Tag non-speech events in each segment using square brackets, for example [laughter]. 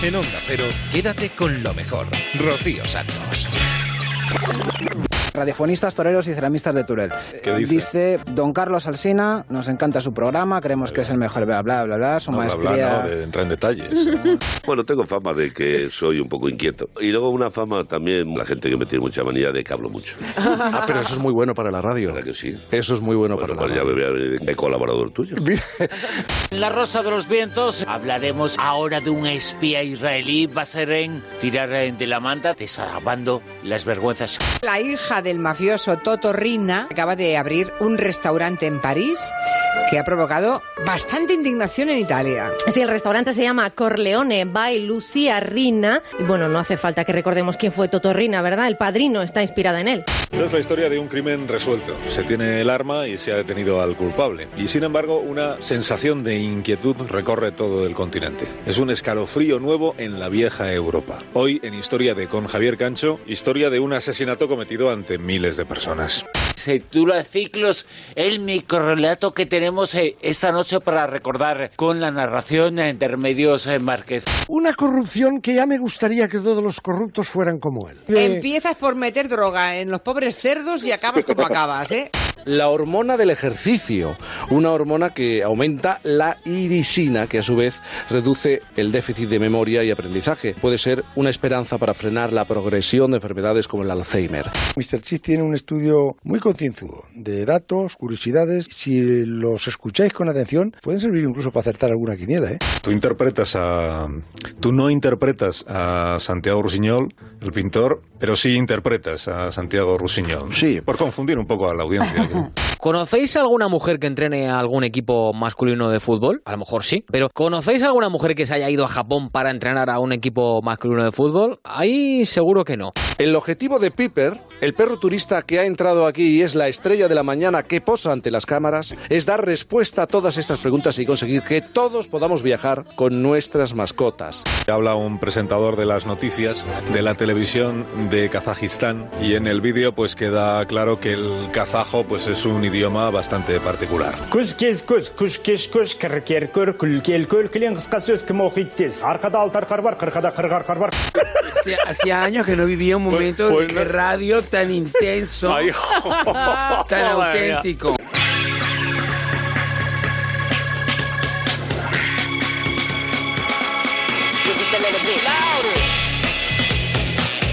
En Onda Cero, quédate con lo mejor. Rocío Santos. Radiofonistas, toreros y ceramistas de Turel. ¿Qué dice? Don Carlos Alsina, nos encanta su programa, creemos que es el mejor, bla, bla, bla, bla, su No, bla, bla, maestría... no, de entrar en detalles. [laughs] Bueno, tengo fama de que soy un poco inquieto. Y luego una fama también, la gente que me tiene mucha manía de que hablo mucho. [laughs] Ah, pero eso es muy bueno para la radio. ¿Verdad que sí? Eso es muy bueno, Bueno, para pues la ya me radio. voy a de colaborador tuyo. [laughs] La Rosa de los Vientos hablaremos ahora de un espía israelí. Va a ser en tirar de la manta, desahogando las vergüenzas. La hija del mafioso Toto Rina acaba de abrir un restaurante en París que ha provocado bastante indignación en Italia. Sí, el restaurante se llama Corleone by Lucia Rina. Y bueno, no hace falta que recordemos quién fue Toto Rina, ¿verdad? El padrino está inspirada en él. Es la historia de un crimen resuelto. Se tiene el arma y se ha detenido al culpable. Y sin embargo, una sensación de inquietud recorre todo el continente. Es un escalofrío nuevo en la vieja Europa. Hoy, en Historia de Con Javier Cancho, historia de un asesinato cometido ante miles de personas. Se titula Ciclos, el microrelato que tenemos eh, esta noche para recordar con la narración de Remedios eh, Márquez. Una corrupción que ya me gustaría que todos los corruptos fueran como él. Empiezas por meter droga en los pobres cerdos y acabas como acabas, ¿eh? La hormona del ejercicio, una hormona que aumenta la irisina, que a su vez reduce el déficit de memoria y aprendizaje. Puede ser una esperanza para frenar la progresión de enfermedades como el Alzheimer. Mr. Chip tiene un estudio muy concienzudo de datos, curiosidades. Si los escucháis con atención, pueden servir incluso para acertar alguna quiniela, ¿eh? Tú interpretas a... Tú no interpretas a Santiago Rusiñol, el pintor, pero sí interpretas a Santiago Rusiñol. Sí. Por confundir un poco a la audiencia. [laughs] ¿Conocéis alguna mujer que entrene a algún equipo masculino de fútbol? A lo mejor sí. Pero ¿conocéis alguna mujer que se haya ido a Japón para entrenar a un equipo masculino de fútbol? Ahí seguro que no. El objetivo de Piper, el perro turista que ha entrado aquí y es la estrella de la mañana que posa ante las cámaras es dar respuesta a todas estas preguntas y conseguir que todos podamos viajar con nuestras mascotas. Habla un presentador de las noticias de la televisión de Kazajistán y en el vídeo pues queda claro que el kazajo pues es un idioma bastante particular. Hacía años que no vivía un momento pues, pues, de radio tan intenso, [laughs] Ay, tan auténtico.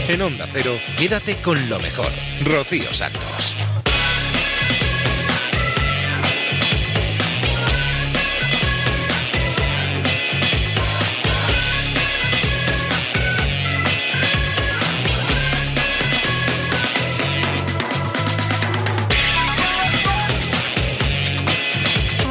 En Onda Cero, quédate con lo mejor. Rocío Santos.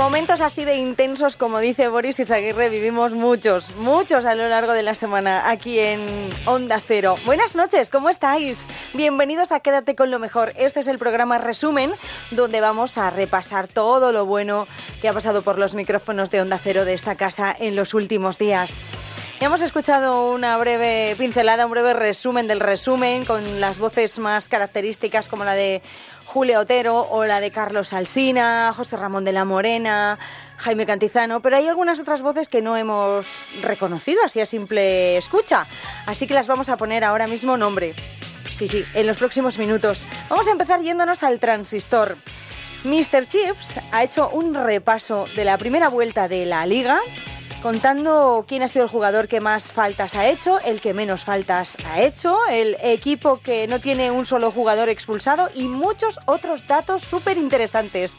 Momentos así de intensos, como dice Boris Izaguirre, vivimos muchos, muchos a lo largo de la semana aquí en Onda Cero. Buenas noches, ¿cómo estáis? Bienvenidos a Quédate con lo mejor. Este es el programa Resumen, donde vamos a repasar todo lo bueno que ha pasado por los micrófonos de Onda Cero de esta casa en los últimos días. Hemos escuchado una breve pincelada, un breve resumen del resumen, con las voces más características como la de Julio Otero o la de Carlos Alsina, José Ramón de la Morena, Jaime Cantizano, pero hay algunas otras voces que no hemos reconocido así a simple escucha, así que las vamos a poner ahora mismo nombre. Sí, sí, en los próximos minutos. Vamos a empezar yéndonos al transistor. Mr. Chips ha hecho un repaso de la primera vuelta de la liga, contando quién ha sido el jugador que más faltas ha hecho, el que menos faltas ha hecho, el equipo que no tiene un solo jugador expulsado y muchos otros datos súper interesantes.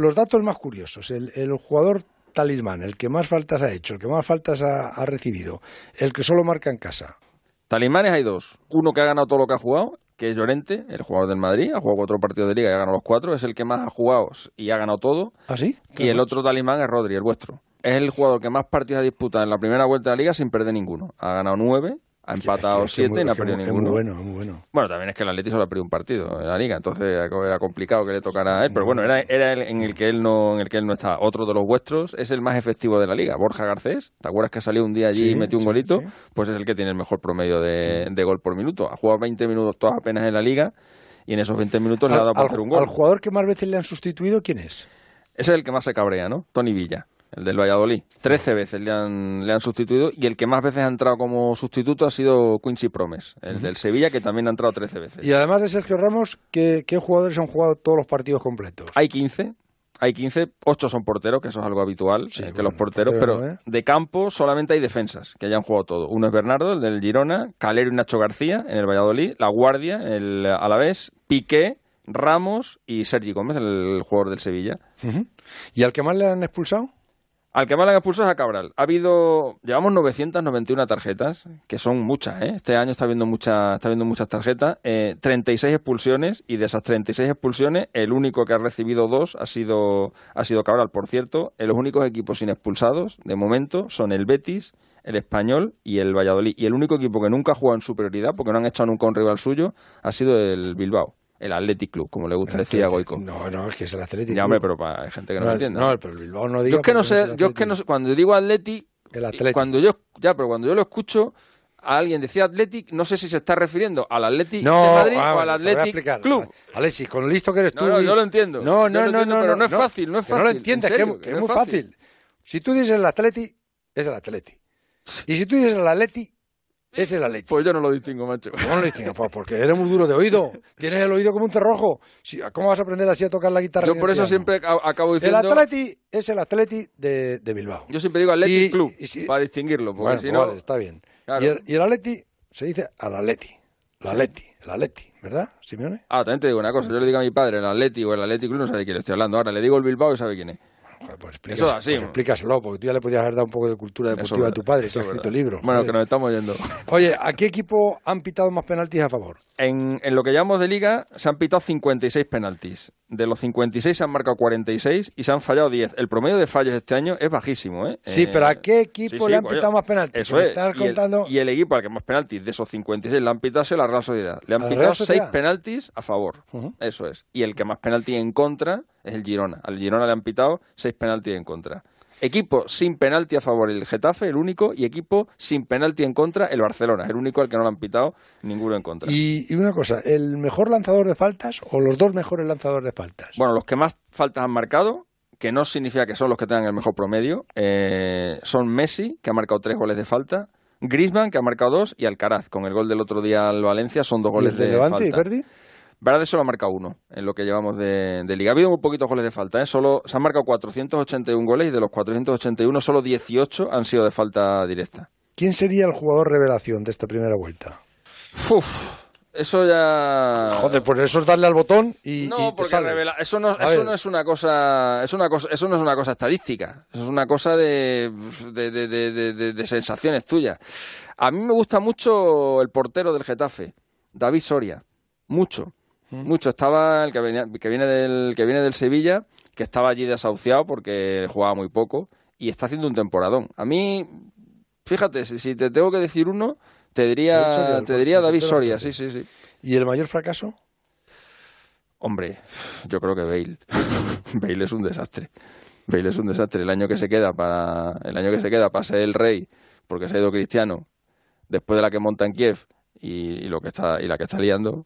Los datos más curiosos. El, el jugador talismán, el que más faltas ha hecho, el que más faltas ha, ha recibido, el que solo marca en casa. Talismanes hay dos. Uno que ha ganado todo lo que ha jugado, que es Llorente, el jugador del Madrid, ha jugado cuatro partidos de liga y ha ganado los cuatro, es el que más ha jugado y ha ganado todo. ¿Ah, sí? Y el otro talismán es Rodri, el vuestro. Es el jugador que más partidos ha disputado en la primera vuelta de la liga sin perder ninguno. Ha ganado nueve, ha empatado Es que es siete muy- y no ha perdido es ninguno. muy bueno, muy bueno. Bueno, también es que el Atlético solo ha perdido un partido en la liga, entonces era complicado que le tocara a él. Pero bueno, era, era el en el que él no en el que él no estaba. Otro de los vuestros es el más efectivo de la liga, Borja Garcés. ¿Te acuerdas que salió un día allí Sí, y metió un sí, golito? sí. Pues es el que tiene el mejor promedio de, de gol por minuto. Ha jugado 20 minutos todas apenas en la liga y en esos 20 minutos le ha dado para al, hacer un gol. al jugador que más veces le han sustituido, ¿quién es? Ese es el que más se cabrea, ¿no? Tony Villa. El del Valladolid. Trece veces le han, le han sustituido y el que más veces ha entrado como sustituto ha sido Quincy Promes, el del Sevilla, que también ha entrado trece veces. Y además de Sergio Ramos, ¿qué, qué jugadores han jugado todos los partidos completos? Hay 15. Hay 15, 8 son porteros, que eso es algo habitual, eh, que los porteros, portero, pero ¿eh? de campo solamente hay defensas que hayan jugado todo. Uno es Bernardo, el del Girona, Calero y Nacho García en el Valladolid, La Guardia, el Alavés, Piqué, Ramos y Sergi Gómez, el jugador del Sevilla. ¿Y al que más le han expulsado? Al que más le han expulsado es a Cabral. Ha habido, llevamos 991 tarjetas, que son muchas, ¿eh? Este año está habiendo, mucha, está habiendo muchas tarjetas, eh, 36 expulsiones, y de esas 36 expulsiones, el único que ha recibido dos ha sido, ha sido Cabral. Por cierto, eh, los únicos equipos sin expulsados, de momento, son el Betis, el Español y el Valladolid. Y el único equipo que nunca ha jugado en superioridad, porque no han echado nunca un rival suyo, ha sido el Bilbao. El Athletic Club, como le gusta decir a Goico. No, no, es que es el Atlético. Ya, hombre, pero para, hay gente que no, lo el- entiende. No, pero el Bilbao no diga Yo es que no sé, yo es que Athletic. no sé, cuando digo Athletic, El Athletic. cuando yo, ya, pero cuando yo lo escucho, a alguien decía Athletic, no sé si se está refiriendo al Athletic No, de Madrid ah, o al Athletic. Club. Alexis, con listo que eres No, tú. no, y- yo lo entiendo. No, no, no, entiendo, no, pero no es fácil, no es que no lo fácil, entiendes, en que, serio, que que es no muy fácil. fácil. Si tú dices el Atleti, es el Atleti. Y si tú dices el Atleti, es el Atleti. Pues yo no lo distingo, macho. ¿Cómo no lo distingues? Pues porque eres muy duro de oído. Tienes el oído como un cerrojo. ¿Cómo vas a aprender así a tocar la guitarra? Yo por el eso piano? siempre acabo El diciendo... Atleti es el Atleti de, de Bilbao. Yo siempre digo Athletic Y- Club, y si- para distinguirlo, porque Bueno, si pues no... vale, está bien. Claro. Y, el, y el Atleti se dice al Atleti. El Atleti, el Atleti, ¿verdad, Simeone? Ah, también te digo una cosa, yo le digo a mi padre el Athletic o el Athletic Club, no sabe de quién estoy hablando. Ahora le digo el Bilbao y sabe quién es. Explícaselo, Eso es así. pues explícaselo, porque tú ya le podías haber dado un poco de cultura deportiva es a tu padre, que ha es escrito libros. Bueno, joder. que nos estamos yendo. Oye, ¿a qué equipo han pitado más penaltis a favor? En, en lo que llamamos de liga se han pitado 56 penaltis. De los 56 se han marcado 46 y se han fallado 10. El promedio de fallos este año es bajísimo, ¿eh? Sí, Eh, pero ¿a qué equipo sí, sí, le han coño. pitado más penaltis? Eso es. estás Y el, contando- y el equipo al que más penaltis de esos 56 le han pitado sido la Real Sociedad. Le han ¿A la pitado Real 6 Sociedad? penaltis a favor. Eso es. Y el que más penaltis en contra es el Girona. Al Girona le han pitado 6 penaltis en contra. Equipo sin penalti a favor el Getafe, el único, y equipo sin penalti en contra el Barcelona, el único al que no le han pitado ninguno en contra. Y, y una cosa, ¿el mejor lanzador de faltas o los dos mejores lanzadores de faltas? Bueno, los que más faltas han marcado, que no significa que son los que tengan el mejor promedio, eh, son Messi, que ha marcado tres goles de falta, Griezmann, que ha marcado dos, y Alcaraz, con el gol del otro día al Valencia, son dos ¿Y goles el de de Levante y falta. Verdi? Verdi solo ha marcado uno en lo que llevamos de, de liga. Ha habido muy poquitos goles de falta, ¿eh? Solo, se han marcado 481 goles y de los 481 solo 18 han sido de falta directa. ¿Quién sería el jugador revelación de esta primera vuelta? Uf, eso ya... Joder, pues eso es darle al botón y, No, porque sale. revela, eso no, eso es una cosa, es una cosa, eso no es una cosa estadística, eso es una cosa de, de, de, de, de- de- de sensaciones tuyas. A mí me gusta mucho el portero del Getafe, David Soria, mucho, mucho. Estaba el que venía, que viene del, que viene del Sevilla, que estaba allí desahuciado porque jugaba muy poco y está haciendo un temporadón. A mí, fíjate, si, si te tengo que decir uno, te diría, Soria, te diría David Soria, sí, sí, sí. ¿Y el mayor fracaso? Hombre, yo creo que Bale. [laughs] Bale es un desastre. Bale es un desastre. El año que se queda para el año que se queda para ser el rey, porque se ha ido Cristiano, después de la que monta en Kiev y, y lo que está y la que está liando.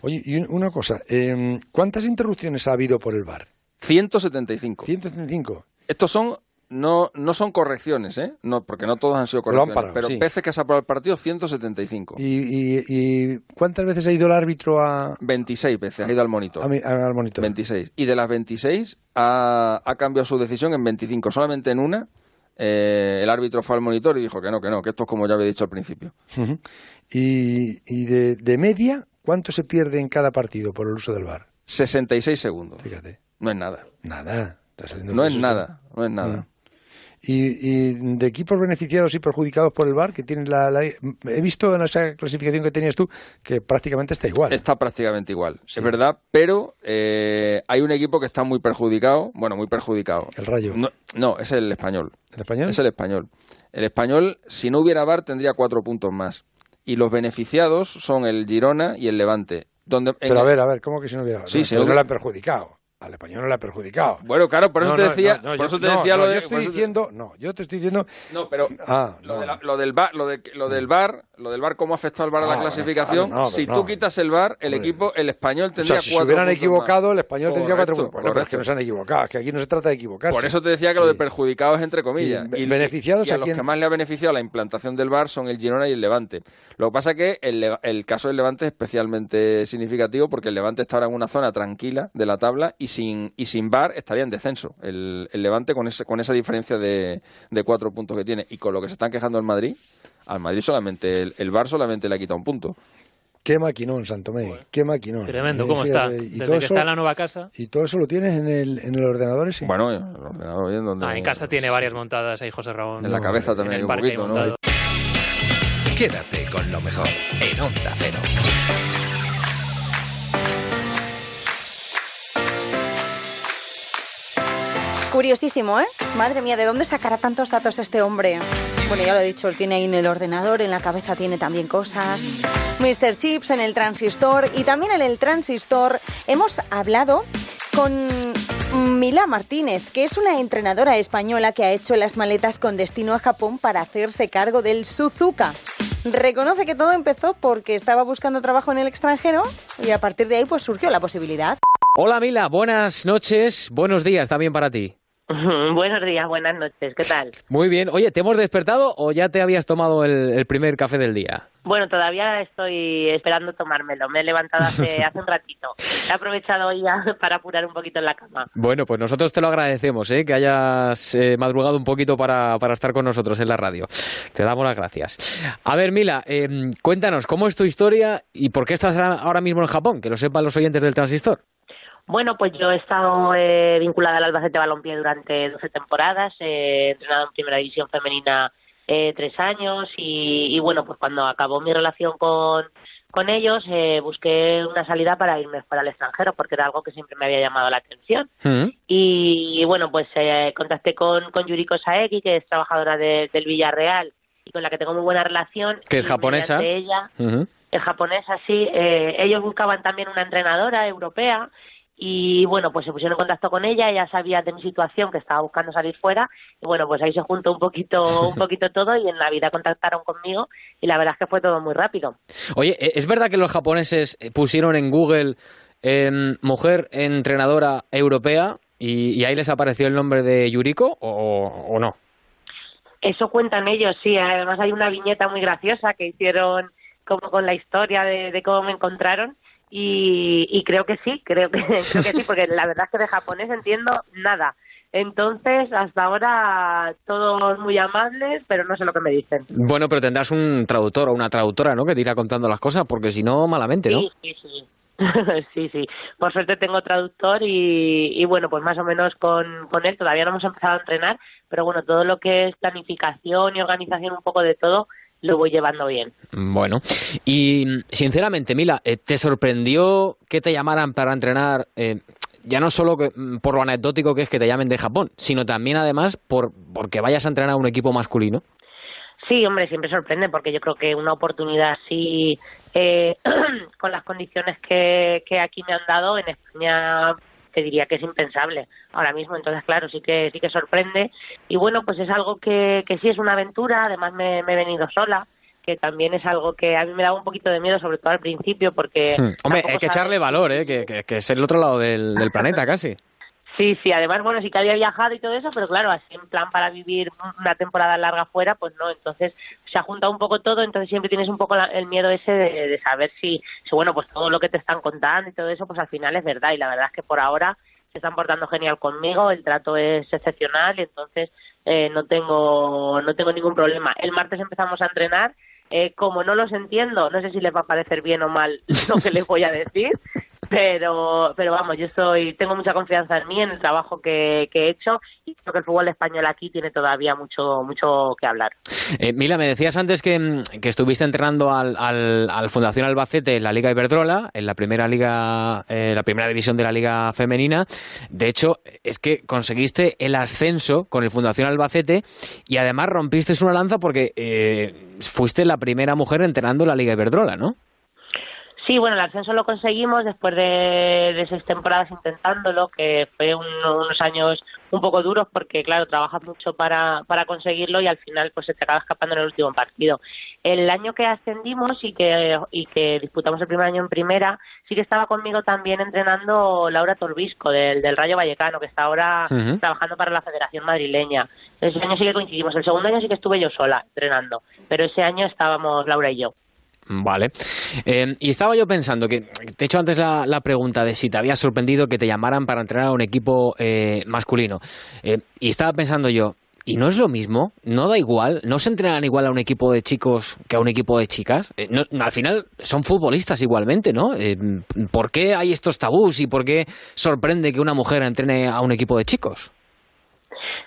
Oye, y un- una cosa, eh, ¿cuántas interrupciones ha habido por el bar? 175. 175. Estos son no no son correcciones, ¿eh? No, porque no todos han sido han correcciones, parado, pero sí. veces que se ha parado el partido 175. ¿Y, y, y cuántas veces ha ido el árbitro a, 26 veces ha ido al monitor. a mi- al monitor? 26. Y de las 26 ha, ha cambiado su decisión en 25. Solamente en una eh, el árbitro fue al monitor y dijo que no, que no, que esto es como ya había dicho al principio. Y, y de, de media, ¿cuánto se pierde en cada partido por el uso del bar? 66 segundos. Fíjate. No es nada. Nada. Está saliendo No de es nada. No es nada. Y, y de equipos beneficiados y perjudicados por el VAR, que tienen la, la- He visto en esa clasificación que tenías tú que prácticamente está igual. Está prácticamente igual, es verdad, pero eh, hay un equipo que está muy perjudicado, bueno, muy perjudicado. El Rayo. No, no, es el español. ¿El español? Es el español. El español, si no hubiera VAR, tendría cuatro puntos más. Y los beneficiados son el Girona y el Levante. Donde, Pero a ver, a ver, ¿cómo que si no hubiera? Sí, no, le han perjudicado. Al español no le ha perjudicado. Bueno, claro, por eso No, te decía, no, no, por yo- eso te decía lo yo de... estoy eso te- diciendo, no, yo te estoy diciendo. No, pero Ah, lo, de la- lo del bar, lo, de, lo del bar, lo del VAR, cómo afectó al VAR a Ah, la bueno, clasificación. claro, no, si tú quitas el VAR, el equipo, el español O tendría sea, si se cuatro hubieran puntos equivocado, más. el español tendría cuatro Correcto, puntos. Bueno, pero es que no correcto. se han equivocado. Es que aquí no se trata de equivocarse. Por eso te decía que lo de perjudicados entre comillas. Y be- beneficiados y a a los que más le ha beneficiado la implantación del VAR son el Girona y el Levante. Lo que pasa que el, el caso del Levante es especialmente significativo porque el Levante está ahora en una zona tranquila de la tabla y sin y sin VAR estaría en descenso. El, el Levante con ese, con esa diferencia de, de cuatro puntos que tiene y con lo que se están quejando el Madrid, al Madrid solamente el, el VAR solamente le ha quitado un punto. Qué maquinón, Santomé. Qué maquinón. Tremendo, Eh, ¿cómo está? y Desde todo que eso- está en la nueva casa. ¿Y todo eso lo tienes en el, en el ordenador ese? Bueno, el ordenador bien donde Ah, en casa tiene varias montadas ahí, José Ramón. En la cabeza también En hay el un parque poquito. Quédate con lo mejor en Onda Cero. Curiosísimo, ¿eh? Madre mía, ¿de dónde sacará tantos datos este hombre? Bueno, ya lo he dicho, él tiene ahí en el ordenador, en la cabeza tiene también cosas. Mr. Chips en el transistor y también en el transistor hemos hablado con Mila Martínez, que es una entrenadora española que ha hecho las maletas con destino a Japón para hacerse cargo del Suzuka. Reconoce que todo empezó porque estaba buscando trabajo en el extranjero y a partir de ahí pues surgió la posibilidad. Hola Mila, buenas noches, buenos días también para ti. [laughs] Buenos días, buenas noches, ¿qué tal? Muy bien, oye, ¿te hemos despertado o ya te habías tomado el, el primer café del día? Bueno, todavía estoy esperando tomármelo. Me he levantado hace, [laughs] hace un ratito. He aprovechado hoy ya [laughs] para apurar un poquito en la cama. Bueno, pues nosotros te lo agradecemos, ¿eh? que hayas eh, madrugado un poquito para, para estar con nosotros en la radio. Te damos las gracias. A ver, Mila, eh, cuéntanos, ¿cómo es tu historia y por qué estás ahora mismo en Japón? Que lo sepan los oyentes del transistor. Bueno, pues yo he estado eh, vinculada al Albacete Balompié durante 12 temporadas. He entrenado en Primera División Femenina eh, tres años y, y, bueno, pues cuando acabó mi relación con, con ellos eh, busqué una salida para irme fuera al extranjero porque era algo que siempre me había llamado la atención. Y, y, bueno, pues eh, contacté con, con Yuriko Saeki, que es trabajadora de- del Villarreal y con la que tengo muy buena relación. Que es japonesa. ella, es japonesa, sí. Eh, ellos buscaban también una entrenadora europea y bueno, pues se pusieron en contacto con ella, ella sabía de mi situación, que estaba buscando salir fuera y bueno, pues ahí se juntó un poquito, un [laughs] poquito todo y en Navidad contactaron conmigo y la verdad es que fue todo muy rápido. Oye, ¿e- ¿es verdad que los japoneses eh, pusieron en Google em, mujer entrenadora europea y, y ahí les apareció el nombre de Yuriko o, o no? Eso cuentan ellos, sí. Además hay una viñeta muy graciosa que hicieron como con la historia de, de cómo me encontraron y, y creo que sí, creo que, [laughs] creo que sí, porque la verdad es que de japonés entiendo nada. Entonces, hasta ahora todos muy amables, pero no sé lo que me dicen. Bueno, pero tendrás un traductor o una traductora, ¿no? Que te irá contando las cosas, porque si no, malamente, ¿no? Sí, sí, sí. [laughs] sí, sí. Por suerte tengo traductor y, y bueno, pues más o menos con, con él todavía no hemos empezado a entrenar, pero bueno, todo lo que es planificación y organización, un poco de todo, lo voy llevando bien. Bueno, y sinceramente, Mila, eh, ¿te sorprendió que te llamaran para entrenar, eh, ya no solo que, mm, por lo anecdótico que es que te llamen de Japón, sino también además por porque vayas a entrenar a un equipo masculino? Sí, hombre, siempre sorprende porque yo creo que una oportunidad así, eh, [clears throat] con las condiciones que, que aquí me han dado en España, te diría que es impensable ahora mismo. Entonces, claro, sí que sí que sorprende. Y bueno, pues es algo que, que sí es una aventura. Además, me, me he venido sola que también es algo que a mí me daba un poquito de miedo, sobre todo al principio, porque... Hmm. Hombre, hay que echarle valor, ¿eh? Que, que- que es el otro lado del, del planeta casi. Sí, sí, además, bueno, sí que había viajado y todo eso, pero claro, así en plan para vivir una temporada larga fuera, pues no, entonces se ha juntado un poco todo, entonces siempre tienes un poco la- el miedo ese de, de saber si, si, bueno, pues todo lo que te están contando y todo eso, pues al final es verdad, y la verdad es que por ahora se están portando genial conmigo, el trato es excepcional y entonces eh, no tengo no tengo ningún problema. El martes empezamos a entrenar, eh, como no los entiendo, no sé si les va a parecer bien o mal lo que les voy a decir, [laughs] pero pero vamos, yo soy tengo mucha confianza en mí, en el trabajo que, que he hecho y creo que el fútbol español aquí tiene todavía mucho mucho que hablar. Eh, Mila, me decías antes que, que estuviste entrenando al, al, al Fundación Albacete en la Liga Iberdrola, en la primera liga, eh, la primera división de la Liga Femenina. De hecho, es que conseguiste el ascenso con el Fundación Albacete y además rompiste una lanza porque eh, fuiste la primera mujer entrenando en la Liga Iberdrola, ¿no? Sí, bueno, el ascenso lo conseguimos después de, de seis temporadas intentándolo, que fue un- unos años un poco duros porque, claro, trabajas mucho para, para conseguirlo y al final pues se te acaba escapando en el último partido. El año que ascendimos y que, y que disputamos el primer año en primera, sí que estaba conmigo también entrenando Laura Torbisco del, del Rayo Vallecano, que está ahora trabajando para la Federación Madrileña. Ese año sí que coincidimos. El segundo año sí que estuve yo sola entrenando, pero ese año estábamos Laura y yo. Vale. Eh, y estaba yo pensando que te he hecho antes la, la pregunta de si te había sorprendido que te llamaran para entrenar a un equipo eh, masculino. Eh, y estaba pensando yo, ¿y no es lo mismo? ¿No da igual? ¿No se entrenan igual a un equipo de chicos que a un equipo de chicas? Eh, no- al final son futbolistas igualmente, ¿no? ¿Por qué hay estos tabús y por qué sorprende que una mujer entrene a un equipo de chicos?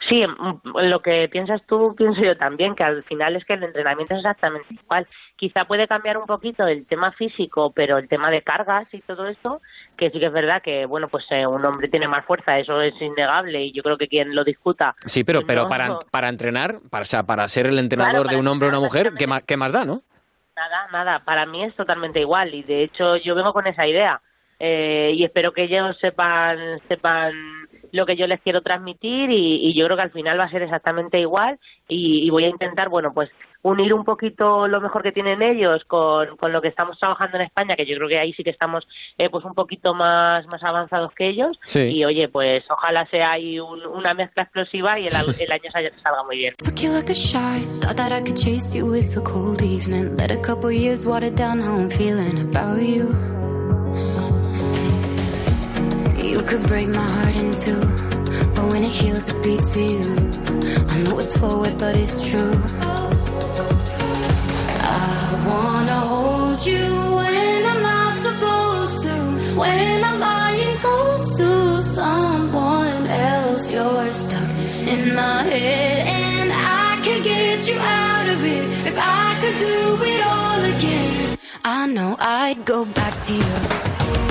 Sí, mm, lo que piensas tú, pienso yo también, que al final es que el entrenamiento es exactamente igual. Quizá puede cambiar un poquito el tema físico, pero el tema de cargas y todo esto, que sí que es verdad que, bueno, pues eh, un hombre tiene más fuerza, eso es innegable y yo creo que quien lo discuta... Sí, pero, pero no- para, para entrenar, para, o sea, para ser el entrenador Claro, de un hombre o una mujer, ¿qué más, ¿qué más da, no? Nada, nada, para mí es totalmente igual y de hecho yo vengo con esa idea eh, y espero que ellos sepan sepan lo que yo les quiero transmitir y, y yo creo que al final va a ser exactamente igual y, y voy a intentar, bueno, pues unir un poquito lo mejor que tienen ellos con, con lo que estamos trabajando en España, que yo creo que ahí sí que estamos eh, pues un poquito más, más avanzados que ellos Sí. y oye, pues ojalá sea ahí un- una mezcla explosiva y el, [laughs] el año salga salga muy bien. You could break my heart in two, but when it heals, it beats for you. I know it's forward, but it's true. I wanna hold you when I'm not supposed to. When I'm lying close to someone else, you're stuck in my head, and I could get you out of it if I could do it all again. I know I'd go back to you.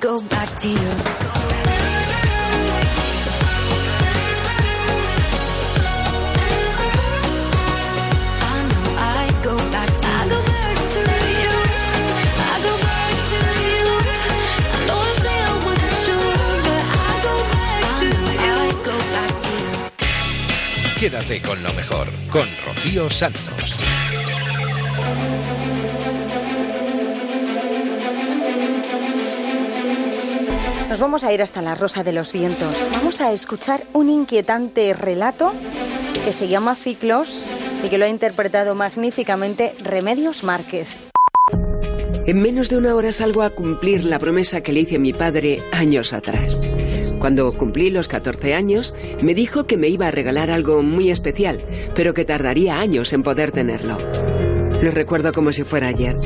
go back to you. Quédate con lo mejor, con Rocío Santos. Vamos a ir hasta la Rosa de los Vientos. Vamos a escuchar un inquietante relato que se llama Ciclos y que lo ha interpretado magníficamente Remedios Márquez. En menos de una hora salgo a cumplir la promesa que le hice a mi padre años atrás. Cuando cumplí los 14 años, me dijo que me iba a regalar algo muy especial, pero que tardaría años en poder tenerlo. Lo recuerdo como si fuera ayer.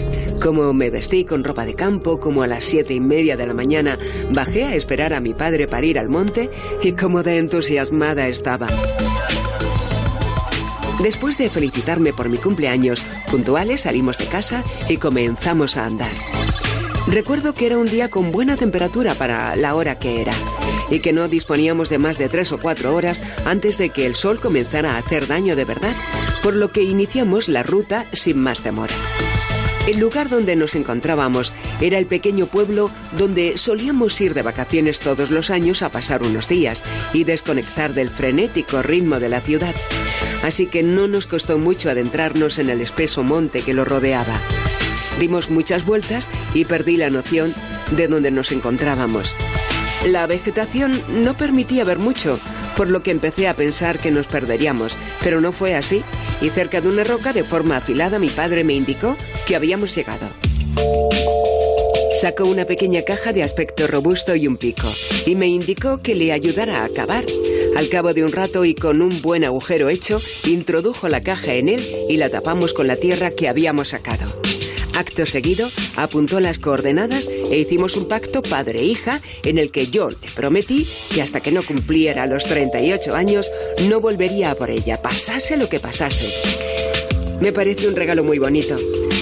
Como me vestí con ropa de campo, como a las siete y media de la mañana bajé a esperar a mi padre para ir al monte y como de entusiasmada estaba. Después de felicitarme por mi cumpleaños, puntuales salimos de casa y comenzamos a andar. Recuerdo que era un día con buena temperatura para la hora que era y que no disponíamos de más de tres o cuatro horas antes de que el sol comenzara a hacer daño de verdad, por lo que iniciamos la ruta sin más demora. El lugar donde nos encontrábamos era el pequeño pueblo donde solíamos ir de vacaciones todos los años a pasar unos días y desconectar del frenético ritmo de la ciudad. así que no nos costó mucho adentrarnos en el espeso monte que lo rodeaba. Dimos muchas vueltas y perdí la noción de dónde nos encontrábamos. La vegetación no permitía ver mucho, por lo que empecé a pensar que nos perderíamos, pero no fue así, y cerca de una roca de forma afilada mi padre me indicó que habíamos llegado. Sacó una pequeña caja de aspecto robusto y un pico, y me indicó que le ayudara a cavar. Al cabo de un rato y con un buen agujero hecho, introdujo la caja en él y la tapamos con la tierra que habíamos sacado. Acto seguido, apuntó las coordenadas e hicimos un pacto padre-hija en el que yo le prometí que hasta que no cumpliera los 38 años no volvería a por ella, pasase lo que pasase. Me parece un regalo muy bonito.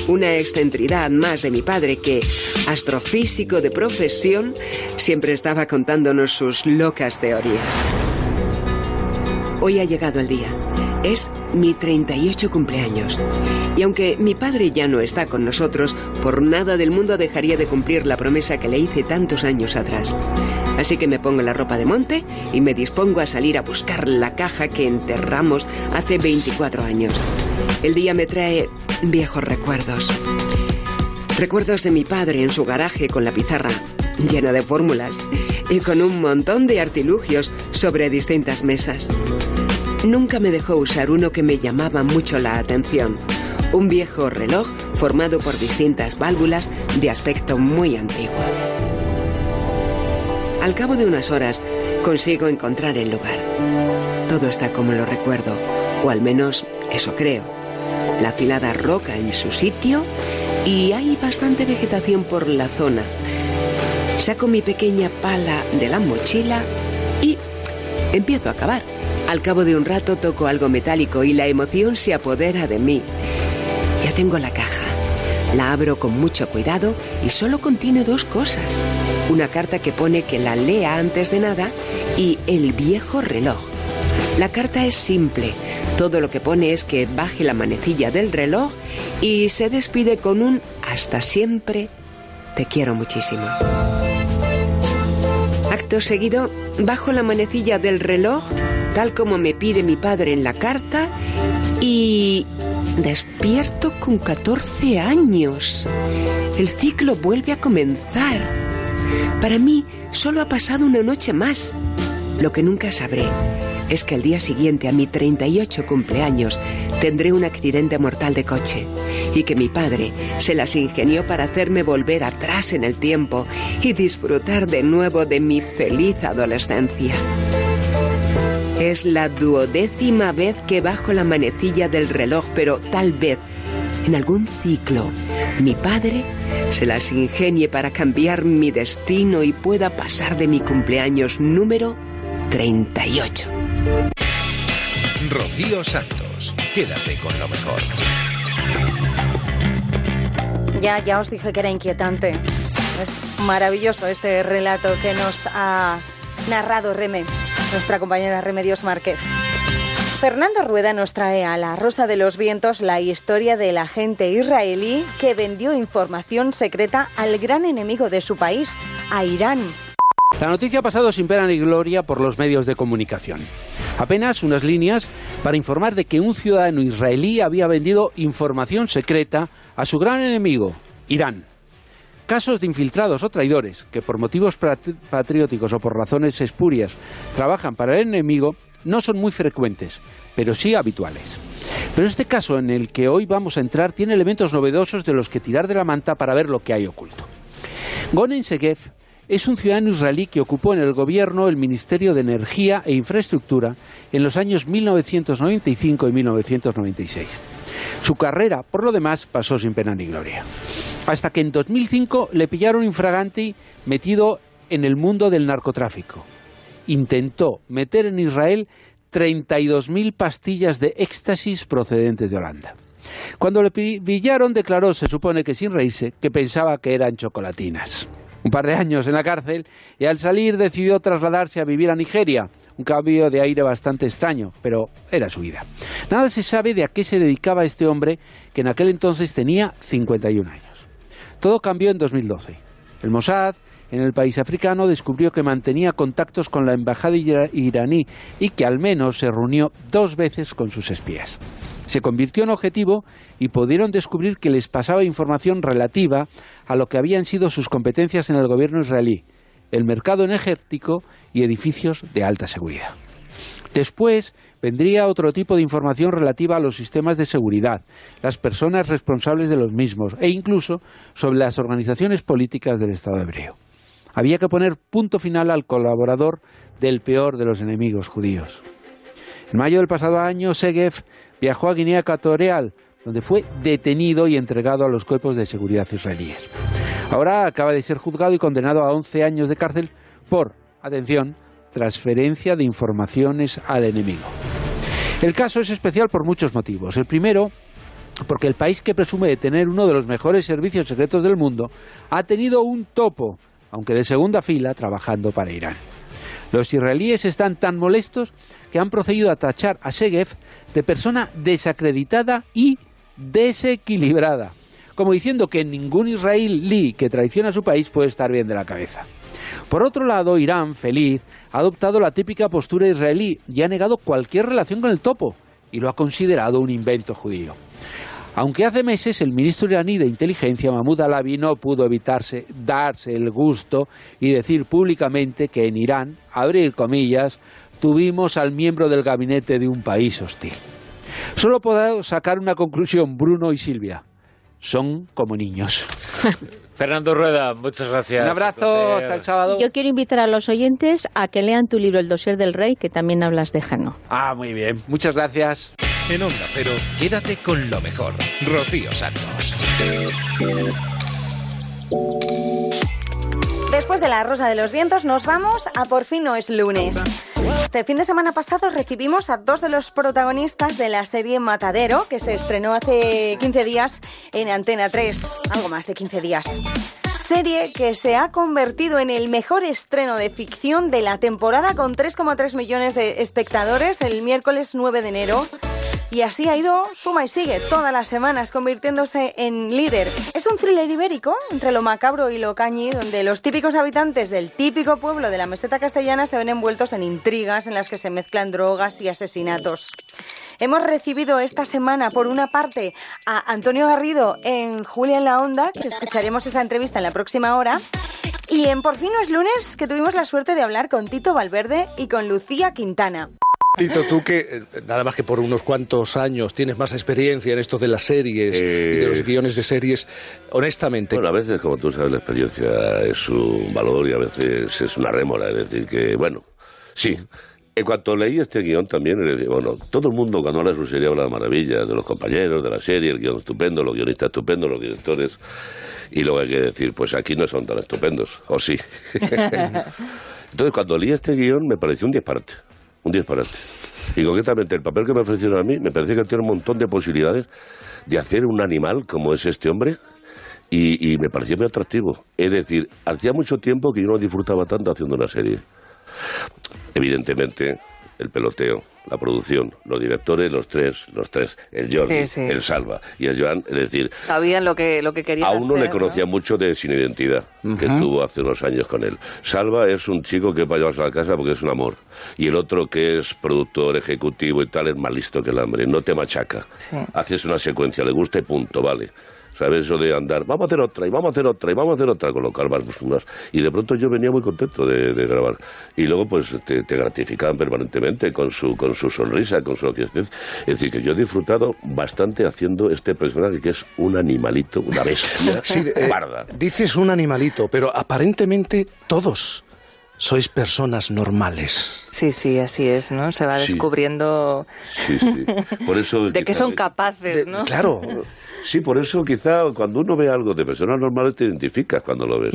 Una excentridad más de mi padre que, astrofísico de profesión, siempre estaba contándonos sus locas teorías. Hoy ha llegado el día. Es mi 38 cumpleaños. Y aunque mi padre ya no está con nosotros, por nada del mundo dejaría de cumplir la promesa que le hice tantos años atrás. Así que me pongo la ropa de monte y me dispongo a salir a buscar la caja que enterramos hace 24 años. El día me trae viejos recuerdos. Recuerdos de mi padre en su garaje con la pizarra llena de fórmulas y con un montón de artilugios sobre distintas mesas. Nunca me dejó usar uno que me llamaba mucho la atención. Un viejo reloj formado por distintas válvulas de aspecto muy antiguo. Al cabo de unas horas consigo encontrar el lugar. Todo está como lo recuerdo, o al menos eso creo. La afilada roca en su sitio y hay bastante vegetación por la zona. Saco mi pequeña pala de la mochila y empiezo a cavar. Al cabo de un rato toco algo metálico y la emoción se apodera de mí. Ya tengo la caja. La abro con mucho cuidado y solo contiene dos cosas. Una carta que pone que la lea antes de nada y el viejo reloj. La carta es simple. Todo lo que pone es que baje la manecilla del reloj y se despide con un hasta siempre. Te quiero muchísimo. Acto seguido, bajo la manecilla del reloj, tal como me pide mi padre en la carta, y despierto con 14 años. El ciclo vuelve a comenzar. Para mí, solo ha pasado una noche más. Lo que nunca sabré es que el día siguiente a mi 38 cumpleaños tendré un accidente mortal de coche y que mi padre se las ingenió para hacerme volver atrás en el tiempo y disfrutar de nuevo de mi feliz adolescencia. Es la duodécima vez que bajo la manecilla del reloj, pero tal vez en algún ciclo mi padre se las ingenie para cambiar mi destino y pueda pasar de mi cumpleaños número 38. Rocío Santos, quédate con lo mejor. Ya, ya os dije que era inquietante. Es maravilloso este relato que nos ha narrado Reme, nuestra compañera Remedios Márquez. Fernando Rueda nos trae a la Rosa de los Vientos la historia del agente israelí que vendió información secreta al gran enemigo de su país, a Irán. La noticia ha pasado sin pena ni gloria por los medios de comunicación. Apenas unas líneas para informar de que un ciudadano israelí había vendido información secreta a su gran enemigo, Irán. Casos de infiltrados o traidores que por motivos patrióticos o por razones espurias trabajan para el enemigo no son muy frecuentes, pero sí habituales. Pero este caso en el que hoy vamos a entrar tiene elementos novedosos de los que tirar de la manta para ver lo que hay oculto. Gonen Segev es un ciudadano israelí que ocupó en el gobierno el Ministerio de Energía e Infraestructura en los años 1995 y 1996. Su carrera, por lo demás, pasó sin pena ni gloria. Hasta que en 2005 le pillaron infraganti metido en el mundo del narcotráfico. Intentó meter en Israel 32.000 pastillas de éxtasis procedentes de Holanda. Cuando le pillaron declaró, se supone que sin reírse, que pensaba que eran chocolatinas un par de años en la cárcel y al salir decidió trasladarse a vivir a Nigeria. Un cambio de aire bastante extraño, pero era su vida. Nada se sabe de a qué se dedicaba este hombre que en aquel entonces tenía 51 años. Todo cambió en 2012. El Mossad en el país africano, descubrió que mantenía contactos con la embajada ira- iraní y que al menos se reunió dos veces con sus espías. Se convirtió en objetivo y pudieron descubrir que les pasaba información relativa a lo que habían sido sus competencias en el gobierno israelí, el mercado energético y edificios de alta seguridad. Después vendría otro tipo de información relativa a los sistemas de seguridad, las personas responsables de los mismos e incluso sobre las organizaciones políticas del Estado hebreo. Había que poner punto final al colaborador del peor de los enemigos judíos. En mayo del pasado año, Segev viajó a Guinea Ecuatorial, donde fue detenido y entregado a los cuerpos de seguridad israelíes. Ahora acaba de ser juzgado y condenado a 11 años de cárcel por, atención, transferencia de informaciones al enemigo. El caso es especial por muchos motivos. El primero, porque el país que presume de tener uno de los mejores servicios secretos del mundo ha tenido un topo, aunque de segunda fila, trabajando para Irán. Los israelíes están tan molestos que han procedido a tachar a Segev de persona desacreditada y desequilibrada, como diciendo que ningún israelí que traiciona a su país puede estar bien de la cabeza. Por otro lado, Irán, feliz, ha adoptado la típica postura israelí y ha negado cualquier relación con el topo y lo ha considerado un invento judío. Aunque hace meses el ministro iraní de inteligencia, Mahmoud Alavi, no pudo evitarse darse el gusto y decir públicamente que en Irán, abrir comillas, tuvimos al miembro del gabinete de un país hostil. Solo puedo sacar una conclusión, Bruno y Silvia. Son como niños. [laughs] Fernando Rueda, muchas gracias. Un abrazo, hasta el sábado. Yo quiero invitar a los oyentes a que lean tu libro El dossier del rey, que también hablas de Jano. Ah, muy bien. Muchas gracias. En Onda Cero, quédate con lo mejor. Rocío Santos. Después de la Rosa de los Vientos nos vamos a Por fin no es lunes. Este fin de semana pasado recibimos a dos de los protagonistas de la serie Matadero, que se estrenó hace 15 días en Antena 3, algo más de 15 días. Serie que se ha convertido en el mejor estreno de ficción de la temporada con 3,3 millones de espectadores el miércoles 9 de enero. Y así ha ido, suma y sigue, todas las semanas, convirtiéndose en líder. Es un thriller ibérico, entre lo macabro y lo cañi, donde los típicos habitantes del típico pueblo de la meseta castellana se ven envueltos en intrigas en las que se mezclan drogas y asesinatos. Hemos recibido esta semana, por una parte, a Antonio Garrido en Julia en la Onda, que escucharemos esa entrevista en la próxima hora. Y en Por fin no es lunes, que tuvimos la suerte de hablar con Tito Valverde y con Lucía Quintana. Tito, tú que eh, nada más que por unos cuantos años tienes más experiencia en esto de las series y de los guiones de series, honestamente. Bueno, a veces, como tú sabes, la experiencia es un valor y a veces es una rémora. Es decir, que, bueno, sí. En cuanto leí este guion también, bueno, todo el mundo cuando habla de su serie habla de maravilla, de los compañeros, de la serie, el guion estupendo, los guionistas estupendos, los directores. Y luego hay que decir, pues aquí no son tan estupendos, o sí. [laughs] Entonces, cuando leí este guion me pareció un disparate, un disparate. Y concretamente, el papel que me ofrecieron a mí me parecía que tiene un montón de posibilidades de hacer un animal como es este hombre, y, y me pareció muy atractivo. Es decir, hacía mucho tiempo que yo no disfrutaba tanto haciendo una serie. Evidentemente, el peloteo, la producción, los directores, los tres, los tres, el Jordi, Sí, sí. el Salva y el Joan, es decir, Sabían lo que, lo que querían a uno le conocía mucho de Sin Identidad, que tuvo hace unos años con él. Salva es un chico que va a llevarse a la casa porque es un amor. Y el otro que es productor ejecutivo y tal es más listo que el hambre, no te machaca. Haces una secuencia, le gusta y punto, vale. ¿Sabes? Eso de andar, vamos a hacer otra, y vamos a hacer otra, y vamos a hacer otra, con lo cual vas pues, unas- Y de pronto yo venía muy contento de, de grabar. Y luego, pues, te, te gratificaban permanentemente con su, con su sonrisa, con su aquiescencia. Es decir, que yo he disfrutado bastante haciendo este personaje que es un animalito, una bestia [laughs] Sí, eh, parda. dices un animalito, pero aparentemente todos sois personas normales. Sí, sí, así es, ¿no? Se va Sí. descubriendo Sí, sí. Por eso, [laughs] de qué son capaces, ¿no? Claro. [laughs] Sí, por eso quizá cuando uno ve algo de personas normales te identificas cuando lo ves.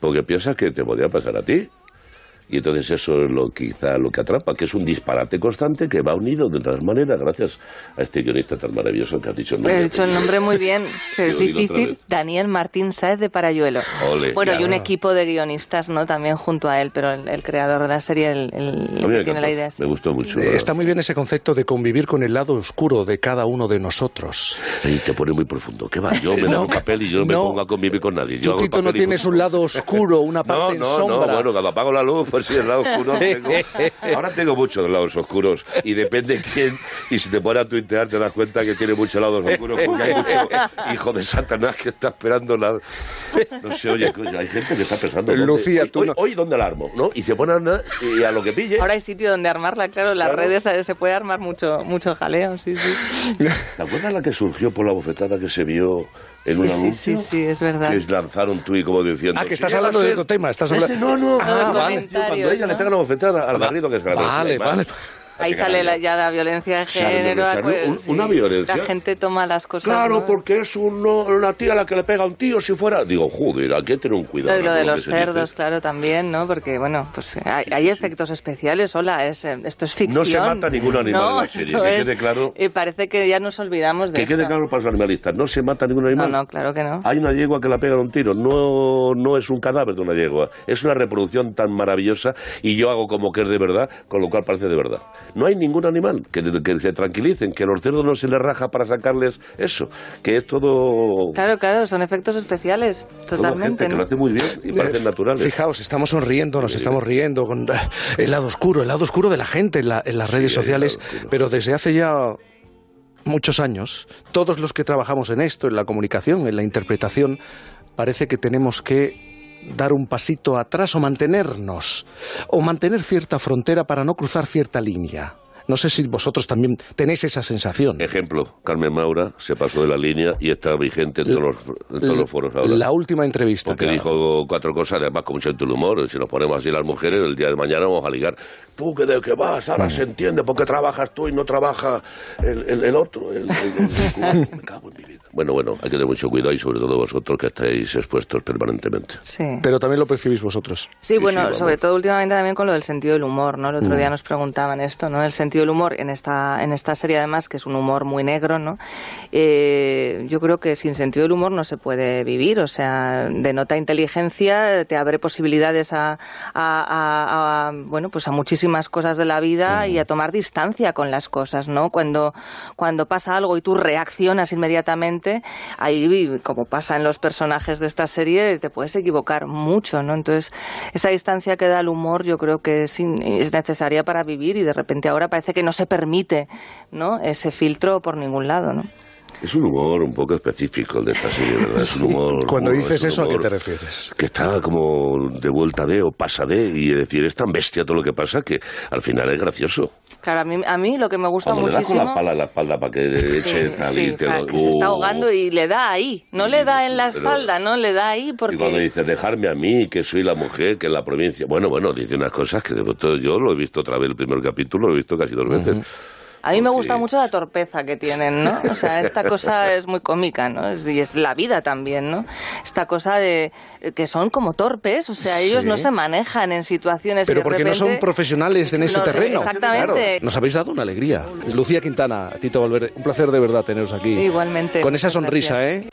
Porque piensas que te podría pasar a ti. Y entonces eso es lo quizá lo que atrapa, que es un disparate constante que va unido de todas maneras gracias a este guionista tan maravilloso que has dicho. el nombre. He dicho el nombre muy bien, [laughs] que es difícil. Daniel Martín Sáez de Parayuelo. Ole. bueno, y un Ya. equipo de guionistas, ¿no? También junto a él, pero el, el creador de la serie, el, el- que tiene la idea. es- Me gustó mucho. Eh, Está muy bien ese concepto de convivir con el lado oscuro de cada uno de nosotros. Y te pone muy profundo. ¿Qué va? Yo [laughs] me No, el papel y yo no me no. pongo a convivir con nadie. Yo Tú, Tito, no y tienes punto. un lado oscuro, una [laughs] No, parte en no, sombra. no, bueno, cuando apago la luz, sí, el lado oscuro [laughs] tengo. Ahora tengo muchos lados oscuros y depende quién. Y si te pones a tuitear te das cuenta que tiene muchos lados oscuros porque hay mucho hijo de Satanás que está esperando la... No sé, oye, hay gente que está pensando... ¿dónde- Lucía, hoy, tú hoy, no- hoy dónde la armo, ¿no? Y se pone a andar y a lo que pille... Ahora hay sitio donde armarla, claro, en las Claro. redes eh, se puede armar mucho, mucho jaleo, sí, sí. ¿Te acuerdas la que surgió por la bofetada que se vio en Sí, un sí, anuncio? sí, sí, es verdad. Que es lanzar un tuit como diciendo... Ah, que "Sí, estás hablando de otro tema. Estás Este, hablando... no, no, Ah, no, vale. cuando ella le pega una bofetada al marido que es grande. Vale, vale. Ahí sale la- ya la violencia de género. un- sí. una violencia. La gente toma las cosas. Claro, ¿no? porque es un- no, una tía a la que le pega a un tío si fuera... Digo, joder, hay que tener un cuidado. Lo, de los cerdos, claro, también, ¿no? Porque, bueno, pues hay, hay efectos especiales, hola, es, eh, esto es ficción. No se mata ningún animal No, en la serie, que es- quede claro. Y parece que ya nos olvidamos de Que quede claro para los animalistas, no se mata ningún animal. No, no, claro que no. Hay una yegua que la pega un tiro, no, no es un cadáver de una yegua, es una reproducción tan maravillosa y yo hago como que es de verdad, con lo cual parece de verdad. No hay ningún animal que, que se tranquilicen, que a los cerdos no se les raja para sacarles eso, que es todo, Claro, claro, son efectos especiales, totalmente. gente que lo hace muy bien y parecen naturales. Fijaos, estamos sonriendo, nos estamos riendo con [laughs] el lado oscuro, el lado oscuro de la gente en, la- en las redes sociales, pero desde hace ya muchos años, todos los que trabajamos en esto, en la comunicación, en la interpretación, parece que tenemos que dar un pasito atrás o mantenernos, o mantener cierta frontera para no cruzar cierta línea. No sé si vosotros también tenéis esa sensación. Ejemplo, Carmen Maura se pasó de la línea y está vigente en todos los, en todos los foros ahora. La última entrevista. Porque que- dijo cuatro cosas, además con mucho del humor. Si nos ponemos así las mujeres, el día de mañana vamos a ligar. Tú que de qué vas, ahora se entiende por qué trabajas tú y no trabaja el, el- el otro. el- el- el. Me cago en mi vida. Bueno, bueno, hay que tener mucho cuidado y sobre todo vosotros que estáis expuestos permanentemente. Sí. Pero también lo percibís vosotros. Sí, bueno, vamos. sobre todo últimamente también con lo del sentido del humor, ¿no? El otro Mm. día nos preguntaban esto, ¿no? El sentido del humor en esta, en esta serie además, que es un humor muy negro, ¿no? Eh, yo creo que sin sentido del humor no se puede vivir, o sea, denota inteligencia, te abre posibilidades a, a- a- a, bueno, pues a muchísimas cosas de la vida y a tomar distancia con las cosas, ¿no? Cuando, cuando pasa algo y tú reaccionas inmediatamente, ahí, como pasa en los personajes de esta serie, te puedes equivocar mucho, ¿no? Entonces, esa distancia que da el humor yo creo que es, es necesaria para vivir y de repente ahora parece que no se permite, ¿no? Ese filtro por ningún lado, ¿no? Es un humor un poco específico el de esta serie, ¿verdad? Es un humor... Cuando humor, dices es eso, ¿a qué te refieres? Que está como de vuelta de o pasa de, y decir, es tan bestia todo lo que pasa que al final es gracioso. Claro, a mí, a mí lo que me gusta Cuando le das con muchísimo... la pala en la espalda para que eche Sí, sí, te lo- que se está ¡Uh! ahogando y le da ahí, no le da en la Pero- espalda, no le da ahí Y cuando porque... dice, dejarme a mí, que soy la mujer, que es la provincia. Bueno, bueno, dice unas cosas que de pronto yo lo he visto otra vez el primer capítulo, lo he visto casi dos veces. A mí me gusta mucho la torpeza que tienen, ¿no? O sea, esta [laughs] cosa es muy cómica, ¿no? Es- y es la vida también, ¿no? Esta cosa de que son como torpes, o sea, ellos Sí. no se manejan en situaciones Pero de porque no son profesionales en ese No, terreno. exactamente. Claro, nos habéis dado una alegría. Lucía Quintana, Tito Valverde, un placer de verdad teneros aquí. Igualmente. Con esa sonrisa, gracias. ¿eh?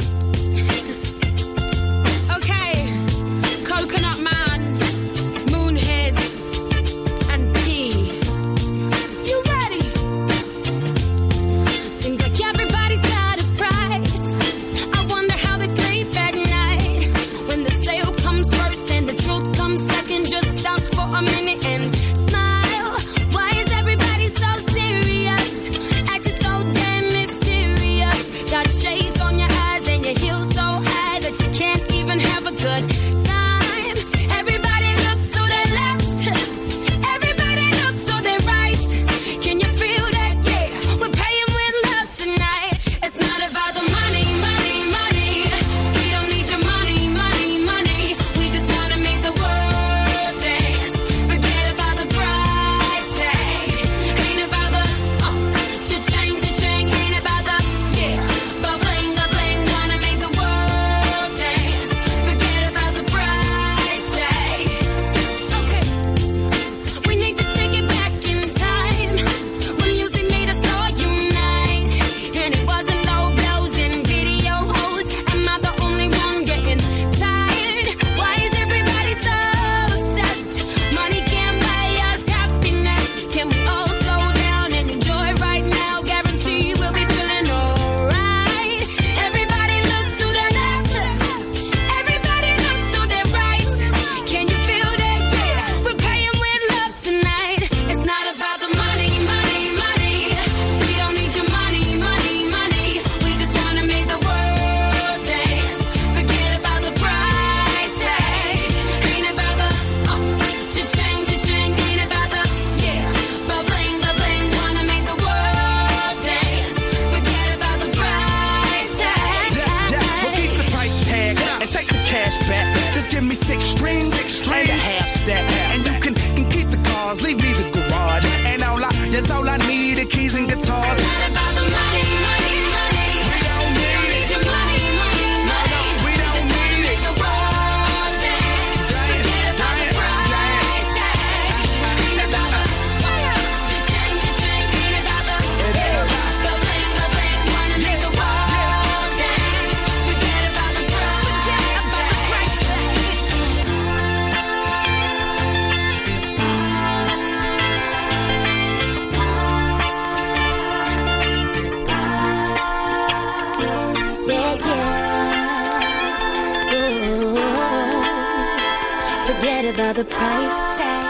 The price tag.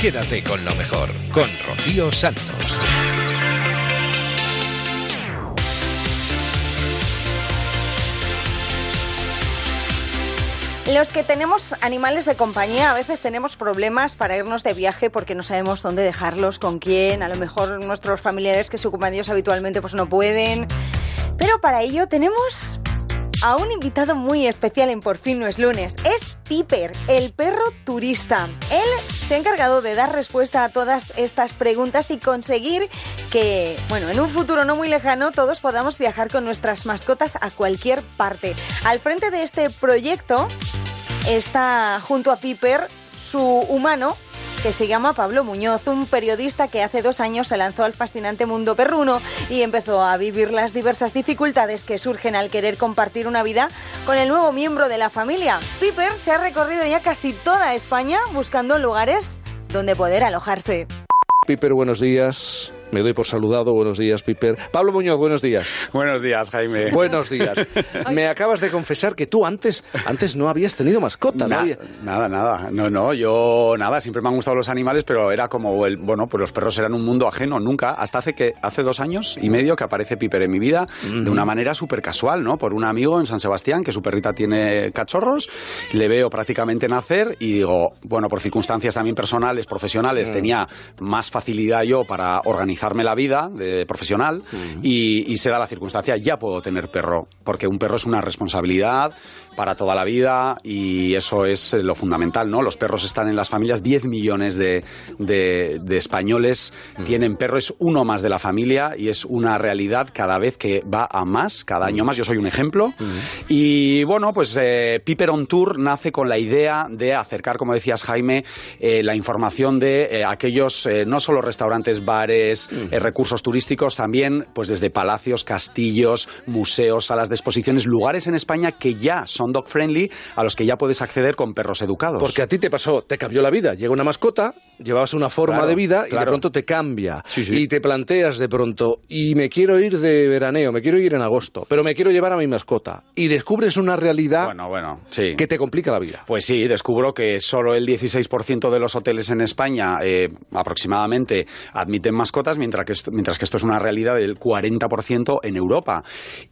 Quédate con lo mejor, con Rocío Santos. Los que tenemos animales de compañía a veces tenemos problemas para irnos de viaje porque no sabemos dónde dejarlos, con quién, a lo mejor nuestros familiares que se ocupan de ellos habitualmente pues no pueden. Pero para ello tenemos a un invitado muy especial en Por fin no es lunes. Es Piper, el perro turista. Él se ha encargado de dar respuesta a todas estas preguntas y conseguir que, bueno, en un futuro no muy lejano todos podamos viajar con nuestras mascotas a cualquier parte. Al frente de este proyecto está junto a Piper su humano que se llama Pablo Muñoz, un periodista que hace dos años se lanzó al fascinante mundo perruno y empezó a vivir las diversas dificultades que surgen al querer compartir una vida con el nuevo miembro de la familia. Piper se ha recorrido ya casi toda España buscando lugares donde poder alojarse. Piper, buenos días. Me doy por saludado. Buenos días, Piper. Pablo Muñoz, buenos días. Buenos días, Jaime. Buenos días. [laughs] Me acabas de confesar que tú antes, antes no habías tenido mascota, ¿no? Na- Nada, nada. No, no, yo nada, siempre me han gustado los animales, pero era como el, bueno, pues los perros eran un mundo ajeno, nunca, hasta hace que hace dos años y medio que aparece Piper en mi vida de una manera súper casual, ¿no? Por un amigo en San Sebastián que su perrita tiene cachorros, le veo prácticamente nacer y digo, bueno, por circunstancias también personales, profesionales, Mm. tenía más facilidad yo para organizarme la vida de profesional y, y se da la circunstancia, ya puedo tener perro, porque un perro es una responsabilidad para toda la vida y eso es eh, lo fundamental, ¿no? Los perros están en las familias, 10 millones de, de- de españoles tienen perro, es uno más de la familia y es una realidad cada vez que va a más, cada año más, yo soy un ejemplo. Y bueno, pues eh, Piper on Tour nace con la idea de acercar, como decías Jaime, eh, la información de eh, aquellos, eh, no solo restaurantes, bares, eh, recursos turísticos, también pues desde palacios, castillos, museos, salas de exposiciones, lugares en España que ya son dog friendly, a los que ya puedes acceder con perros educados. Porque a ti te pasó, te cambió la vida. Llega una mascota, llevabas una forma Claro, de vida y de pronto te cambia. Y te planteas de pronto, y me quiero ir de veraneo, me quiero ir en agosto, pero me quiero llevar a mi mascota. Y descubres una realidad Bueno, bueno, sí. que te complica la vida. Pues sí, descubro que solo el 16% de los hoteles en España eh, aproximadamente admiten mascotas, mientras que, esto, mientras que esto es una realidad del 40% en Europa.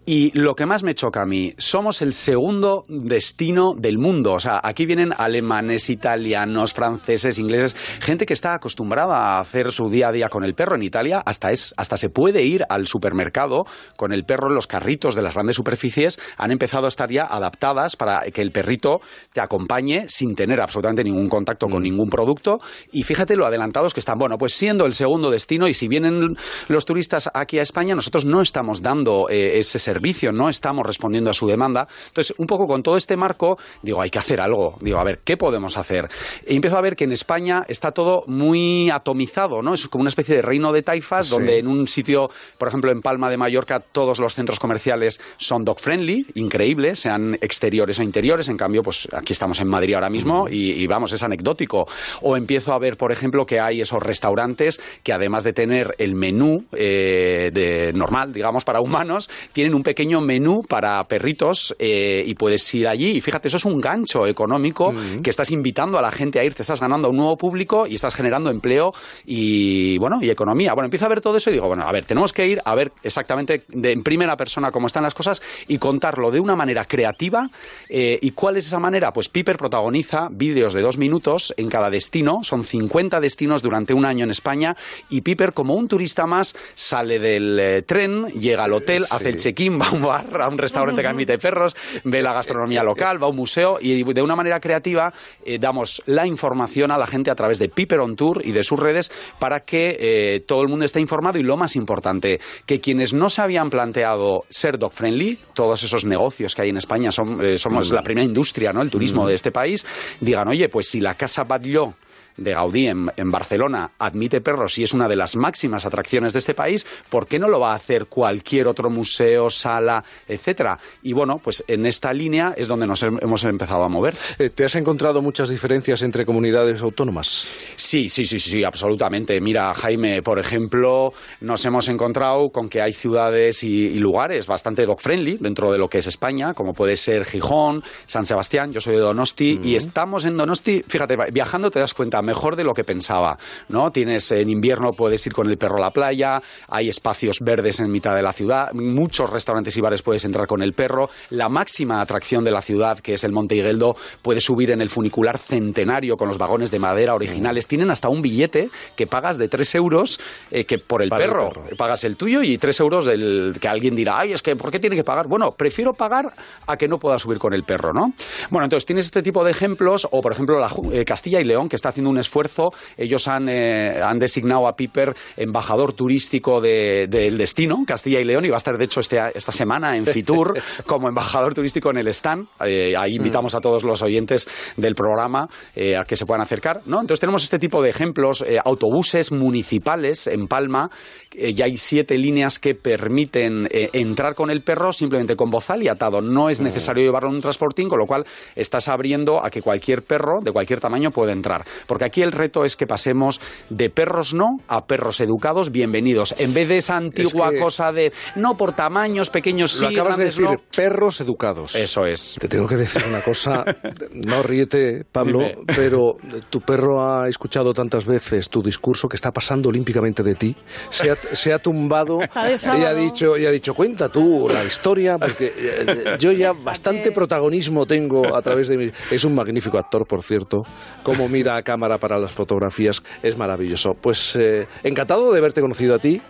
Y lo que más me choca a mí, somos el segundo destino del mundo. O sea, aquí vienen alemanes, italianos, franceses, ingleses, gente que está acostumbrada a hacer su día a día con el perro. En Italia hasta, es, hasta se puede ir al supermercado con el perro en los carritos de las grandes superficies. Han empezado a estar ya adaptadas para que el perrito te acompañe sin tener absolutamente ningún contacto con ningún producto. Y fíjate lo adelantados que están. Bueno, pues siendo el segundo destino y si vienen los turistas aquí a España, nosotros no estamos dando eh, ese servicio, no estamos respondiendo a su demanda. Entonces, un poco con todo este marco, digo, hay que hacer algo. Digo, a ver, ¿qué podemos hacer? Y empiezo a ver que en España está todo muy atomizado, ¿no? Es como una especie de reino de taifas Sí. donde en un sitio, por ejemplo, en Palma de Mallorca, todos los centros comerciales son dog friendly, increíble, sean exteriores o interiores. En cambio, pues aquí estamos en Madrid ahora mismo y, y vamos, es anecdótico. O empiezo a ver, por ejemplo, que hay esos restaurantes que además de tener el menú eh, de normal, digamos, para humanos, tienen un pequeño menú para perritos eh, y puedes ir allí. Y fíjate, eso es un gancho económico que estás invitando a la gente a ir, te estás ganando a un nuevo público y estás generando empleo y, bueno, y economía. Bueno, empiezo a ver todo eso y digo, bueno, a ver, tenemos que ir a ver exactamente de, en primera persona cómo están las cosas y contarlo de una manera creativa. eh, ¿Y cuál es esa manera? Pues Piper protagoniza vídeos de dos minutos en cada destino. Son 50 destinos durante un año en España y Piper, como un turista más, sale del eh, tren, llega al hotel, hace el check-in, va a un bar, a un restaurante que admite perros, ve la gastronomía [laughs] local, va a un museo y de una manera creativa eh, damos la información a la gente a través de Piper on Tour y de sus redes para que eh, todo el mundo esté informado y lo más importante, que quienes no se habían planteado ser dog friendly, todos esos negocios que hay en España, son, eh, somos Mm. la primera industria, ¿no? El turismo Mm. de este país, digan, oye, pues si la casa Batlló de Gaudí en, en Barcelona admite perros y es una de las máximas atracciones de este país, ¿por qué no lo va a hacer cualquier otro museo, sala, etcétera? Y bueno, pues en esta línea es donde nos hem- hemos empezado a mover. Eh, ¿Te has encontrado muchas diferencias entre comunidades autónomas? Sí, sí, sí, sí, absolutamente. Mira, Jaime, por ejemplo, nos hemos encontrado con que hay ciudades y, y lugares bastante dog-friendly dentro de lo que es España, como puede ser Gijón, San Sebastián, yo soy de Donosti, y estamos en Donosti, fíjate, viajando te das cuenta mejor de lo que pensaba, ¿no? Tienes en invierno, puedes ir con el perro a la playa, hay espacios verdes en mitad de la ciudad, muchos restaurantes y bares puedes entrar con el perro, la máxima atracción de la ciudad, que es el Monte Higueldo, puedes subir en el funicular centenario con los vagones de madera originales, tienen hasta un billete que pagas de 3 euros eh, que por el perro. pagas el tuyo y 3 euros del que alguien dirá, ay, es que ¿por qué tiene que pagar? Bueno, prefiero pagar a que no pueda subir con el perro, ¿no? Bueno, entonces tienes este tipo de ejemplos, o por ejemplo la eh, Castilla y León, que está haciendo un esfuerzo, ellos han, eh, han designado a Piper embajador turístico de- del destino, Castilla y León, y va a estar de hecho este, esta semana en Fitur [laughs] como embajador turístico en el stand. Eh, ahí invitamos a todos los oyentes del programa eh, a que se puedan acercar, ¿no? Entonces tenemos este tipo de ejemplos, autobuses municipales en Palma, ya hay siete líneas que permiten entrar con el perro simplemente con bozal y atado. No es necesario llevarlo en un transportín, con lo cual estás abriendo a que cualquier perro de cualquier tamaño pueda entrar. Porque aquí el reto es que pasemos de perros no a perros educados bienvenidos. En vez de esa antigua que- cosa de no por tamaños pequeños sí, Lo acabas de grandes decir, no. perros educados. Eso es. Te tengo que decir una cosa, [laughs] no ríete, Pablo, Dime. pero tu perro ha escuchado tantas veces tu discurso que está pasando olímpicamente de ti. Se ha, se ha tumbado [laughs] de y ha dicho, y ha dicho, cuenta tú la historia, porque eh, yo ya [laughs] bastante protagonismo tengo a través de mi... Es un magnífico actor, por cierto, como mira a cámara para las fotografías, es maravilloso. Pues eh, encantado de haberte conocido a ti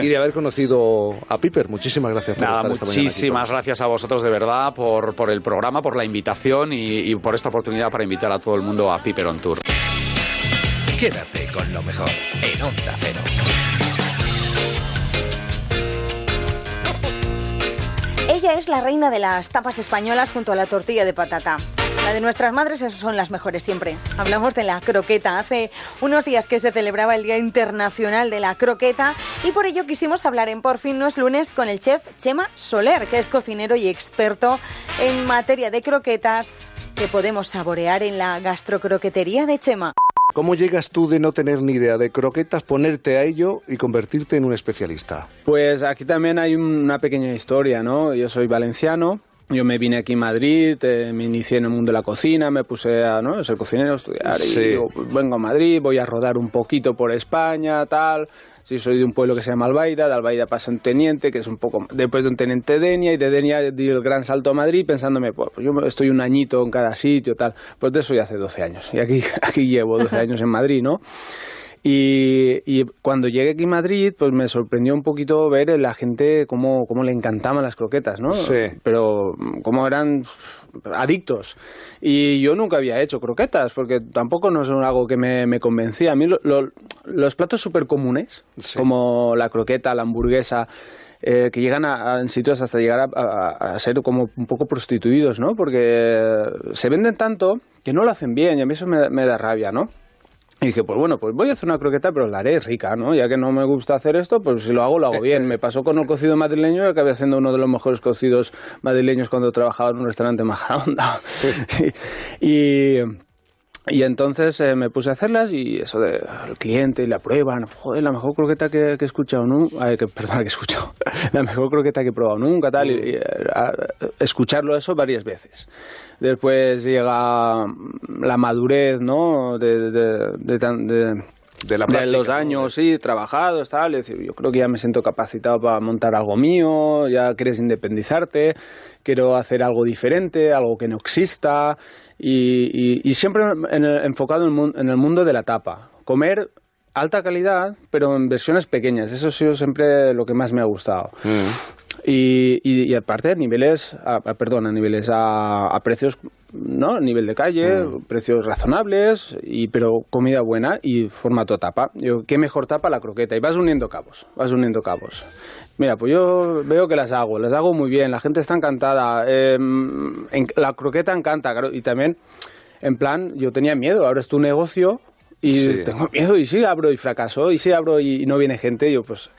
y de haber conocido a Piper. Muchísimas gracias por Nada, estar esta mañana aquí con muchísimas gracias a vosotros de verdad por, por el programa, por la invitación y, y por esta oportunidad para invitar a todo el mundo a Piper on Tour. Quédate con lo mejor en Onda Cero. Ella es la reina de las tapas españolas junto a la tortilla de patata. La de nuestras madres esas son las mejores siempre. Hablamos de la croqueta. Hace unos días que se celebraba el Día Internacional de la Croqueta y por ello quisimos hablar en Por fin no es lunes con el chef Chema Soler, que es cocinero y experto en materia de croquetas que podemos saborear en la gastrocroquetería de Chema. ¿Cómo llegas tú de no tener ni idea de croquetas, ponerte a ello y convertirte en un especialista? Pues aquí también hay una pequeña historia, ¿no? Yo soy valenciano, yo me vine aquí a Madrid, eh, me inicié en el mundo de la cocina, me puse a ¿no? ser cocinero, estudiar Sí. y digo, pues vengo a Madrid, voy a rodar un poquito por España, tal. Sí, soy de un pueblo que se llama Albaida, de Albaida pasa un teniente, que es un poco después de un teniente Denia, y de Denia di el gran salto a Madrid pensándome, pues, pues yo estoy un añito en cada sitio, tal. Pues de eso ya hace 12 años, y aquí, [laughs] aquí llevo 12 [laughs] años en Madrid, ¿no? Y, y cuando llegué aquí a Madrid, pues me sorprendió un poquito ver la gente cómo, cómo le encantaban las croquetas, ¿no? Sí. Pero mm, cómo eran adictos. Y yo nunca había hecho croquetas, porque tampoco no son algo que me, me convencía. A mí lo- lo- los platos súper comunes, como la croqueta, la hamburguesa, eh, que llegan a, a- en sitios hasta llegar a, a- a ser como un poco prostituidos, ¿no? Porque se venden tanto que no lo hacen bien y a mí eso me, me da rabia, ¿no? Y dije, pues bueno, pues voy a hacer una croqueta, pero la haré rica, ¿no? Ya que no me gusta hacer esto, pues si lo hago, lo hago bien. Me pasó con el cocido madrileño y acabé haciendo uno de los mejores cocidos madrileños cuando trabajaba en un restaurante en Majadahonda. [laughs] y, y entonces eh, me puse a hacerlas y eso de el cliente y la prueban, joder, la mejor croqueta que, que he escuchado nunca, que, perdón, que he escuchado, [laughs] la mejor croqueta que he probado nunca, tal, y, y, eh, a- escucharlo eso varias veces. Después llega mm, la madurez, ¿no? De, de, de tan- de- De la de los ¿no? años, sí, trabajados, tal. Decir, yo creo que ya me siento capacitado para montar algo mío, ya quieres independizarte, quiero hacer algo diferente, algo que no exista, y, y- y siempre en el- enfocado en el, mun- en el mundo de la tapa. Comer alta calidad, pero en versiones pequeñas. Eso ha sido siempre lo que más me ha gustado. Y, y- y aparte a niveles, a, a- perdón, a niveles a, a precios, ¿no? A nivel de calle, precios razonables, y pero comida buena y formato tapa. Yo, ¿Qué mejor tapa la croqueta? Y vas uniendo cabos, vas uniendo cabos. Mira, pues yo veo que las hago, las hago muy bien, la gente está encantada, eh, en- la croqueta encanta, claro, y también, en plan, yo tenía miedo, ahora es tu negocio, Y Sí. tengo miedo, y si abro y fracaso, y si abro y no viene gente, yo pues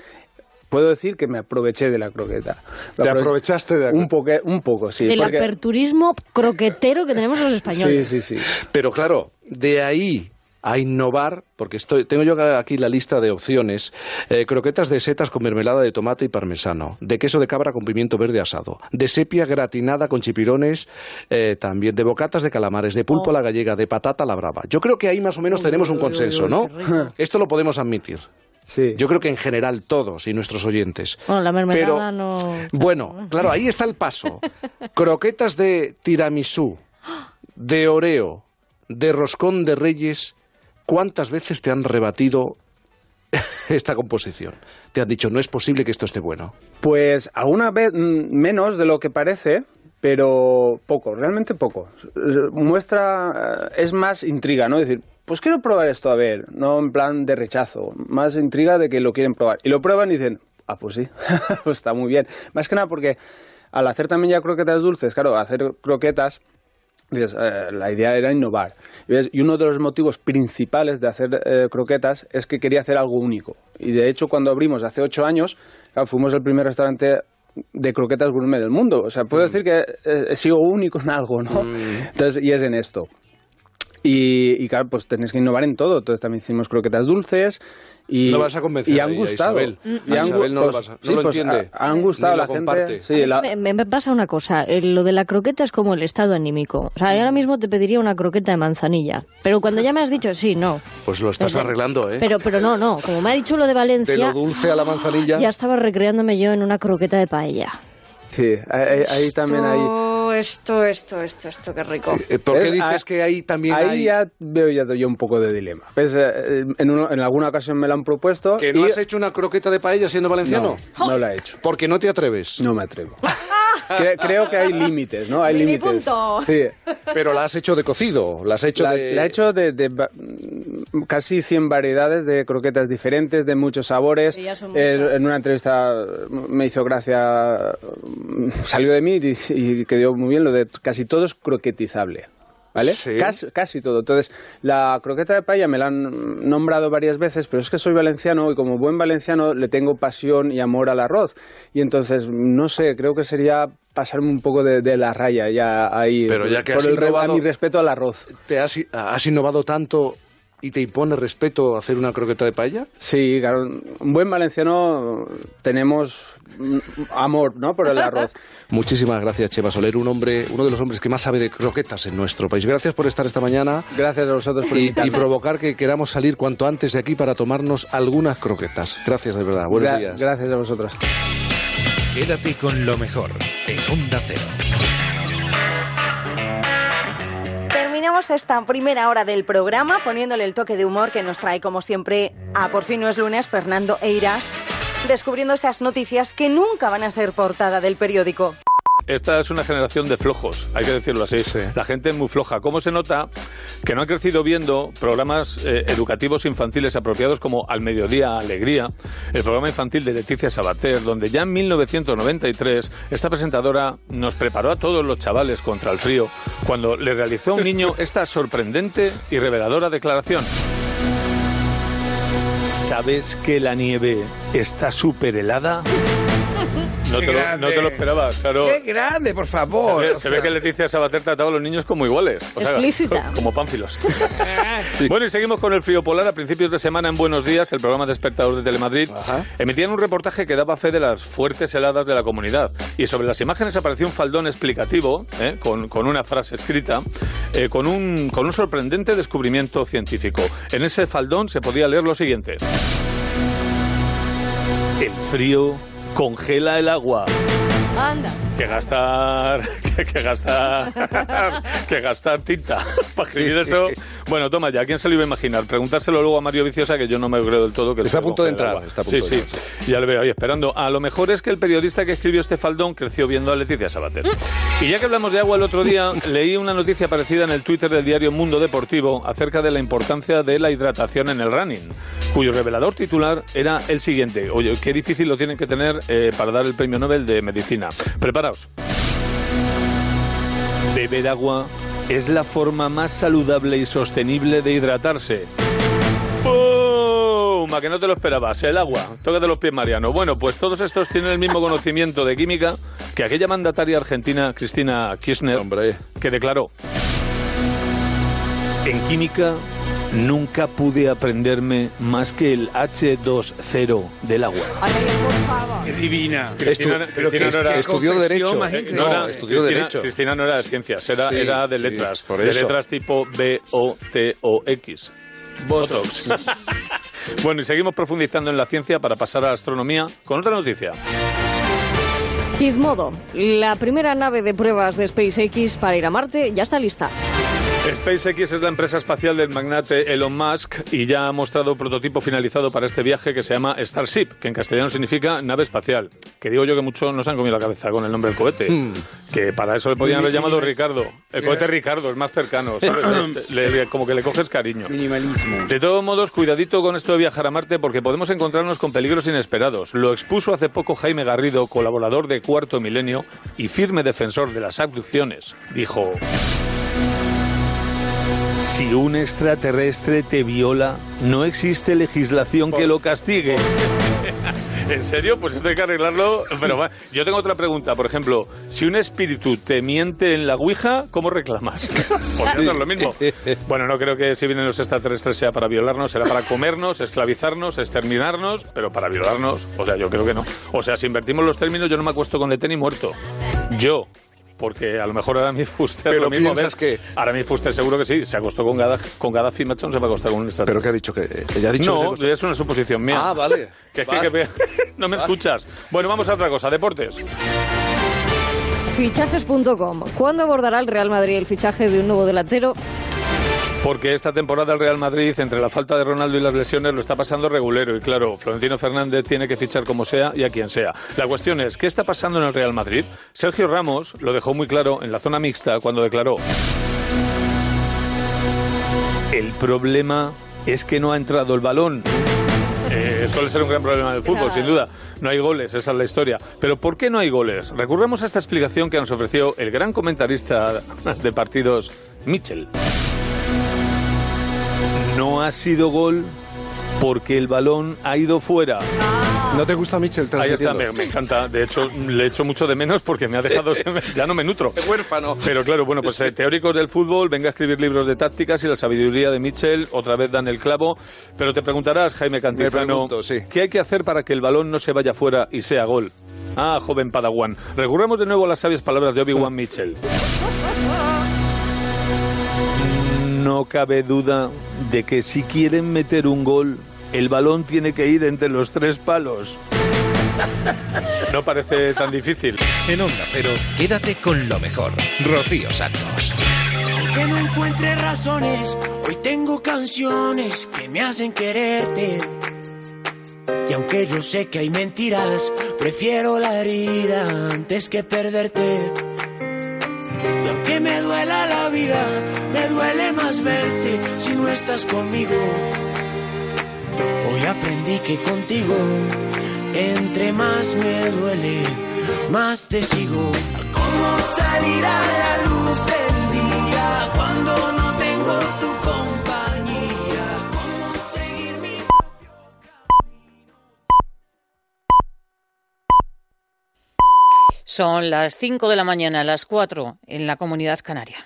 puedo decir que me aproveché de la croqueta. Me Te aprove- aprovechaste de la un, poque- un poco, sí. Del porque- aperturismo croquetero que tenemos los españoles. Sí, sí, sí. Pero claro, de ahí a innovar, porque estoy, tengo yo aquí la lista de opciones, eh, croquetas de setas con mermelada de tomate y parmesano, de queso de cabra con pimiento verde asado, de sepia gratinada con chipirones, eh, también de bocatas de calamares, de pulpo a la gallega, de patata a la brava. Yo creo que ahí más o menos tenemos un consenso, ¿no? Esto lo podemos admitir. Sí. Yo creo que en general todos y nuestros oyentes. Bueno, la mermelada Pero- no... Bueno, claro, ahí está el paso. [laughs] Croquetas de tiramisú, de oreo, de roscón de reyes. ¿Cuántas veces te han rebatido [laughs] esta composición? Te han dicho, no es posible que esto esté bueno. Pues alguna vez mm, menos de lo que parece, pero poco, realmente poco. Muestra, eh, es más intriga, ¿no? decir, pues quiero probar esto, a ver, no en plan de rechazo, más intriga de que lo quieren probar. Y lo prueban y dicen, ah, pues sí, [laughs] pues está muy bien. Más que nada porque al hacer también ya croquetas dulces, claro, hacer croquetas, dices, eh, la idea era innovar. Y, ves, y uno de los motivos principales de hacer eh, croquetas es que quería hacer algo único. Y de hecho, cuando abrimos hace ocho años, claro, fuimos el primer restaurante de croquetas gourmet del mundo. O sea, puedo decir que eh, he sido único en algo, ¿no? Entonces, y es en esto. Y, y claro, pues tenéis que innovar en todo. Entonces también hicimos croquetas dulces y, No vas a convencer y han a gustado. Isabel. Y A han Isabel no lo pues, vas a- no sí, lo pues, entiende. ha- han gustado la gente. comparte. Sí, la- Me, me pasa una cosa, eh, lo de la croqueta es como el estado anímico. O sea, yo ahora mismo te pediría una croqueta de manzanilla. Pero cuando ya me has dicho sí, no. Pues lo estás arreglando, ¿eh? Pero, pero no, no. Como me ha dicho lo de Valencia, de lo dulce a la manzanilla. ya estaba recreándome yo en una croqueta de paella. Sí, ahí, ahí también hay... Esto, esto, esto, esto, qué rico. Eh, ¿Por qué ¿Ves? dices Ah, que ahí también Ahí hay... ya veo ya yo un poco de dilema. ¿Ves? Eh, En, uno- en alguna ocasión me lo han propuesto. ¿Que no y- has hecho una croqueta de paella siendo valenciano? No, no la he hecho. Porque no te atreves. No me atrevo. Cre- creo que hay límites, ¿no? Hay [laughs] límites. punto. Sí. Pero la has hecho de cocido, la has hecho La, de... la he hecho de, casi 100 variedades de croquetas diferentes, de muchos sabores. Eh, en una entrevista me hizo gracia, salió de mí y, y quedó muy bien lo de casi todo es croquetizable. ¿Vale? Sí. Casi, casi todo. Entonces, la croqueta de paella me la han nombrado varias veces, pero es que soy valenciano y como buen valenciano le tengo pasión y amor al arroz. Y entonces, no sé, creo que sería pasarme un poco de, de la raya ya ahí. Pero ya que por has el a innovado- mi respeto al arroz. ¿Te has, has innovado tanto y te impone respeto hacer una croqueta de paella? Sí, claro. Un buen valenciano tenemos amor, ¿no? Por el arroz. [laughs] Muchísimas gracias, Chema Soler, un hombre, uno de los hombres que más sabe de croquetas en nuestro país. Gracias por estar esta mañana Gracias a vosotros por y, y provocar que queramos salir cuanto antes de aquí para tomarnos algunas croquetas. Gracias, de verdad. Buenos Gra- días. Gracias a vosotros. Quédate con lo mejor en Onda Cero. Esta primera hora del programa poniéndole el toque de humor que nos trae, como siempre, a Por fin no es lunes, Fernando Eiras, descubriendo esas noticias que nunca van a ser portada del periódico. Esta es una generación de flojos, hay que decirlo así. La gente es muy floja. ¿Cómo se nota que no han crecido viendo programas eh, educativos infantiles apropiados como Al Mediodía Alegría, el programa infantil de Leticia Sabater, donde ya en 1993 esta presentadora nos preparó a todos los chavales contra el frío cuando le realizó a un niño [laughs] esta sorprendente y reveladora declaración. ¿Sabes que la nieve está súper helada? No te, lo, no te lo esperabas, claro. ¡Qué grande, por favor! Se ve, se ve que Leticia Sabater trataba a los niños como iguales. o sea, Explícita. como pánfilos. [laughs] Bueno, y seguimos con el frío polar. A principios de semana en Buenos Días, el programa Despertador de Telemadrid, emitían un reportaje que daba fe de las fuertes heladas de la comunidad. Y sobre las imágenes apareció un faldón explicativo, ¿eh? con, con una frase escrita, eh, con, un, con un sorprendente descubrimiento científico. En ese faldón se podía leer lo siguiente. El frío congela el agua. Anda. Que gastar, [laughs] que, que gastar, [laughs] que gastar tinta [laughs] para escribir eso. Bueno, toma ya, ¿quién se lo iba a imaginar? Preguntárselo luego a Mario Viciosa, que yo no me creo del todo que Está a punto de entrar, agua. está a punto sí, de sí, ya le veo ahí esperando. A lo mejor es que el periodista que escribió este faldón creció viendo a Leticia Sabater. Y ya que hablamos de agua el otro día, leí una noticia parecida en el Twitter del diario Mundo Deportivo acerca de la importancia de la hidratación en el running, cuyo revelador titular era el siguiente. Oye, qué difícil lo tienen que tener eh, para dar el premio Nobel de Medicina. Preparaos. Beber agua es la forma más saludable y sostenible de hidratarse. Toma, que no te lo esperabas. El agua. Tócate los pies, Mariano. Bueno, pues todos estos tienen el mismo conocimiento de química que aquella mandataria argentina, Cristina Kirchner, que declaró. En química nunca pude aprenderme más que el H20 del agua. Qué divina. Cristina, Estu- Cristina que- no era, que estudió Derecho. Eh, no no, era- estudió Cristina, Derecho. Cristina no era de ciencias, era, Sí, era de sí, letras. por de eso. letras tipo B-O-T-O-X. Botox. [laughs] bueno, y seguimos profundizando en la ciencia para pasar a la astronomía con otra noticia. Gizmodo, la primera nave de pruebas de SpaceX para ir a Marte, ya está lista. SpaceX es la empresa espacial del magnate Elon Musk y ya ha mostrado un prototipo finalizado para este viaje que se llama Starship, que en castellano significa nave espacial. Que digo yo que muchos no se han comido la cabeza con el nombre del cohete. Que para eso le podían haber llamado Ricardo. El cohete Ricardo es más cercano, ¿sabes? Le- le- como que le coges cariño. Minimalismo. De todos modos, cuidadito con esto de viajar a Marte porque podemos encontrarnos con peligros inesperados. Lo expuso hace poco Jaime Garrido, colaborador de Cuarto Milenio y firme defensor de las abducciones. Dijo... Si un extraterrestre te viola, no existe legislación que lo castigue. [laughs] ¿En serio? Pues esto hay que arreglarlo. Pero va, yo tengo otra pregunta. Por ejemplo, si un espíritu te miente en la Ouija, ¿cómo reclamas? [laughs] Porque eso es lo mismo. [laughs] Bueno, no creo que si vienen los extraterrestres sea para violarnos, será para comernos, esclavizarnos, exterminarnos, pero para violarnos, o sea, yo creo que no. O sea, si invertimos los términos, yo no me acuesto con Lete ni muerto. Yo. Porque a lo mejor ahora mi Fuster Pero lo mismo. piensas ¿ves? Ahora mi Fuster seguro que sí. Se acostó con Gaddafi, con Gaddafi macho, no se va a acostar con un extraterrestre. Pero que ha dicho que ella ha dicho que se No, acostó- es una suposición mía. Ah, vale. [laughs] Que es que- Vale. que- no me escuchas. Bueno, vamos a otra cosa. Deportes. Fichajes.com. ¿Cuándo abordará el Real Madrid el fichaje de un nuevo delantero? Porque esta temporada el Real Madrid, entre la falta de Ronaldo y las lesiones, lo está pasando regulero. Y claro, Florentino Fernández tiene que fichar como sea y a quien sea. La cuestión es, ¿qué está pasando en el Real Madrid? Sergio Ramos lo dejó muy claro en la zona mixta cuando declaró... El problema es que no ha entrado el balón. Eh, suele ser un gran problema del fútbol, sin duda. No hay goles, esa es la historia. Pero ¿por qué no hay goles? Recurramos a esta explicación que nos ofreció el gran comentarista de partidos, Mitchell. No ha sido gol porque el balón ha ido fuera. ¿No te gusta Mitchell Ahí está, me, me encanta. De hecho, le echo mucho de menos porque me ha dejado. [laughs] [laughs] ya no me nutro. huérfano. Pero claro, bueno, pues eh, teóricos del fútbol, venga a escribir libros de tácticas y la sabiduría de Mitchell otra vez dan el clavo. Pero te preguntarás, Jaime Cantizano, pregunto, sí. ¿qué hay que hacer para que el balón no se vaya fuera y sea gol? Ah, joven Padawan. Recurramos de nuevo a las sabias palabras de Obi-Wan Mitchell. [laughs] No cabe duda de que si quieren meter un gol, el balón tiene que ir entre los tres palos. [laughs] No parece tan difícil. En Onda Cero, quédate con lo mejor. Rocío Santos. Aunque no encuentre razones, hoy tengo canciones que me hacen quererte. Y aunque yo sé que hay mentiras, prefiero la herida antes que perderte. Y aunque me duela la vida, duele más verte si no estás conmigo. Hoy aprendí que contigo, entre más me duele, más te sigo. ¿Cómo salir a la luz del día cuando no tengo tu compañía? ¿Cómo seguir mi Son las 5 de la mañana, las 4 en la comunidad canaria.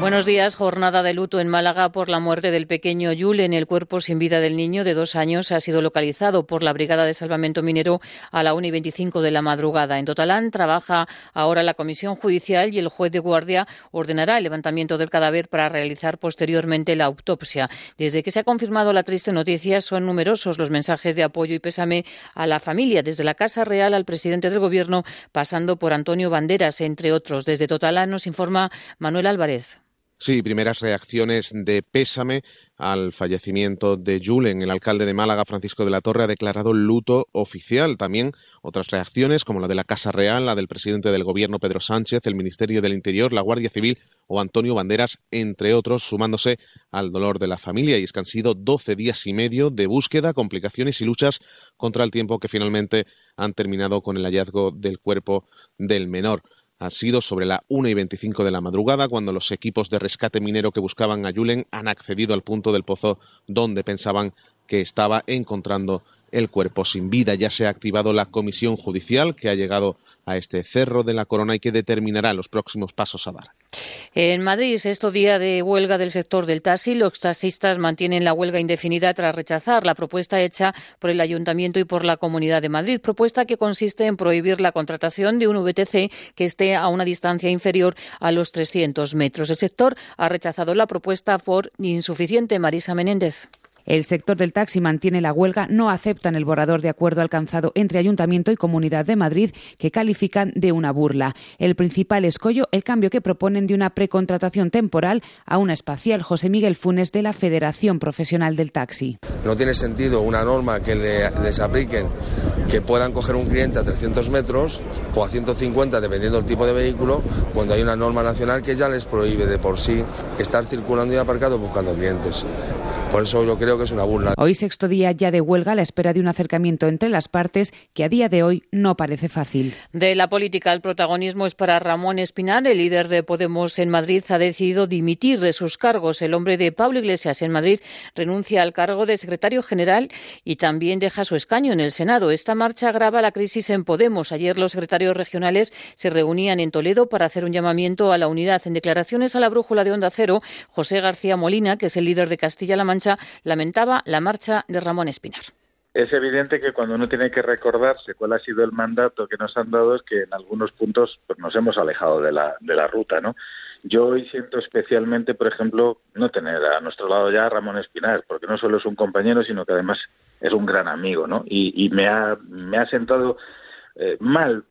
Buenos días. Jornada de luto en Málaga por la muerte del pequeño Julen. El cuerpo sin vida del niño de dos años ha sido localizado por la Brigada de Salvamento Minero a la 1 y 25 de la madrugada. En Totalán trabaja ahora la Comisión Judicial y el juez de guardia ordenará el levantamiento del cadáver para realizar posteriormente la autopsia. Desde que se ha confirmado la triste noticia, son numerosos los mensajes de apoyo y pésame a la familia, desde la Casa Real al presidente del Gobierno, pasando por Antonio Banderas, entre otros. Desde Totalán nos informa Manuel Álvarez. Sí, primeras reacciones de pésame al fallecimiento de Julen. El alcalde de Málaga, Francisco de la Torre, ha declarado luto oficial. También otras reacciones, como la de la Casa Real, la del presidente del Gobierno, Pedro Sánchez, el Ministerio del Interior, la Guardia Civil o Antonio Banderas, entre otros, sumándose al dolor de la familia. Y es que han sido 12 días y medio de búsqueda, complicaciones y luchas contra el tiempo que finalmente han terminado con el hallazgo del cuerpo del menor. Ha sido sobre la 1 y 25 de la madrugada, cuando los equipos de rescate minero que buscaban a Julen han accedido al punto del pozo donde pensaban que estaba encontrando el cuerpo sin vida. Ya se ha activado la comisión judicial que ha llegado a este cerro de la corona y que determinará los próximos pasos a dar. En Madrid, sexto día de huelga del sector del taxi, los taxistas mantienen la huelga indefinida tras rechazar la propuesta hecha por el Ayuntamiento y por la Comunidad de Madrid, propuesta que consiste en prohibir la contratación de un VTC que esté a una distancia inferior a los 300 metros. El sector ha rechazado la propuesta por insuficiente. Marisa Menéndez. El sector del taxi mantiene la huelga, no aceptan el borrador de acuerdo alcanzado entre Ayuntamiento y Comunidad de Madrid, que califican de una burla. El principal escollo, el cambio que proponen de una precontratación temporal a una espacial. José Miguel Funes, de la Federación Profesional del Taxi. No tiene sentido una norma que les apliquen que puedan coger un cliente a 300 metros o a 150, dependiendo del tipo de vehículo, cuando hay una norma nacional que ya les prohíbe de por sí estar circulando y aparcado buscando clientes. Por eso yo creo que es una burla. Hoy sexto día ya de huelga a la espera de un acercamiento entre las partes que a día de hoy no parece fácil. De la política el protagonismo es para Ramón Espinar. El líder de Podemos en Madrid ha decidido dimitir de sus cargos. El hombre de Pablo Iglesias en Madrid renuncia al cargo de secretario general y también deja su escaño en el Senado. Esta marcha agrava la crisis en Podemos. Ayer los secretarios regionales se reunían en Toledo para hacer un llamamiento a la unidad. En declaraciones a la brújula de Onda Cero, José García Molina, que es el líder de Castilla-La Mancha, la marcha de Ramón Espinar. Es evidente que cuando uno tiene que recordarse cuál ha sido el mandato que nos han dado es que en algunos puntos pues, nos hemos alejado de la, de la ruta, ¿no? Yo hoy siento especialmente, por ejemplo, no tener a nuestro lado ya a Ramón Espinar, porque no solo es un compañero, sino que además es un gran amigo, ¿no? Y, me, ha, me ha sentado eh, mal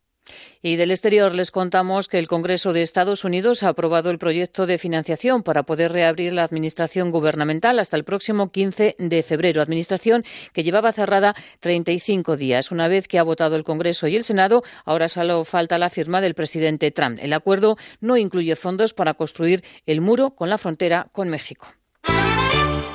y del exterior les contamos que el Congreso de Estados Unidos ha aprobado el proyecto de financiación para poder reabrir la administración gubernamental hasta el próximo 15 de febrero. Administración que llevaba cerrada 35 días. Una vez que ha votado el Congreso y el Senado, ahora solo falta la firma del presidente Trump. El acuerdo no incluye fondos para construir el muro con la frontera con México.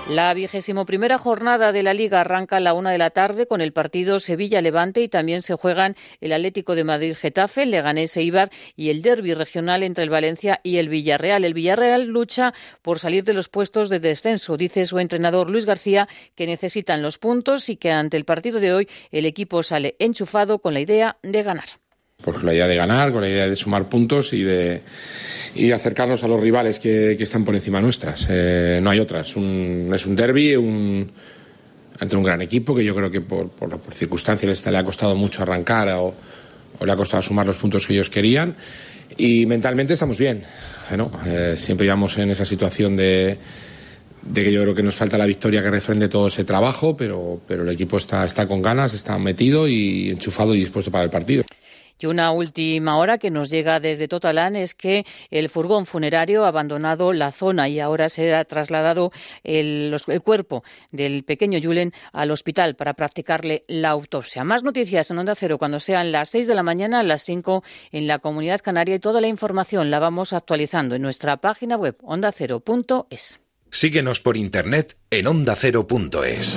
La vigésimo primera jornada de la Liga arranca a la una de la tarde con el partido Sevilla-Levante y también se juegan el Atlético de Madrid-Getafe, el Leganés Eibar y el derby regional entre el Valencia y el Villarreal. El Villarreal lucha por salir de los puestos de descenso. Dice su entrenador Luis García que necesitan los puntos y que ante el partido de hoy el equipo sale enchufado con la idea de ganar. Pues la idea de ganar, con la idea de sumar puntos y de y acercarnos a los rivales que, están por encima nuestras. Eh, no hay otras. Un, es un derby un, ante un gran equipo que yo creo que por, por, circunstancias le ha costado mucho arrancar o, le ha costado sumar los puntos que ellos querían. Y mentalmente estamos bien. Bueno, eh, siempre íbamos en esa situación de, de que yo creo que nos falta la victoria que refrende todo ese trabajo, pero, pero el equipo está, está con ganas, está metido y enchufado y dispuesto para el partido. Y una última hora que nos llega desde Totalán es que el furgón funerario ha abandonado la zona y ahora se ha trasladado el, cuerpo del pequeño Julen al hospital para practicarle la autopsia. Más noticias en Onda Cero cuando sean las 6 de la mañana, las 5 en la Comunidad Canaria y toda la información la vamos actualizando en nuestra página web ondacero.es. Síguenos por internet en ondacero.es.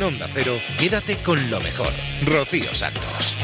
En Onda Cero, quédate con lo mejor. Rocío Santos.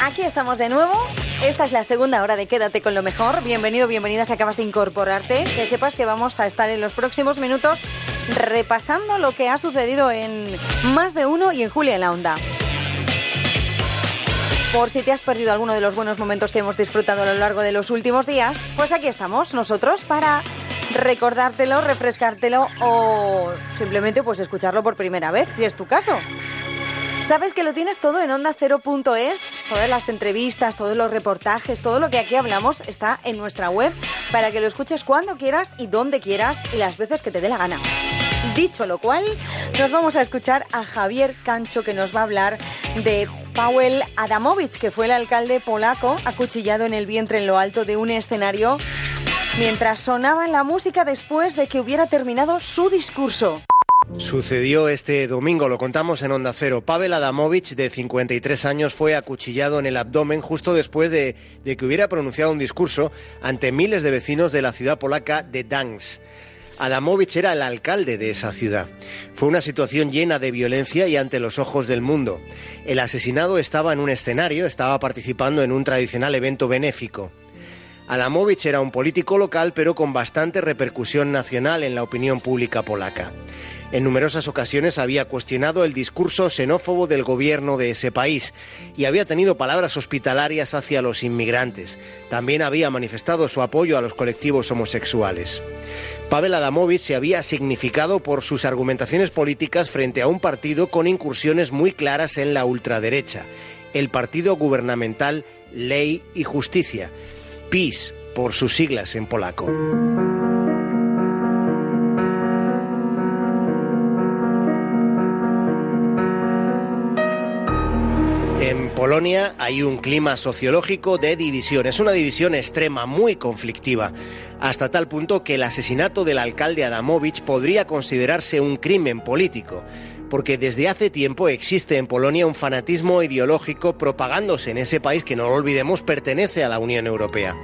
Aquí estamos de nuevo. Esta es la segunda hora de Quédate con lo mejor. Bienvenido, bienvenida si acabas de incorporarte. Que sepas que vamos a estar en los próximos minutos repasando lo que ha sucedido en más de uno y en Julia en la Onda. Por si te has perdido alguno de los buenos momentos que hemos disfrutado a lo largo de los últimos días, pues aquí estamos nosotros para recordártelo, refrescártelo o simplemente pues escucharlo por primera vez, si es tu caso. Sabes que lo tienes todo en onda0.es, todas las entrevistas, todos los reportajes, todo lo que aquí hablamos está en nuestra web para que lo escuches cuando quieras y donde quieras y las veces que te dé la gana. Dicho lo cual, nos vamos a escuchar a Javier Cancho que nos va a hablar de Paweł Adamowicz, que fue el alcalde polaco acuchillado en el vientre en lo alto de un escenario mientras sonaba la música después de que hubiera terminado su discurso. Sucedió este domingo, lo contamos en Onda Cero. Pavel Adamovich, de 53 años, fue acuchillado en el abdomen justo después de, que hubiera pronunciado un discurso ante miles de vecinos de la ciudad polaca de Gdańsk. Adamovich era el alcalde de esa ciudad. Fue una situación llena de violencia y ante los ojos del mundo. El asesinado estaba en un escenario, estaba participando en un tradicional evento benéfico. Adamovich era un político local, pero con bastante repercusión nacional en la opinión pública polaca. En numerosas ocasiones había cuestionado el discurso xenófobo del gobierno de ese país y había tenido palabras hospitalarias hacia los inmigrantes. También había manifestado su apoyo a los colectivos homosexuales. Pavel Adamovich se había significado por sus argumentaciones políticas frente a un partido con incursiones muy claras en la ultraderecha, el partido gubernamental Ley y Justicia, PiS por sus siglas en polaco. Polonia hay un clima sociológico de división. Es una división extrema, muy conflictiva, hasta tal punto que el asesinato del alcalde Adamowicz podría considerarse un crimen político, porque desde hace tiempo existe en Polonia un fanatismo ideológico propagándose en ese país que no lo olvidemos pertenece a la Unión Europea.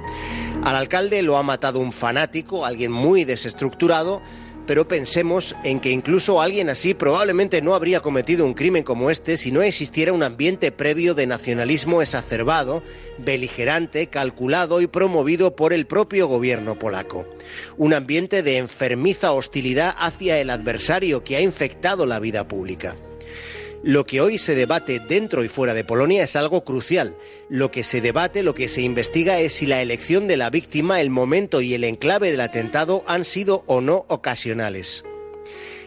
Al alcalde lo ha matado un fanático, alguien muy desestructurado, pero pensemos en que incluso alguien así probablemente no habría cometido un crimen como este si no existiera un ambiente previo de nacionalismo exacerbado, beligerante, calculado y promovido por el propio gobierno polaco. Un ambiente de enfermiza hostilidad hacia el adversario que ha infectado la vida pública. Lo que hoy se debate dentro y fuera de Polonia es algo crucial. Lo que se debate, lo que se investiga es si la elección de la víctima, el momento y el enclave del atentado han sido o no ocasionales.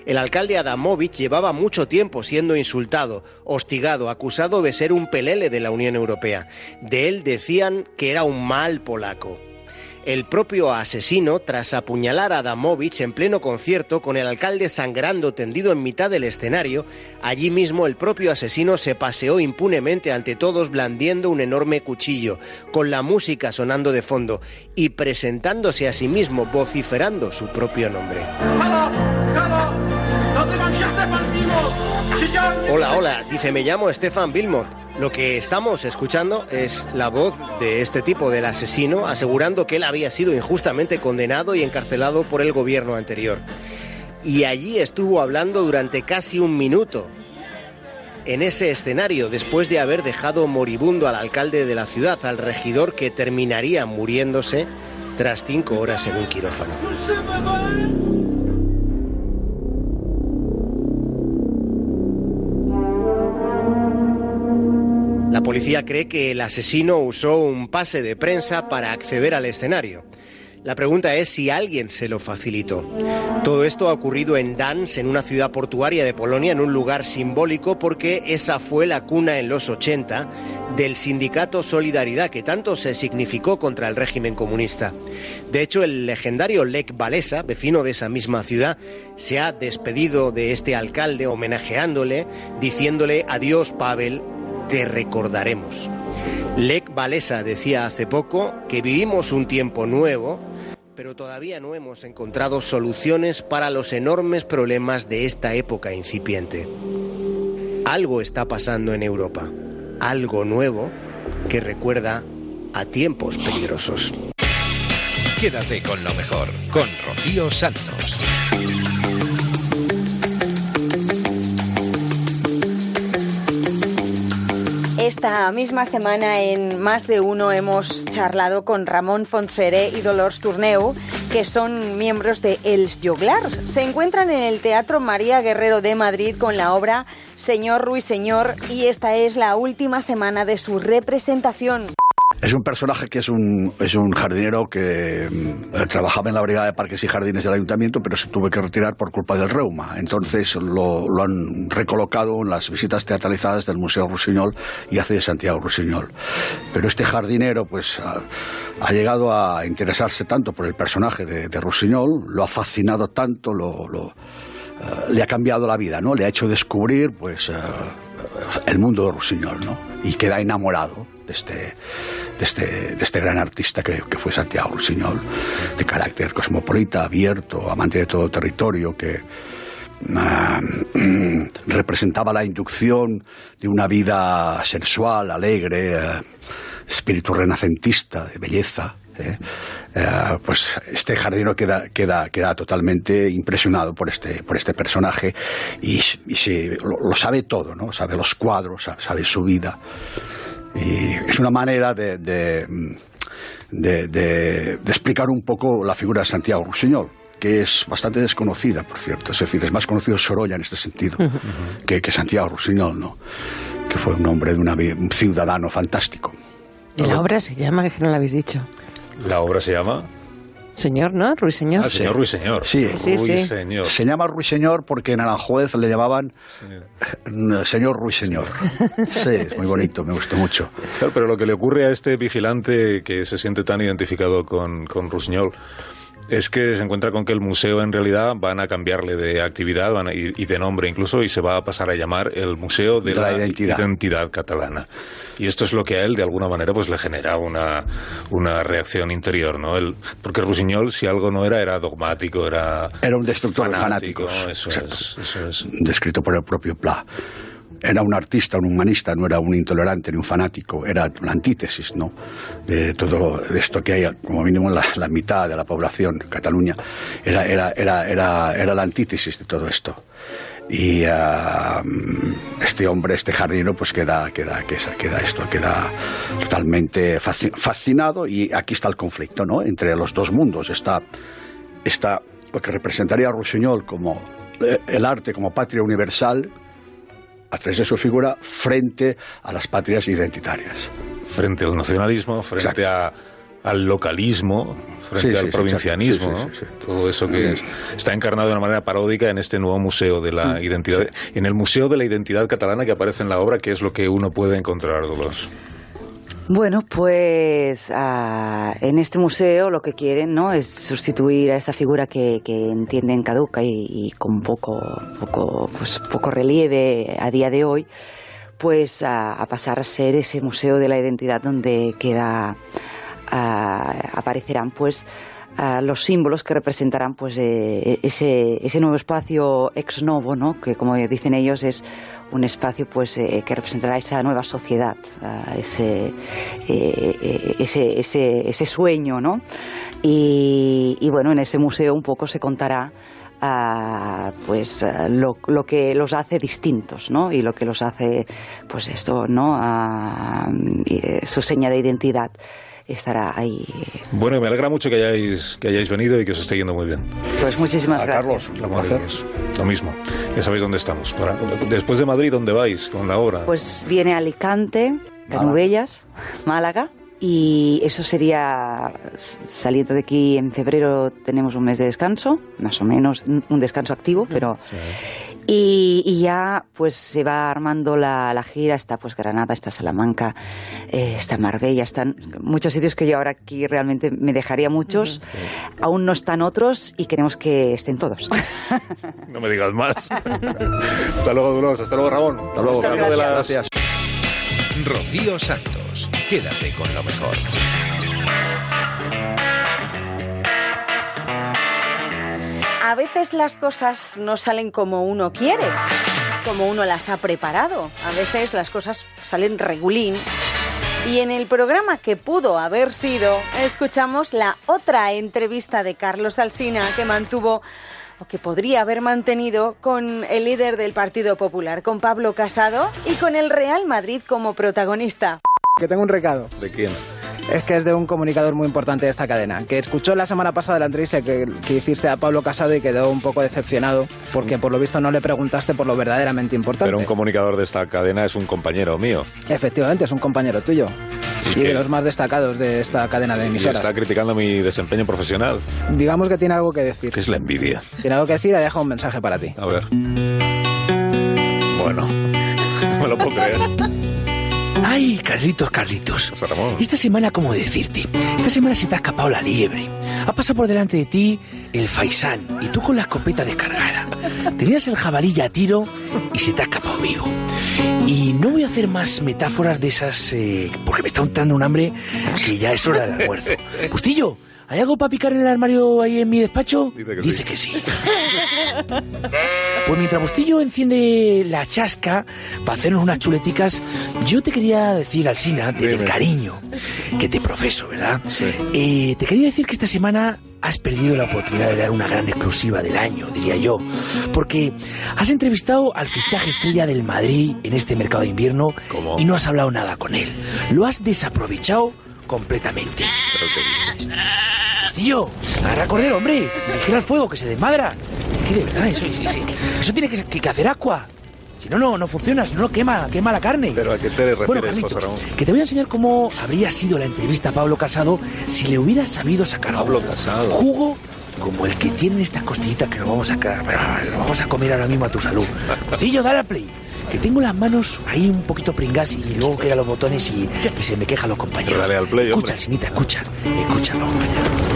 El alcalde Adamovich llevaba mucho tiempo siendo insultado, hostigado, acusado de ser un pelele de la Unión Europea. De él decían que era un mal polaco. El propio asesino, tras apuñalar a Adamovich en pleno concierto con el alcalde sangrando tendido en mitad del escenario, allí mismo el propio asesino se paseó impunemente ante todos blandiendo un enorme cuchillo, con la música sonando de fondo y presentándose a sí mismo vociferando su propio nombre. Hola, hola, dice, me llamo Stefan Wilmot. Lo que estamos escuchando es la voz de este tipo del asesino asegurando que él había sido injustamente condenado y encarcelado por el gobierno anterior. Y allí estuvo hablando durante casi un minuto. En ese escenario, después de haber dejado moribundo al alcalde de la ciudad, al regidor que terminaría muriéndose tras cinco horas en un quirófano. Policía cree que el asesino usó un pase de prensa para acceder al escenario. La pregunta es si alguien se lo facilitó. Todo esto ha ocurrido en Dans, en una ciudad portuaria de Polonia, en un lugar simbólico porque esa fue la cuna en los 80 del sindicato Solidaridad que tanto se significó contra el régimen comunista. De hecho, el legendario Lech Walesa, vecino de esa misma ciudad, se ha despedido de este alcalde homenajeándole, diciéndole adiós Pavel, te recordaremos. Lech Walesa decía hace poco que vivimos un tiempo nuevo, pero todavía no hemos encontrado soluciones para los enormes problemas de esta época incipiente. Algo está pasando en Europa, algo nuevo que recuerda a tiempos peligrosos. Quédate con lo mejor, con Rocío Santos. Esta misma semana en Más de Uno hemos charlado con Ramón Fonsere y Dolors Tourneu, que son miembros de Els Joglars. Se encuentran en el Teatro María Guerrero de Madrid con la obra Señor Ruiseñor y esta es la última semana de su representación. Es un personaje que es un, es un jardinero que mm, trabajaba en la Brigada de Parques y Jardines del Ayuntamiento, pero se tuvo que retirar por culpa del reuma. Entonces lo, lo han recolocado en las visitas teatralizadas del Museo Rusiñol y hace de Santiago Rusiñol. Pero este jardinero pues ha, ha llegado a interesarse tanto por el personaje de, de Rusiñol, lo ha fascinado tanto, lo, lo, eh, le ha cambiado la vida, ¿no? Le ha hecho descubrir pues eh, el mundo de Rusiñol, ¿no? Y queda enamorado de este, de este, de este gran artista que, que fue Santiago Rusiñol, de carácter cosmopolita, abierto, amante de todo territorio, que ah, [clears throat] representaba la inducción de una vida sensual, alegre, eh, espíritu renacentista, de belleza. ¿eh? Eh, pues este jardinero queda, queda, queda totalmente impresionado por este, por este personaje y, se, lo, sabe todo, ¿no? Sabe los cuadros, sabe su vida. Y es una manera de, de, de, de, de explicar un poco la figura de Santiago Rusiñol que es bastante desconocida, por cierto. Es decir, es más conocido Sorolla en este sentido que, que Santiago Rusiñol, ¿no? Que fue un hombre de una, un ciudadano fantástico. Y la obra se llama, que no lo habéis dicho. La obra se llama Señor, ¿no? Ruiseñor. Ah, señor Ruiseñor. Sí, Sí, sí. Ruiseñor. Se llama Ruiseñor porque en Aranjuez le llamaban eh, señor Ruiseñor. Sí, es muy bonito, me gustó mucho. Claro, pero lo que le ocurre a este vigilante que se siente tan identificado con, con Rusiñol es que se encuentra con que el museo en realidad van a cambiarle de actividad van a- y, y de nombre incluso y se va a pasar a llamar el Museo de, De la la, Identidad. Identidad Catalana. Y esto es lo que a él de alguna manera pues le genera una, una reacción interior, ¿no? Él- porque Rusiñol si algo no era era dogmático, era Era un destructor de fanático. Eso Exacto. es, eso es. descrito por el propio Pla. Era un artista, un humanista, no era un intolerante ni un fanático, era la antítesis ¿no? de todo esto que hay, como mínimo la, mitad de la población, Cataluña, era, era, era, era, era la antítesis de todo esto. Y ah, este hombre, este jardinero, pues queda, queda, queda, queda esto, queda totalmente fasci- fascinado y aquí está el conflicto, ¿no? Entre los dos mundos. Está, está lo que representaría a Rusiñol como eh, el arte como patria universal a través de su figura frente a las patrias identitarias. frente al nacionalismo, frente a- al localismo, frente Sí, al sí, provincianismo, exacto. Sí, ¿no? todo eso que es- está encarnado de una manera paródica en este nuevo museo de la Mm, identidad, en el museo de la identidad catalana que aparece en la obra, que es lo que uno puede encontrar, Dolores. Bueno, pues ah, en este museo lo que quieren no es sustituir a esa figura que, que entienden caduca y, y con poco, poco, pues, poco relieve a día de hoy, pues a, a pasar a ser ese museo de la identidad donde queda ah, aparecerán pues los símbolos que representarán pues eh, ese, ese nuevo espacio ex novo, ¿no? que como dicen ellos es un espacio pues eh, que representará esa nueva sociedad, ese, eh, ese, ese, ese sueño, ¿no? Y, bueno, en ese museo un poco se contará pues lo, que los hace distintos, ¿no? Y lo que los hace, pues esto, ¿no? Eh, su seña de identidad estará ahí. Bueno, me alegra mucho que hayáis, que hayáis venido y que os esté yendo muy bien. Pues muchísimas A gracias. Carlos, un placer. Lo mismo, ya sabéis dónde estamos. Para- después de Madrid, ¿dónde vais con la obra? Pues viene Alicante, Canuvellas, [laughs] Málaga. Y eso sería, saliendo de aquí en febrero tenemos un mes de descanso, más o menos un un descanso activo, pero... Y, y ya pues se va armando la, la gira, está pues Granada, está Salamanca, eh, está Marbella, están muchos sitios que yo ahora aquí realmente me dejaría muchos, aún no están otros y queremos que estén todos. [laughs] No me digas más. hasta luego, Dolores. Hasta luego, Ramón. Hasta luego. Gracias. Rocío Santos. Quédate con lo mejor. A veces las cosas no salen como uno quiere, como uno las ha preparado. A veces las cosas salen regulín. Y en el programa que pudo haber sido, escuchamos la otra entrevista de Carlos Alsina que mantuvo o que podría haber mantenido con el líder del Partido Popular, con Pablo Casado y con el Real Madrid como protagonista. Que tengo un recado. ¿De quién? Es que es de un comunicador muy importante de esta cadena, que escuchó la semana pasada la entrevista que, que, hiciste a Pablo Casado y quedó un poco decepcionado, porque por lo visto no le preguntaste por lo verdaderamente importante. Pero un comunicador de esta cadena es un compañero mío. Efectivamente, es un compañero tuyo. Y, y de los más destacados de esta cadena de emisoras. Y está criticando mi desempeño profesional. Digamos que tiene algo que decir. ¿Qué es la envidia? Tiene algo que decir ha dejado un mensaje para ti. A ver. Bueno, [laughs] no me lo puedo creer. Ay, Carlitos, Carlitos. Esta semana, ¿cómo decirte? Esta semana se te ha escapado la liebre. Ha pasado por delante de ti el faisán y tú con la escopeta descargada. Tenías el jabalí ya a tiro y se te ha escapado vivo. Y no voy a hacer más metáforas de esas eh, porque me está entrando un hambre que ya es hora del almuerzo. Bustillo, ¿hay algo para picar en el armario ahí en mi despacho? Dice que Dice sí. que sí. Pues mientras Bustillo enciende la chasca para hacernos unas chuleticas, yo te quería decir, Alsina, desde el cariño que te profeso, ¿verdad? Eh, te quería decir que esta semana has perdido la oportunidad de dar una gran exclusiva del año, diría yo, porque has entrevistado al fichaje estrella del Madrid en este mercado de invierno y no has hablado nada con él. Lo has desaprovechado completamente. Tío, agarra cordero, hombre. Vigila el fuego, que se desmadra. Que de verdad, eso, sí, sí. eso tiene que, que- que hacer agua. Si no, no, no funciona, si no, quema, quema la carne. Pero a qué te refieres, Bueno, José Carlitos, Ramón. que te voy a enseñar cómo habría sido la entrevista a Pablo Casado si le hubieras sabido sacar Pablo Casado. jugo como el que tienen estas costillitas que nos vamos a, nos vamos a comer ahora mismo a tu salud. [laughs] Costillo, dale a play. Que tengo las manos ahí un poquito pringas y luego que los botones y, y se me quejan los compañeros. Dale al play, escucha, hombre. Sinita, escucha. Escucha, vamos allá.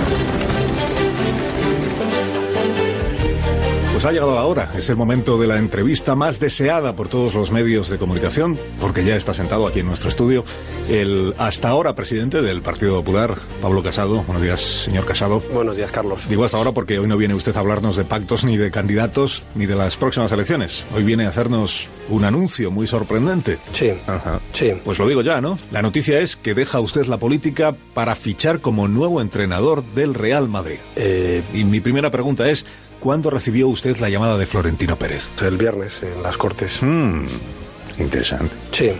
Pues ha llegado la hora. Es el momento de la entrevista más deseada por todos los medios de comunicación, porque ya está sentado aquí en nuestro estudio el hasta ahora presidente del Partido Popular, Pablo Casado. Buenos días, señor Casado. Buenos días, Carlos. Digo hasta ahora porque hoy no viene usted a hablarnos de pactos ni de candidatos ni de las próximas elecciones. Hoy viene a hacernos un anuncio muy sorprendente. Sí. Ajá. Sí. Pues lo digo ya, ¿no? La noticia es que deja usted la política para fichar como nuevo entrenador del Real Madrid. Eh, Y mi primera pregunta es, ¿cuándo recibió usted la llamada de Florentino Pérez? el viernes en las Cortes. Hmm, interesante. Sí.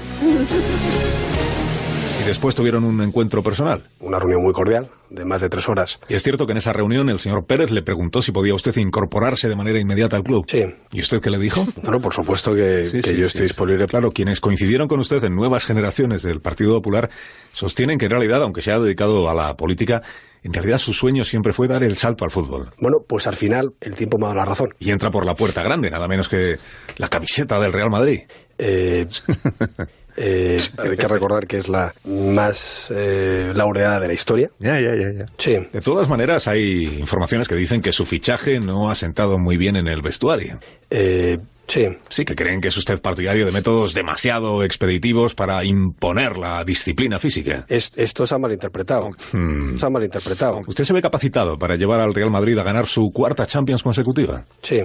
Y después tuvieron un encuentro personal. Una reunión muy cordial, de más de tres horas. Y es cierto que en esa reunión el señor Pérez le preguntó si podía usted incorporarse de manera inmediata al club. Sí. ¿Y usted qué le dijo? [laughs] No, no, por supuesto que, Sí, que sí, yo estoy disponible. Claro, quienes coincidieron con usted en nuevas generaciones del Partido Popular sostienen que en realidad, aunque se ha dedicado a la política, en realidad su sueño siempre fue dar el salto al fútbol. Bueno, pues al final el tiempo me ha dado la razón. Y entra por la puerta grande, nada menos que la camiseta del Real Madrid. Eh, [laughs] eh, hay que recordar que es la más eh, laureada de la historia. Ya, ya, ya, ya. Sí. De todas maneras, hay informaciones que dicen que su fichaje no ha sentado muy bien en el vestuario. Sí. Sí, que creen que es usted partidario de métodos demasiado expeditivos para imponer la disciplina física. Es- esto se ha malinterpretado. Hmm. Se ha malinterpretado. ¿Usted se ve capacitado para llevar al Real Madrid a ganar su cuarta Champions consecutiva? Sí.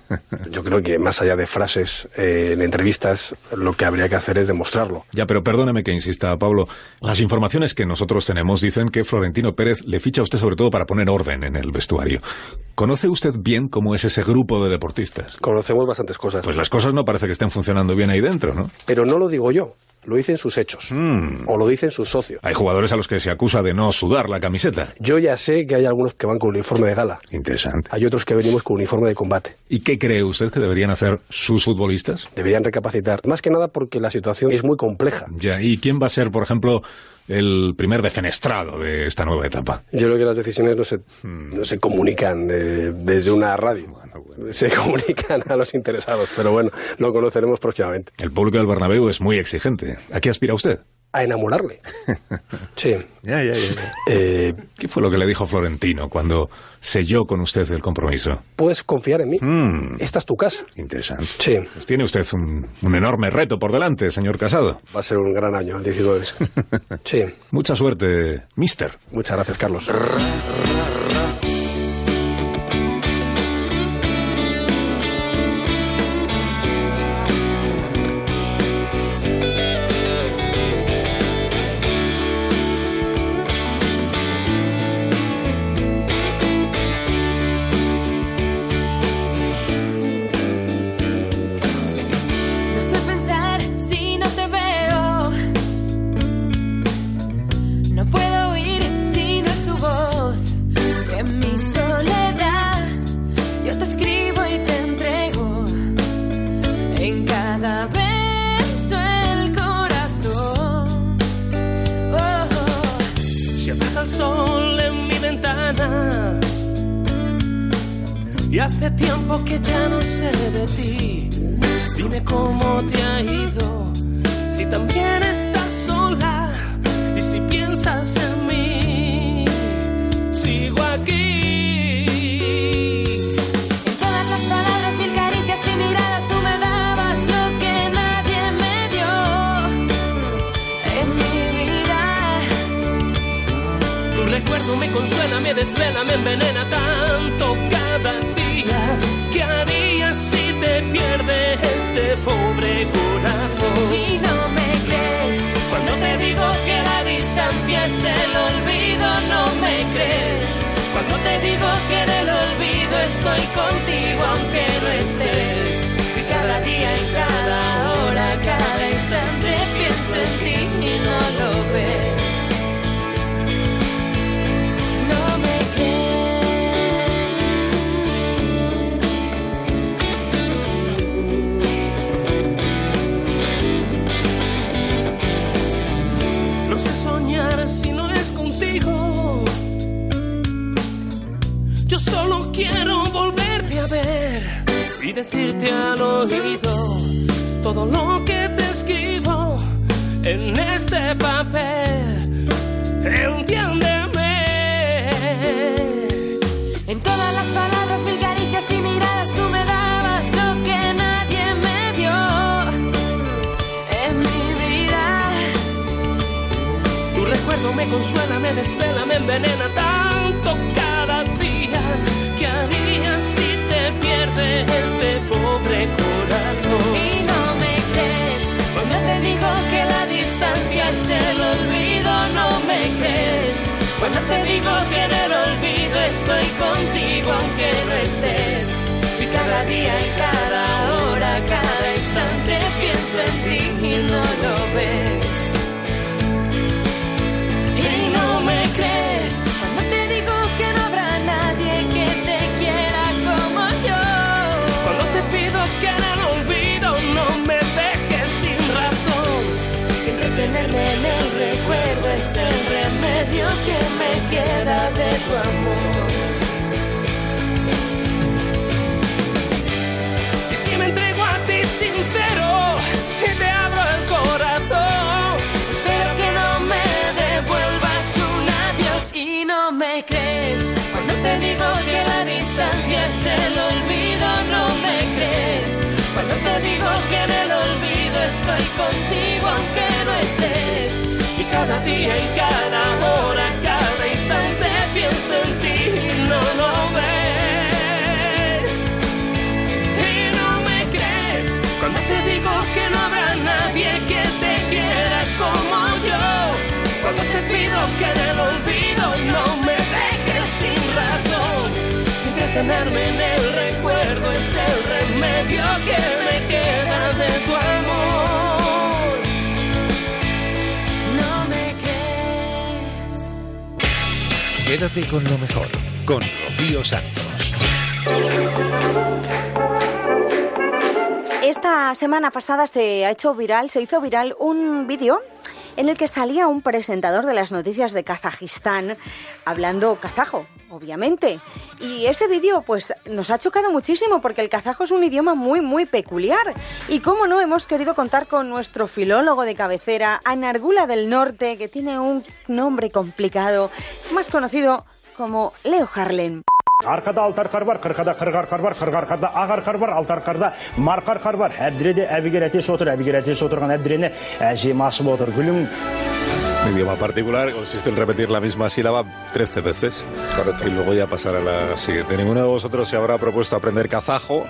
[laughs] Yo creo que más allá de frases eh, en entrevistas, lo que habría que hacer es demostrarlo. Ya, pero perdóneme que insista, Pablo. Las informaciones que nosotros tenemos dicen que Florentino Pérez le ficha a usted sobre todo para poner orden en el vestuario. ¿Conoce usted bien cómo es ese grupo de deportistas? Conocemos bastantes cosas. Pues las cosas no parece que estén funcionando bien ahí dentro, ¿no? Pero no lo digo yo, lo dicen sus hechos. O lo dicen sus socios. Hay jugadores a los que se acusa de no sudar la camiseta. Yo ya sé que hay algunos que van con uniforme de gala. Interesante. Hay otros que venimos con uniforme de combate. ¿Y qué cree usted que deberían hacer sus futbolistas? Deberían recapacitar. Más que nada porque la situación es muy compleja. Ya, ¿y quién va a ser, por ejemplo, el primer defenestrado de esta nueva etapa? Yo creo que las decisiones no se, no se comunican eh, desde una radio. Se [laughs] comunican a los interesados. Pero bueno, lo conoceremos próximamente. El público del Bernabéu es muy exigente. ¿A qué aspira usted? A enamorarle. [laughs] Sí. Ya, ya, ya. ¿Qué fue lo que le dijo Florentino cuando selló con usted el compromiso? Puedes confiar en mí. Mm, Esta es tu casa. interesante. Sí. Pues tiene usted un, un enorme reto por delante, señor Casado. Va a ser un gran año, el 19. [laughs] Sí. Mucha suerte, mister. Muchas gracias, Carlos. Entretenerme en el recuerdo es el remedio que me queda de tu amor. Y si me entrego a ti sincero y te abro el corazón, Espero que no me devuelvas un adiós y no me crees. Cuando te digo que la distancia es el olvido, estoy contigo aunque no estés. y cada día y cada hora, cada instante pienso en ti y no lo ves. Entretenerme en el recuerdo es el remedio que me queda de tu amor. No me crees. Quédate con lo mejor, con Rocío Santos. Esta semana pasada se ha hecho viral, se hizo viral un vídeo en el que salía un presentador de las noticias de Kazajistán hablando kazajo obviamente. Y ese vídeo pues nos ha chocado muchísimo porque el kazajo es un idioma muy muy peculiar. Y cómo no hemos querido contar con nuestro filólogo de cabecera, Anargula del Norte, que tiene un nombre complicado, más conocido como Leo Harlem. арқада алты арқар бар қырқада қырық арқар бар қырық арқарда ақ арқар бар алты арқарда марқа арқар бар әбдіреде әбігер әтеш отыр әбігер әтеш отырған әбдірені әжем ашып отыр гүлің Un idioma particular consiste en repetir la misma sílaba 13 veces y luego ya pasar a la siguiente. Ninguno de vosotros se habrá propuesto aprender kazajo,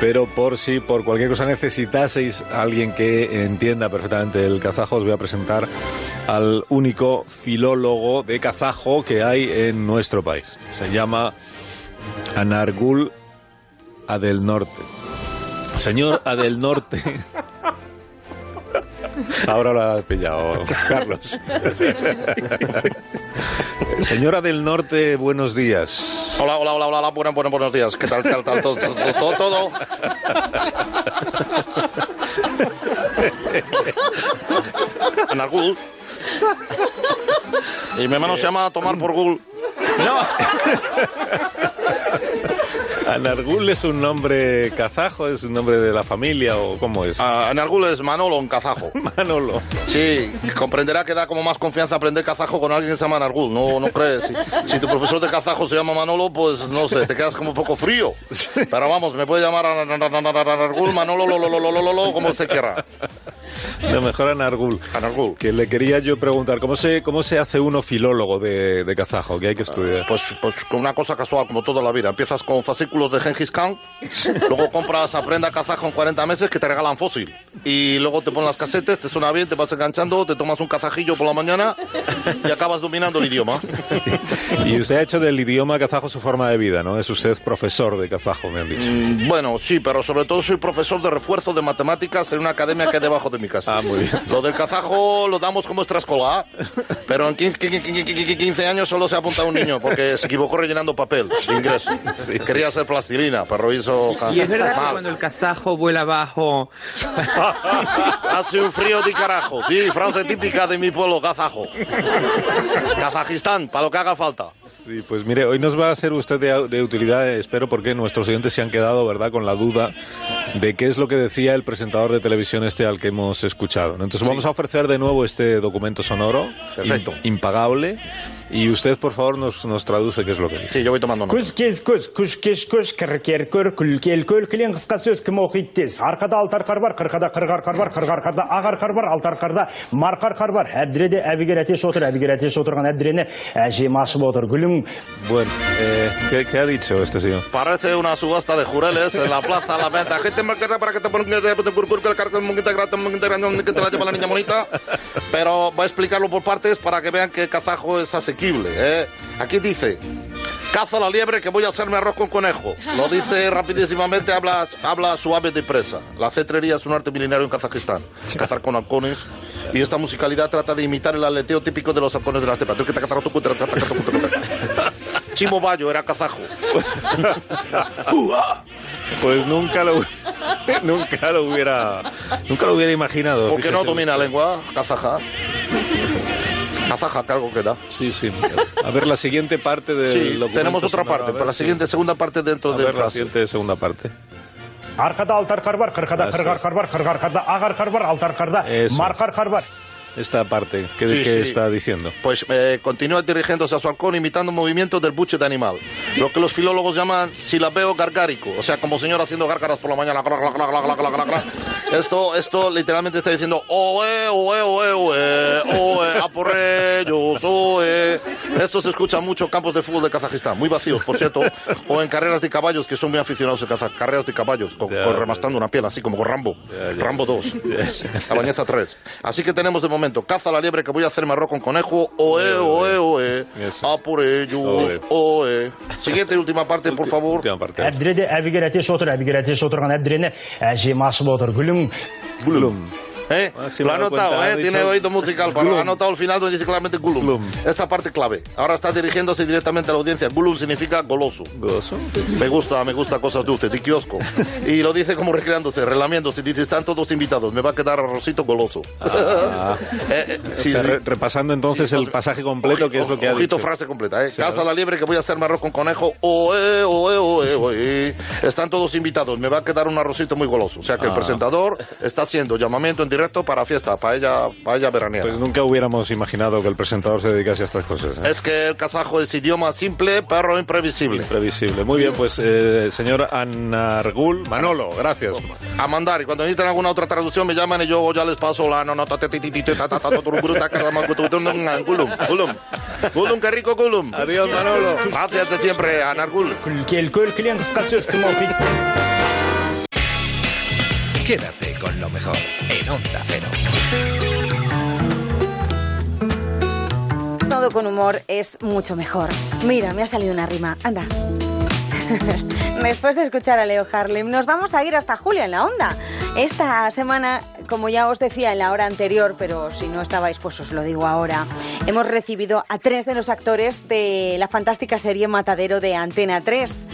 pero por si por cualquier cosa necesitaseis a alguien que entienda perfectamente el kazajo, os voy a presentar al único filólogo de kazajo que hay en nuestro país. Se llama Anargul Adel Norte. Señor Adel Norte. [laughs] Ahora lo has pillado, Carlos. Señora del Norte, buenos días. Hola, hola, hola, hola, buenos, buenos, buenos días. ¿Qué tal, tal, tal, todo, todo, todo, todo? [laughs] Anargul. Y mi hermano se llama Tomar por Gul. No. [laughs] ¿Anargul es un nombre kazajo? ¿Es un nombre de la familia o cómo es? Ah, Anargul es Manolo en kazajo. [laughs] Manolo. Sí, comprenderá que da como más confianza aprender kazajo con alguien que se llama Anargul. No, no crees. Si, si tu profesor de kazajo se llama Manolo, pues no sé, te quedas como un poco frío. Pero vamos, me puede llamar Anargul, Manolo, lo, lo, lo, lo, lo, lo, como usted quiera. Lo mejor Anargul. Anargul. Que le quería yo preguntar, ¿cómo se, cómo se hace uno filólogo de, de kazajo? Que hay que estudiar. Pues, pues con una cosa casual, como toda la vida. Empiezas con fascículos de Gengis Khan, luego compras aprenda kazajo en 40 meses que te regalan fósil. Y luego te ponen las casetes, te suena bien, te vas enganchando, te tomas un kazajillo por la mañana y acabas dominando el idioma. Y usted ha hecho del idioma kazajo su forma de vida, ¿no? Es usted profesor de kazajo, me han dicho. Mm, Bueno, sí, pero sobre todo soy profesor de refuerzo de matemáticas en una academia que hay debajo de mi casa. Ah, muy bien. Lo del kazajo lo damos como extraescolar, pero en 15, 15 15 años solo se ha apuntado un niño porque se equivocó rellenando papel de ingreso. Quería hacer plastilina, pero hizo... Y es verdad que cuando el kazajo vuela abajo. [laughs] Hace un frío de carajo. Sí, frase típica de mi pueblo, kazajo. Kazajistán, para lo que haga falta. Sí, pues mire, hoy nos va a ser usted de, de utilidad, espero, porque nuestros oyentes se han quedado, ¿verdad?, con la duda de qué es lo que decía el presentador de televisión este al que hemos escuchado. ¿no? Entonces vamos a ofrecer de nuevo este documento sonoro, Perfecto. im- impagable, y usted, por favor, nos, nos traduce qué es lo que dice. Sí, yo voy tomando nota. күз кез көз күш кеш көш кір кер көр күл кел көл кілең қысқа сөз кім оқиды тез арқада алты арқар бар қырқада қырық арқар бар қырық арқарда ақ арқар бар алты арқарда марқа арқар бар әбдіреде әбігер әтеш отыр әбігер әтеш отырған әбдірені әжем ашып отыр гүлің Bueno, eh, ¿qué, qué ha dicho este señor? Parece una subasta de jureles en la plaza La Venta. Gente me queda para que te pongan de curcur que el cartel muy integrado, muy integrado, que te la lleva la niña bonita. Pero voy a explicarlo por partes para que vean que kazajo es asequible. ¿Eh? Aquí dice. Caza la liebre que voy a hacerme arroz con conejo. Lo dice [laughs] rapidísimamente, habla, habla suave de presa. La cetrería es un arte milenario en Kazajistán. Cazar con halcones. Y esta musicalidad trata de imitar el aleteo típico de los halcones de la estepa. [laughs] Chimo Bayo era kazajo. [laughs] Pues nunca lo, nunca lo hubiera, nunca lo hubiera imaginado. ¿Por qué no domina usted. lengua kazaja? Afájate algo que da. Sí, sí. A ver la siguiente parte del sí, documento Tenemos otra parte, ver, para la siguiente sí. segunda parte dentro a de ver, la siguiente segunda parte. Arkada altar kar var, kırkada kırgar ah, kar var, kırgar karda, agar kar altar karda, markar kar var. Esta parte, ¿qué, Sí, qué sí. está diciendo? Pues eh, continúa dirigiéndose a su halcón imitando movimientos del buche de animal. Lo que los filólogos llaman silabeo gargárico. O sea, como señor haciendo gárgaras por la mañana. Esto, esto literalmente está diciendo oe, oe, oe, oe, oe, a por ellos, oe. Esto se escucha mucho en campos de fútbol de Kazajistán, muy vacíos, por cierto, o en carreras de caballos, que son muy aficionados Kazaj. Carreras de caballos, con, Ya, con remastando una piel, así como con Rambo. ya. Rambo 2, la bañeza 3. Así que tenemos de momento, caza la liebre que voy a hacerme arroz con conejo, oe, oe, oe, a por ellos, oe. Siguiente y última parte, por favor. Última parte. әбдіреде әбігер әтеш отыр әбігер әтеш отырған әбдірені әжем ашып отыр гүлің Glum. ¿Eh? Ah, sí lo ha cuenta, ¿eh? Tiene oído musical, pero lo ha anotado al final donde dice claramente Gulum. Esta parte clave. Ahora está dirigiéndose directamente a la audiencia. Gulum significa goloso. ¿Goloso? Me gusta, me gusta cosas dulces, de kiosco. Y lo dice como recreándose, relamiéndose. Dice, están todos invitados, me va a quedar arrocito goloso. Ah. [laughs] Eh, eh, O sí, sea, sí. re- repasando entonces el pasaje completo, que es lo que ha Ojito dicho. frase completa, ¿eh? Sí, Casa la liebre que voy a hacer arroz con conejo. Oe, oe, oe, [laughs] oe. Están todos invitados. Me va a quedar un arrocito muy goloso. O sea que el Ah. presentador está haciendo llamamiento en directo para fiesta, para ella, para ella veraniega. Pues nunca hubiéramos imaginado que el presentador se dedicase a estas cosas. ¿eh? Es que el kazajo es idioma simple, pero imprevisible. Imprevisible. Muy bien, pues eh, señor Anargul, Manolo, gracias. A mandar. Y cuando necesiten alguna otra traducción me llaman y yo ya les paso la no no ta, ta, ti, ti, ti, ta, ta, ta, ta, tururú, ta, ta, ma, gutu, gutu, ngan, Gulum, Gulum. Gulum, qué rico Gulum. Adiós, Manolo. Gracias de siempre, Anargul. Quédate con lo mejor en Onda Cero. Todo con humor es mucho mejor. Mira, me ha salido una rima. Anda. [laughs] Después de escuchar a Leo Harlem, nos vamos a ir hasta Julia en la onda. Esta semana, como ya os decía en la hora anterior, pero si no estabais, pues os lo digo ahora, hemos recibido a tres de los actores de la fantástica serie Matadero de Antena 3.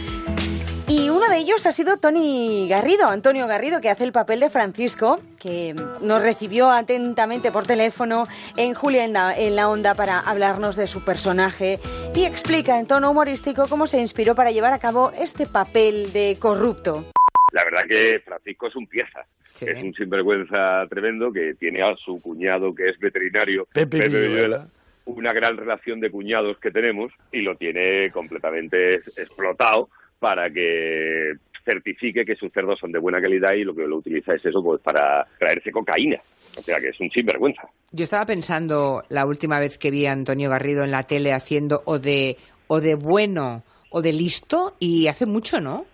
Y uno de ellos ha sido Tony Garrido, Antonio Garrido, que hace el papel de Francisco, que nos recibió atentamente por teléfono en Julia en la, en la Onda para hablarnos de su personaje y explica en tono humorístico cómo se inspiró para llevar a cabo este papel de corrupto. La verdad que Francisco es un pieza. Es un sinvergüenza tremendo que tiene a su cuñado que es veterinario, Pepe Villuela. Villuela, una gran relación de cuñados que tenemos y lo tiene completamente explotado para que certifique que sus cerdos son de buena calidad y lo que lo utiliza es eso pues para traerse cocaína. O sea que es un sinvergüenza. Yo estaba pensando la última vez que vi a Antonio Garrido en la tele haciendo o de, o de bueno o de listo y hace mucho, ¿no?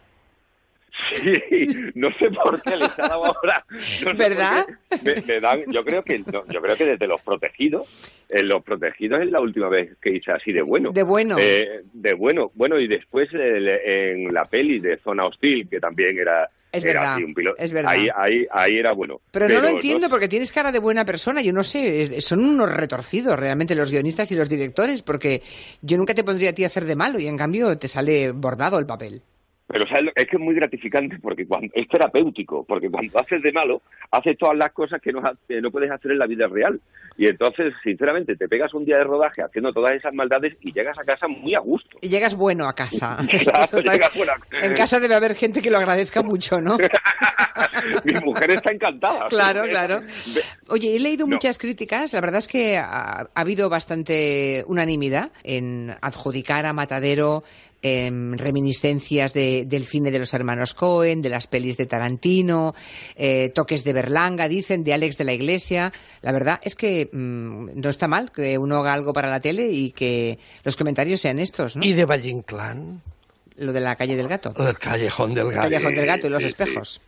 Sí, no sé por qué le está dando ahora. no ¿Verdad? qué. Me, me dan, yo creo que no, yo creo que desde los protegidos, en los protegidos es la última vez que hice así de bueno. De bueno. Eh, de bueno, bueno y después el- en la peli de Zona Hostil que también era. Es era verdad, así, un piloto. es verdad. Ahí, ahí, ahí era bueno. Pero, no lo entiendo porque tienes cara de buena persona. Yo no sé, es- son unos retorcidos realmente los guionistas y los directores porque yo nunca te pondría a ti a hacer de malo y en cambio te sale bordado el papel. Pero ¿sabes es que es muy gratificante porque cuando es terapéutico, porque cuando haces de malo, haces todas las cosas que no, que no puedes hacer en la vida real. Y entonces, sinceramente, te pegas un día de rodaje haciendo todas esas maldades y llegas a casa muy a gusto. Y llegas bueno a casa. [laughs] Claro, [laughs] está- buena- En casa debe haber gente que lo agradezca mucho, ¿no? [laughs] Mi mujer está encantada. Claro, claro. Oye, he leído No. muchas críticas. La verdad es que ha, ha habido bastante unanimidad en adjudicar a Matadero em, reminiscencias de- del cine de los hermanos Cohen, de las pelis de Tarantino, eh, toques de Berlanga, dicen, de Alex de la Iglesia. La verdad es que mm, no está mal que uno haga algo para la tele y que los comentarios sean estos, ¿no? ¿Y de Valle Inclán? Lo de la calle del gato. El Callejón del Gato. Callejón del gato y los espejos.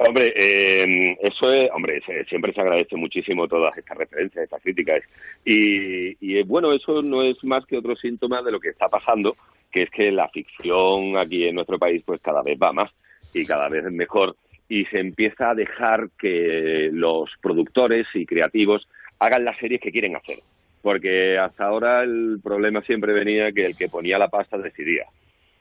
Hombre, eh, eso es, hombre, se- siempre se agradece muchísimo todas estas referencias, estas críticas. Y, y, eh, bueno, eso no es más que otro síntoma de lo que está pasando, que es que la ficción aquí en nuestro país pues cada vez va más y cada vez es mejor y se empieza a dejar que los productores y creativos hagan las series que quieren hacer. Porque hasta ahora el problema siempre venía que el que ponía la pasta decidía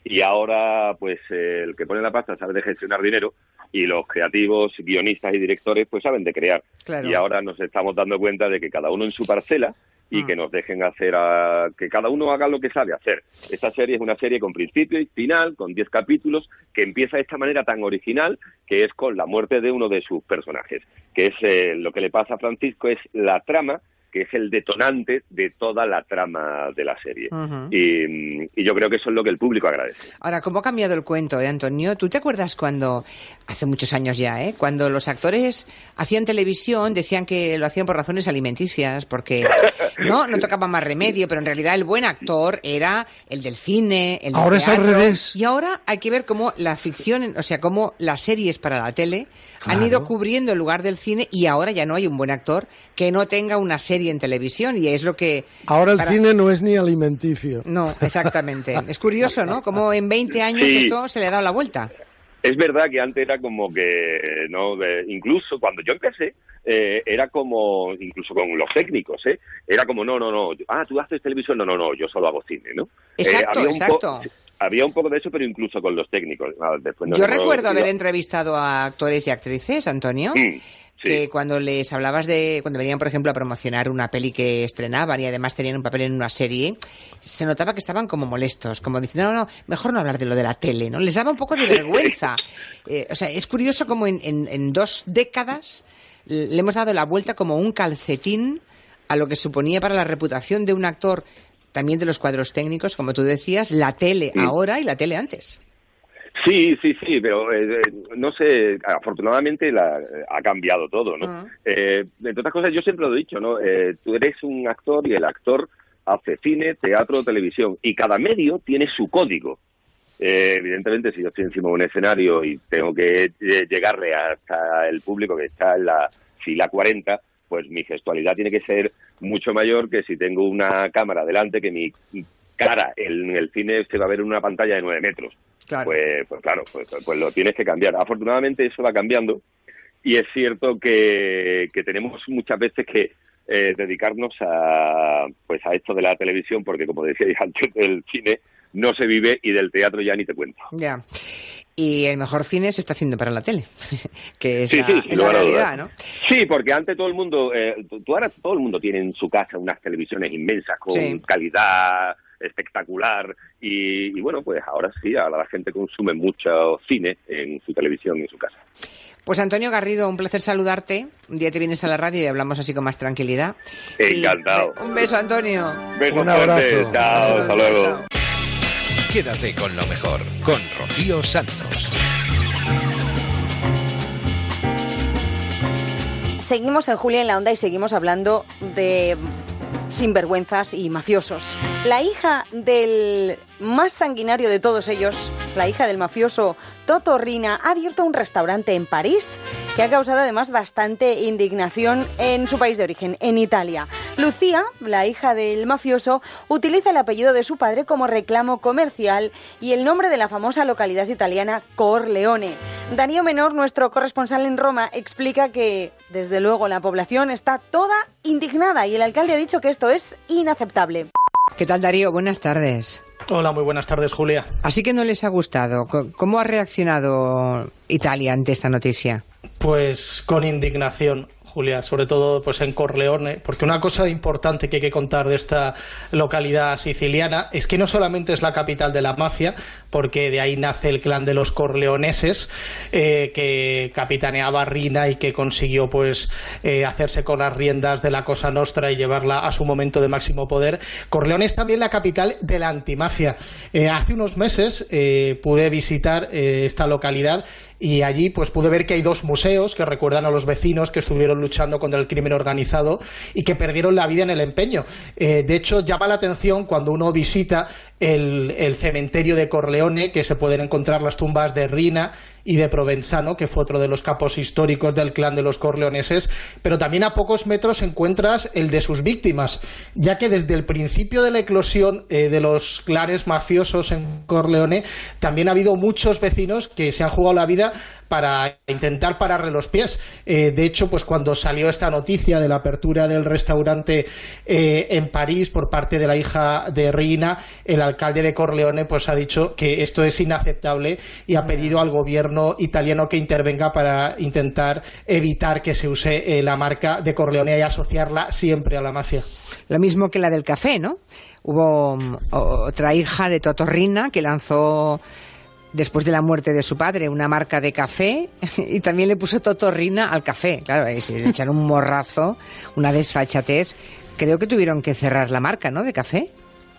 y ahora pues eh, el que pone la pasta sabe de gestionar dinero y los creativos, guionistas y directores pues saben de crear. Claro. Y ahora nos estamos dando cuenta de que cada uno en su parcela y que nos dejen hacer a, que cada uno haga lo que sabe hacer. Esta serie es una serie con principio y final, con 10 capítulos, que empieza de esta manera tan original, que es con la muerte de uno de sus personajes, que es eh, lo que le pasa a Francisco, es la trama que es el detonante de toda la trama de la serie. Y, y yo creo que eso es lo que el público agradece. Ahora, ¿cómo ha cambiado el cuento, eh, Antonio? ¿Tú te acuerdas cuando, hace muchos años ya, eh, cuando los actores hacían televisión, decían que lo hacían por razones alimenticias, porque [laughs] no, no tocaba más remedio, pero en realidad el buen actor era el del cine, el del Ahora es al revés. Y ahora hay que ver cómo la ficción, o sea, cómo las series para la tele han ido cubriendo el lugar del cine y ahora ya no hay un buen actor que no tenga una serie en televisión y es lo que... Ahora el para- cine no es ni alimenticio. No, exactamente. [laughs] Es curioso, ¿no? Como en 20 años Sí. esto se le ha dado la vuelta. Es verdad que antes era como que, no, incluso cuando yo empecé, eh, era como, incluso con los técnicos, ¿eh? Era como, no, no, no, ah, tú haces televisión, no, no, no, yo solo hago cine, ¿no? Eh, Exacto, había un po- exacto. había un poco de eso, pero incluso con los técnicos. Ah, después Yo recuerdo haber entrevistado a actores y actrices, Antonio, Mm, que cuando les hablabas de, cuando venían, por ejemplo, a promocionar una peli que estrenaban y además tenían un papel en una serie, se notaba que estaban como molestos, como diciendo, no, no, mejor no hablar de lo de la tele, ¿no? Les daba un poco de vergüenza. Eh, o sea, es curioso como en, en- en dos décadas le hemos dado la vuelta como un calcetín a lo que suponía para la reputación de un actor, también de los cuadros técnicos, como tú decías, la tele ahora y la tele antes. Sí, sí, sí, pero eh, eh, no sé, afortunadamente la, ha cambiado todo, ¿no? Eh, entre otras cosas, yo siempre lo he dicho, ¿no? Eh, tú eres un actor y el actor hace cine, teatro, televisión, y cada medio tiene su código. Eh, evidentemente, si yo estoy encima de un escenario y tengo que eh, llegarle hasta el público que está en la fila 40, pues mi gestualidad tiene que ser mucho mayor que si tengo una cámara delante, que mi cara en el cine se va a ver en una pantalla de 9 metros. Pues, pues claro, pues, pues lo tienes que cambiar. Afortunadamente eso va cambiando y es cierto que, que tenemos muchas veces que eh, dedicarnos a pues a esto de la televisión porque como decíais antes del cine no se vive y del teatro ya ni te cuento. Ya. Y el mejor cine se está haciendo para la tele, [laughs] que es Sí, la, sí, es la realidad. ¿no? Sí, porque antes todo el mundo, eh, tú ahora todo el mundo tiene en su casa unas televisiones inmensas con Sí. calidad espectacular y, y bueno, pues ahora sí, ahora la gente consume mucho cine en su televisión en su casa. Pues Antonio Garrido, un placer saludarte. Un día te vienes a la radio y hablamos así con más tranquilidad. Encantado. Un beso, Antonio. Besos Un abrazo. Chao, hasta luego. Quédate con lo mejor, con Rocío Santos. Seguimos en Julia en la Onda y seguimos hablando de sinvergüenzas y mafiosos. La hija del más sanguinario de todos ellos, la hija del mafioso Toto Rina, ha abierto un restaurante en París que ha causado además bastante indignación en su país de origen, en Italia. Lucía, la hija del mafioso, utiliza el apellido de su padre como reclamo comercial y el nombre de la famosa localidad italiana Corleone. Darío Menor, nuestro corresponsal en Roma, explica que, desde luego, la población está toda indignada y el alcalde ha dicho que esto es inaceptable. ¿Qué tal, Darío? Buenas tardes. Hola, muy buenas tardes, Julia. Así que no les ha gustado. ¿Cómo ha reaccionado Italia ante esta noticia? Pues con indignación, Julia, sobre todo pues en Corleone, porque una cosa importante que hay que contar de esta localidad siciliana es que no solamente es la capital de la mafia, porque de ahí nace el clan de los corleoneses, eh, que capitaneaba Rina y que consiguió pues eh, hacerse con las riendas de la Cosa Nostra y llevarla a su momento de máximo poder. Corleone es también la capital de la antimafia. Eh, hace unos meses eh, pude visitar eh, esta localidad y allí pues pude ver que hay dos museos que recuerdan a los vecinos que estuvieron luchando contra el crimen organizado y que perdieron la vida en el empeño. Eh, de hecho, llama la atención cuando uno visita el, el cementerio de Corleone, que se pueden encontrar las tumbas de Rina y de Provenzano, que fue otro de los capos históricos del clan de los corleoneses, pero también a pocos metros encuentras el de sus víctimas, ya que desde el principio de la eclosión eh, de los clanes mafiosos en Corleone, también ha habido muchos vecinos que se han jugado la vida para intentar pararle los pies. Eh, de hecho, pues cuando salió esta noticia de la apertura del restaurante eh, en París por parte de la hija de Reina, el alcalde de Corleone pues ha dicho que esto es inaceptable y ha pedido al gobierno italiano que intervenga para intentar evitar que se use eh, la marca de Corleone y asociarla siempre a la mafia. Lo mismo que la del café, ¿no? Hubo mm, otra hija de Totorrina que lanzó después de la muerte de su padre una marca de café [laughs] y también le puso Totorrina al café. Claro, le echaron un morrazo, una desfachatez. Creo que tuvieron que cerrar la marca, ¿no? De café.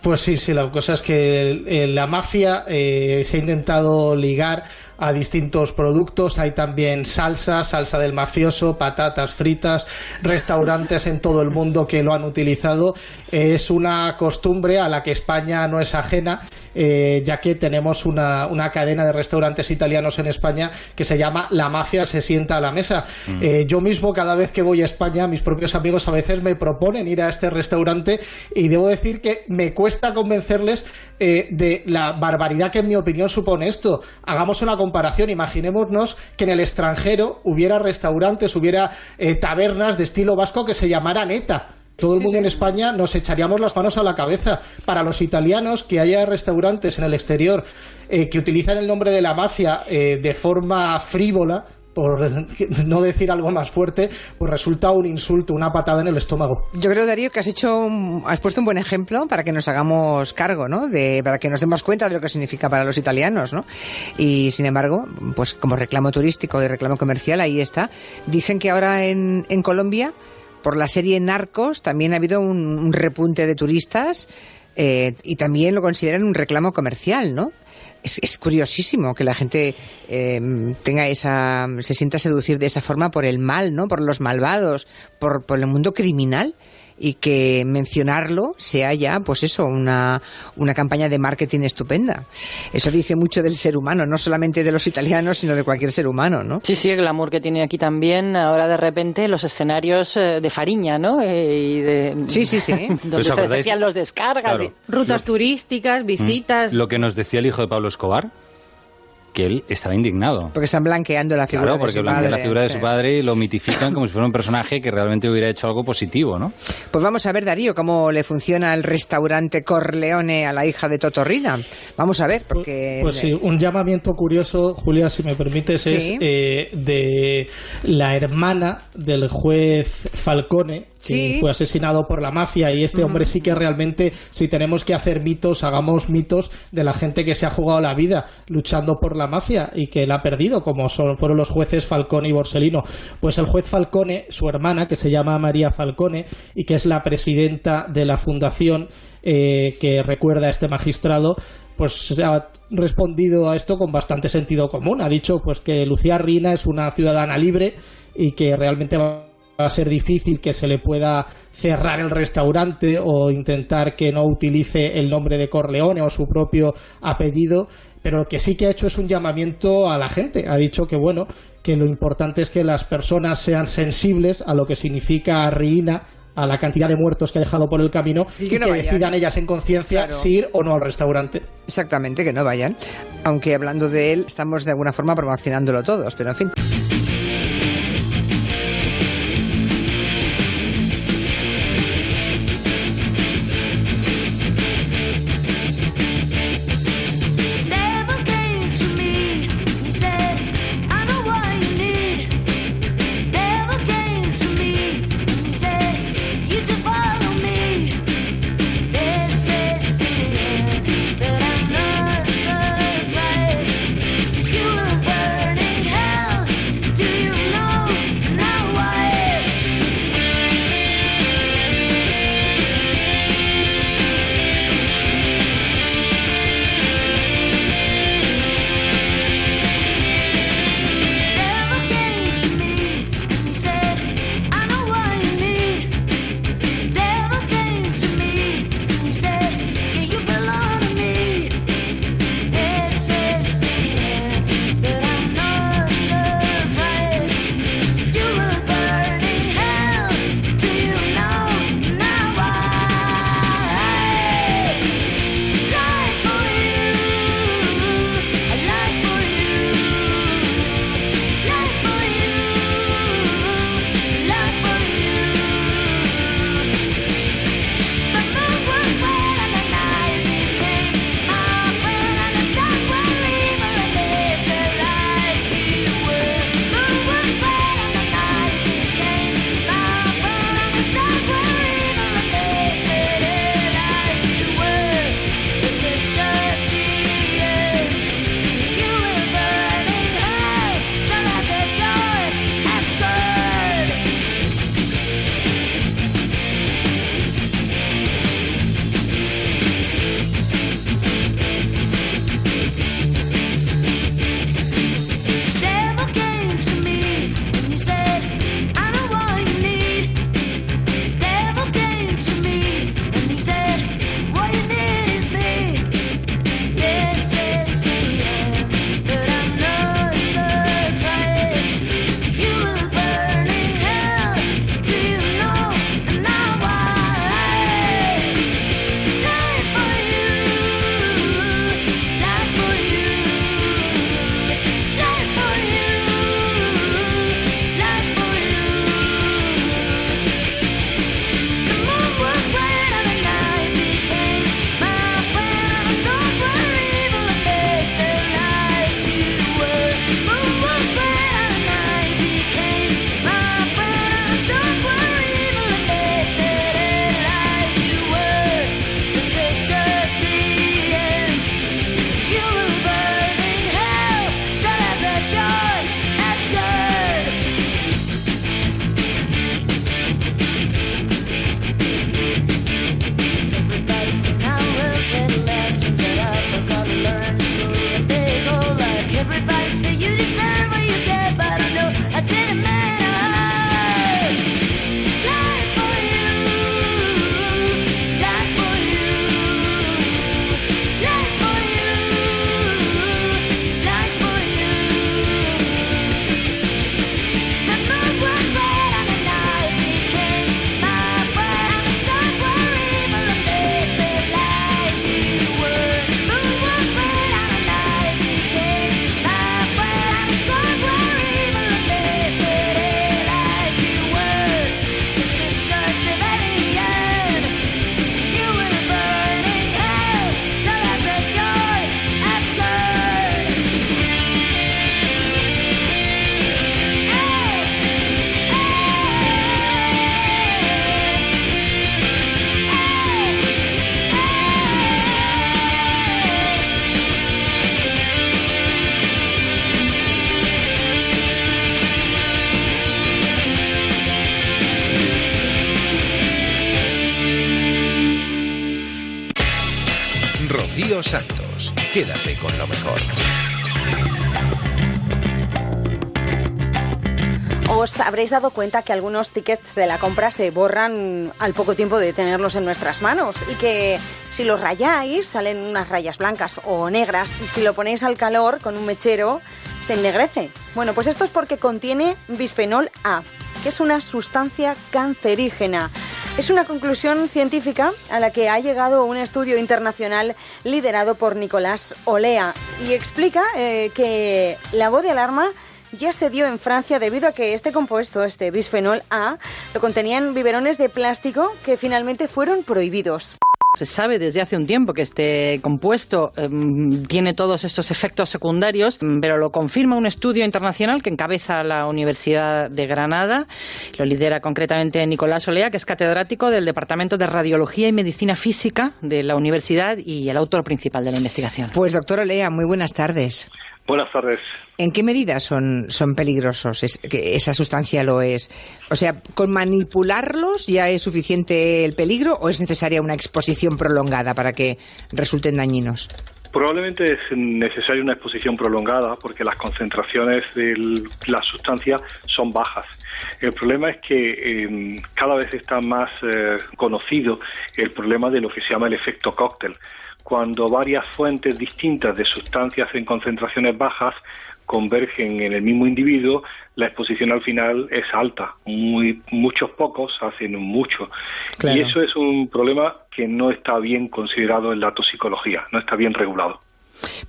Pues sí, sí, la cosa es que la mafia eh, se ha intentado ligar a distintos productos. Hay también salsa, salsa del mafioso, patatas fritas, restaurantes en todo el mundo que lo han utilizado. Es una costumbre a la que España no es ajena, eh, ya que tenemos una, una cadena de restaurantes italianos en España que se llama La Mafia se sienta a la mesa. Mm. Eh, yo mismo, cada vez que voy a España, mis propios amigos a veces me proponen ir a este restaurante y debo decir que me cuesta cuesta convencerles eh, de la barbaridad que en mi opinión supone esto. Hagamos una comparación, imaginémonos que en el extranjero hubiera restaurantes, hubiera eh, tabernas de estilo vasco que se llamaran ETA todo el mundo en España nos echaríamos las manos a la cabeza. Para los italianos, que haya restaurantes en el exterior eh, que utilizan el nombre de la mafia eh, de forma frívola, por [laughs] no decir algo más fuerte, pues resulta un insulto, una patada en el estómago. Yo creo, Darío, que has hecho, has puesto un buen ejemplo para que nos hagamos cargo, ¿no? De, para que nos demos cuenta de lo que significa para los italianos, ¿no? Y sin embargo, pues como reclamo turístico y reclamo comercial, ahí está. Dicen que ahora en, en Colombia por la serie Narcos también ha habido un, repunte de turistas eh, y también lo consideran un reclamo comercial, ¿no? Es, curiosísimo que la gente eh, tenga esa, se sienta seducir de esa forma por el mal, ¿no? Por los malvados, por, por el mundo criminal y que mencionarlo sea ya, pues eso, una, una campaña de marketing estupenda. Eso dice mucho del ser humano, no solamente de los italianos, sino de cualquier ser humano, ¿no? Sí, sí, el glamour que tiene aquí también, ahora de repente los escenarios eh, de Fariña, ¿no? Eh, y de, sí, sí, sí. [laughs] donde se hacían los descargas. Rutas turísticas, visitas. Mm. Lo que nos decía el hijo de Pablo Escobar, que él estaba indignado. Porque están blanqueando la figura claro, porque blanquean la figura de su padre y lo mitifican como si fuera un personaje que realmente hubiera hecho algo positivo, ¿no? Pues vamos a ver, Darío, cómo le funciona el restaurante Corleone a la hija de Totorrina. Vamos a ver, porque... Pues, sí, un llamamiento curioso, Julia, si me permites, es eh, de la hermana del juez Falcone, que fue asesinado por la mafia y este hombre sí que realmente, si tenemos que hacer mitos, hagamos mitos de la gente que se ha jugado la vida luchando por la mafia y que la ha perdido, como son, fueron los jueces Falcone y Borsellino. Pues el juez Falcone, su hermana, que se llama María Falcone y que es la presidenta de la fundación eh, que recuerda a este magistrado, pues ha respondido a esto con bastante sentido común. Ha dicho pues que Lucía Rina es una ciudadana libre y que realmente va va a ser difícil que se le pueda cerrar el restaurante o intentar que no utilice el nombre de Corleone o su propio apellido, pero que sí que ha hecho es un llamamiento a la gente. Ha dicho que bueno, que lo importante es que las personas sean sensibles a lo que significa Riina a la cantidad de muertos que ha dejado por el camino y que, decidan ellas en conciencia si ir o no al restaurante. Exactamente, que no vayan. Aunque hablando de él, estamos de alguna forma promocionándolo todos, pero en fin. Os habréis dado cuenta que algunos tickets de la compra se borran al poco tiempo de tenerlos en nuestras manos y que si los rayáis salen unas rayas blancas o negras y si lo ponéis al calor con un mechero se ennegrece. Bueno, pues esto es porque contiene bisfenol A, que es una sustancia cancerígena. Es una conclusión científica a la que ha llegado un estudio internacional liderado por Nicolás Olea y explica eh, que la voz de alarma ya se dio en Francia debido a que este compuesto, este bisfenol A, lo contenían biberones de plástico que finalmente fueron prohibidos. Se sabe desde hace un tiempo que este compuesto em, tiene todos estos efectos secundarios, pero lo confirma un estudio internacional que encabeza la Universidad de Granada. Lo lidera concretamente Nicolás Olea, que es catedrático del Departamento de Radiología y Medicina Física de la universidad y el autor principal de la investigación. Pues doctor Olea, muy buenas tardes. Buenas tardes. ¿En qué medida son, son peligrosos? Es, que esa sustancia lo es. O sea, ¿con manipularlos ya es suficiente el peligro o es necesaria una exposición prolongada para que resulten dañinos? Probablemente es necesaria una exposición prolongada porque las concentraciones de la sustancia son bajas. El problema es que em, cada vez está más eh, conocido el problema de lo que se llama el efecto cóctel cuando varias fuentes distintas de sustancias en concentraciones bajas convergen en el mismo individuo, la exposición al final es alta. Muy, muchos pocos hacen mucho. Y eso es un problema que no está bien considerado en la toxicología, no está bien regulado.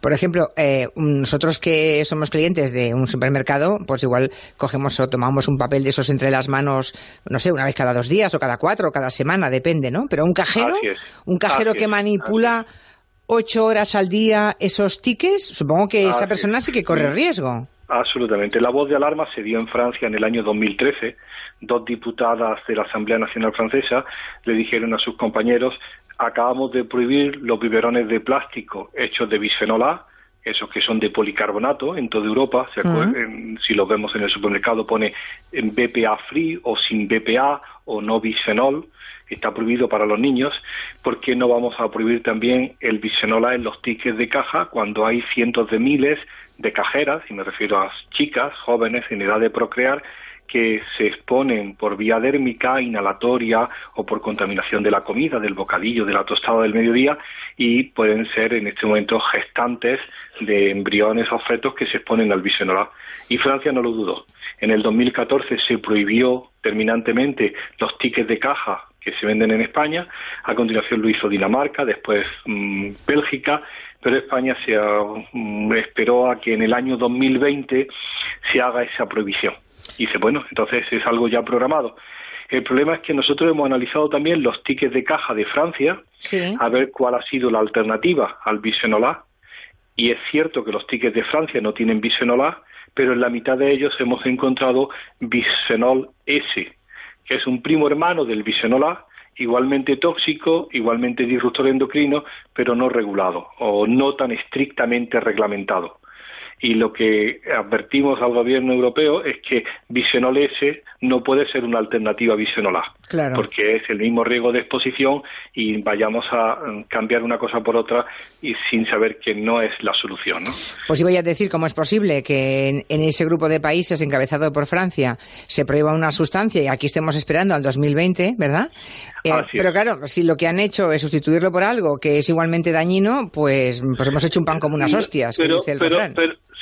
Por ejemplo, eh, nosotros que somos clientes de un supermercado, pues igual cogemos o tomamos un papel de esos entre las manos, no sé, una vez cada dos días o cada cuatro o cada semana, depende, ¿no? Pero un cajero, un cajero que manipula ocho horas al día esos tickets, supongo que esa persona sí que corre riesgo. Absolutamente. La voz de alarma se dio en Francia en el año 2013. Dos diputadas de la Asamblea Nacional Francesa le dijeron a sus compañeros acabamos de prohibir los biberones de plástico hechos de bisfenol A, esos que son de policarbonato en toda Europa. si los vemos en el supermercado pone en BPA free o sin BPA o no bisfenol está prohibido para los niños, ¿por qué no vamos a prohibir también el bisfenol A en los tickets de caja cuando hay cientos de miles de cajeras, y me refiero a chicas, jóvenes en edad de procrear, que se exponen por vía dérmica, inhalatoria o por contaminación de la comida, del bocadillo, de la tostada del mediodía y pueden ser en este momento gestantes de embriones o fetos que se exponen al bisfenol. Y Francia no lo dudó. En el 2014 se prohibió terminantemente los tickets de caja que se venden en España. A continuación lo hizo Dinamarca, después mm, Bélgica, pero España se mm, esperó a que en el año 2020 se haga esa prohibición. Y dice, bueno, entonces es algo ya programado. El problema es que nosotros hemos analizado también los tickets de caja de Francia, a ver cuál ha sido la alternativa al bisfenol A. Y es cierto que los tickets de Francia no tienen bisfenol A, pero en la mitad de ellos hemos encontrado bisfenol S, que es un primo hermano del bisfenol A, igualmente tóxico, igualmente disruptor endocrino, pero no regulado o no tan estrictamente reglamentado y lo que advertimos al gobierno europeo es que bisfenol S no puede ser una alternativa a bisfenol A, porque es el mismo riesgo de exposición y vayamos a cambiar una cosa por otra y sin saber que no es la solución. ¿no? Pues voy a decir cómo es posible que en, ese grupo de países encabezado por Francia se prohíba una sustancia y aquí estemos esperando al 2020, ¿verdad? Eh, pero claro, si lo que han hecho es sustituirlo por algo que es igualmente dañino, pues, pues hemos hecho un pan como unas hostias, que dice el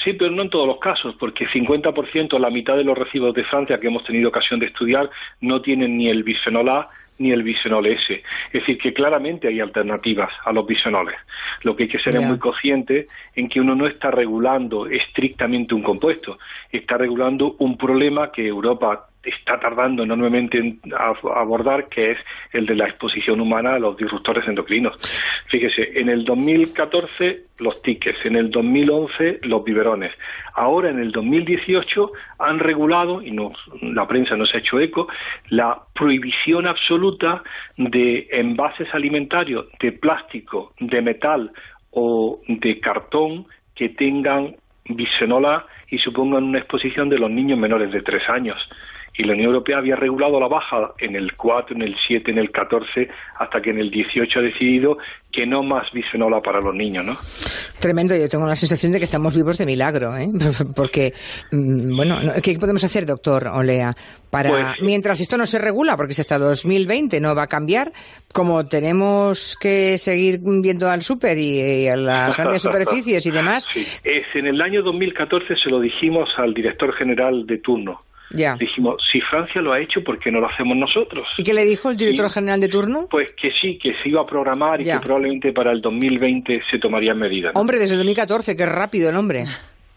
Sí, pero no en todos los casos, porque 50%, la mitad de los recibos de Francia que hemos tenido ocasión de estudiar, no tienen ni el bisfenol A ni el bisfenol S. Es decir, que claramente hay alternativas a los bisfenoles. Lo que hay que ser es muy consciente en que uno no está regulando estrictamente un compuesto, está regulando un problema que Europa está tardando enormemente en abordar, que es el de la exposición humana a los disruptores endocrinos. Fíjese, en el 2014 los tickets, en el 2011 los biberones. Ahora en el 2018 han regulado, y no, la prensa no se ha hecho eco, la prohibición absoluta de envases alimentarios de plástico, de metal o de cartón que tengan bisfenola y supongan una exposición de los niños menores de tres años y la Unión Europea había regulado la baja en el 4, en el 7, en el 14, hasta que en el 18 ha decidido que no más bisfenol A para los niños, ¿no? Tremendo, yo tengo la sensación de que estamos vivos de milagro, ¿eh? [laughs] Porque, mm, bueno, no- ¿qué podemos hacer, doctor Olea? Para, Pues- mientras esto no se regula, porque si hasta 2020 no va a cambiar, como tenemos que seguir viendo al súper y, y a las grandes [laughs] superficies y demás, Sí. Es, en el año 2014 se lo dijimos al director general de turno. Ya. Dijimos, si Francia lo ha hecho, ¿por qué no lo hacemos nosotros? ¿Y qué le dijo el director general de turno? Pues que sí, que se iba a programar y Ya. que probablemente para el 2020 se tomarían medidas. ¿no? Hombre, desde 2014, qué rápido el hombre.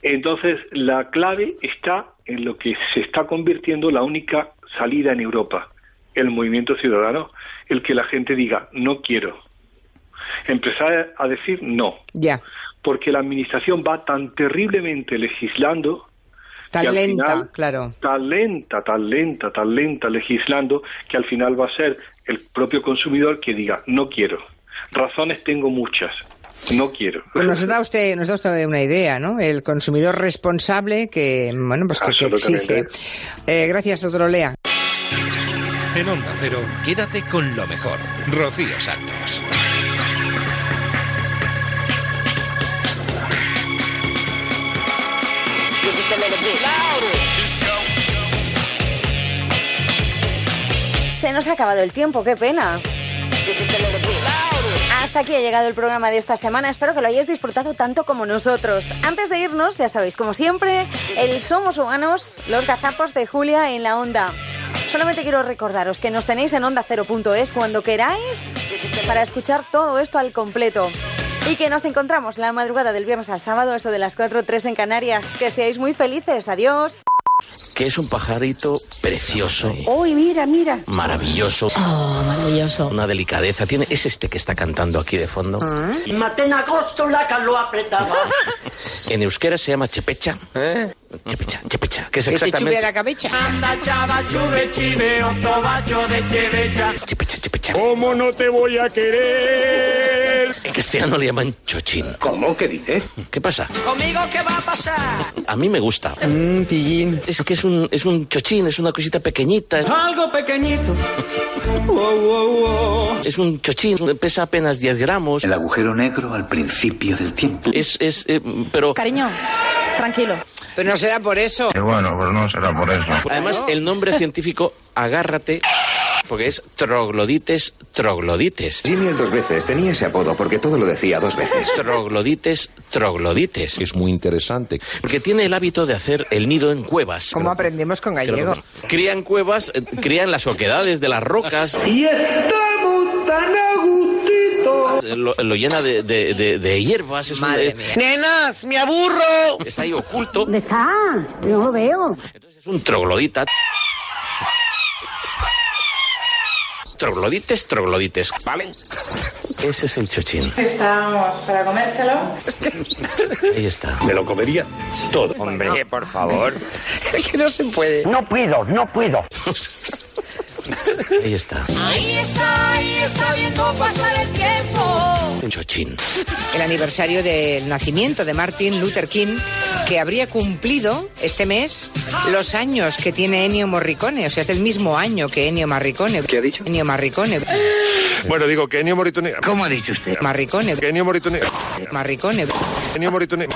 Entonces, la clave está en lo que se está convirtiendo la única salida en Europa, el movimiento ciudadano, el que la gente diga, no quiero. Empezar a decir no, Ya. porque la administración va tan terriblemente legislando Tan que al lenta, final- claro. tan lenta, tan lenta, tan lenta legislando que al final va a ser el propio consumidor que diga no quiero. Razones tengo muchas, no quiero. Pues nos da usted, nos da usted una idea, ¿no? El consumidor responsable que, bueno, pues que, que exige. Eh, gracias, doctor Olea. En Onda Cero, quédate con lo mejor. Rocío Santos. Nos ha acabado el tiempo, qué pena. Hasta aquí ha llegado el programa de esta semana. Espero que lo hayáis disfrutado tanto como nosotros. Antes de irnos, ya sabéis, como siempre, el Somos Humanos, los gazapos de Julia en la onda. Solamente quiero recordaros que nos tenéis en onda0.es cuando queráis para escuchar todo esto al completo. Y que nos encontramos la madrugada del viernes al sábado, eso de las 4 3 en Canarias. Que seáis muy felices. Adiós. Que es un pajarito precioso, Uy, mira, mira. maravilloso. Oh, maravilloso. Una delicadeza. Tiene, es este que está cantando aquí de fondo. Maté en agosto la lo apretaba. [laughs] En euskera se llama chepecha. Chepecha, chepecha. Que es Que se exactamente. chube a la cabecha. Anda, chava, chuve, chive, otro bacho de chevecha. Chepecha, chepecha. ¿Cómo no te voy a querer? En castellano le llaman chochín. ¿Cómo? ¿Qué dice? ¿Qué pasa? ¿Conmigo qué va a pasar? A mí me gusta. Es que es un, es un chochín, es una cosita pequeñita. Algo pequeñito. Wow, wow, wow. Es un chochín, pesa apenas 10 gramos. El agujero negro al principio del tiempo. Es, es, eh, pero... Cariño, tranquilo. Pero no será por eso. bueno, pues no será por eso. Además, el nombre científico, agárrate, porque es troglodites troglodites. Jimmy el dos veces tenía ese apodo porque todo lo decía dos veces. Troglodites troglodites. Es muy interesante. Porque tiene el hábito de hacer el nido en cuevas. ¿Cómo aprendemos con gallego? Crían cuevas, eh, crían las oquedades de las rocas. Y estamos tan a Lo, lo llena de, de- de- de hierbas. Es un- eh, Nenas, me aburro. está ahí oculto. ¿Dónde está? No lo veo. Es un troglodita. Troglodites, troglodites, ¿vale? Ese es el chochín. Estamos para comérselo. Ahí está. Me lo comería todo. Hombre, por favor. [laughs] que no se puede. No puedo, no puedo. [laughs] [laughs] Ahí está. Ahí está, ahí está viendo pasar el tiempo. Un chochín. El aniversario del nacimiento de Martin Luther King, que habría cumplido este mes los años que tiene Ennio Morricone. O sea, es del mismo año que Ennio Morricone. ¿Qué ha dicho? Ennio Morricone. Bueno, digo que Ennio Morricone... ¿Cómo ha dicho usted? Morricone. Que Ennio Morricone... Morricone. Ennio Morricone...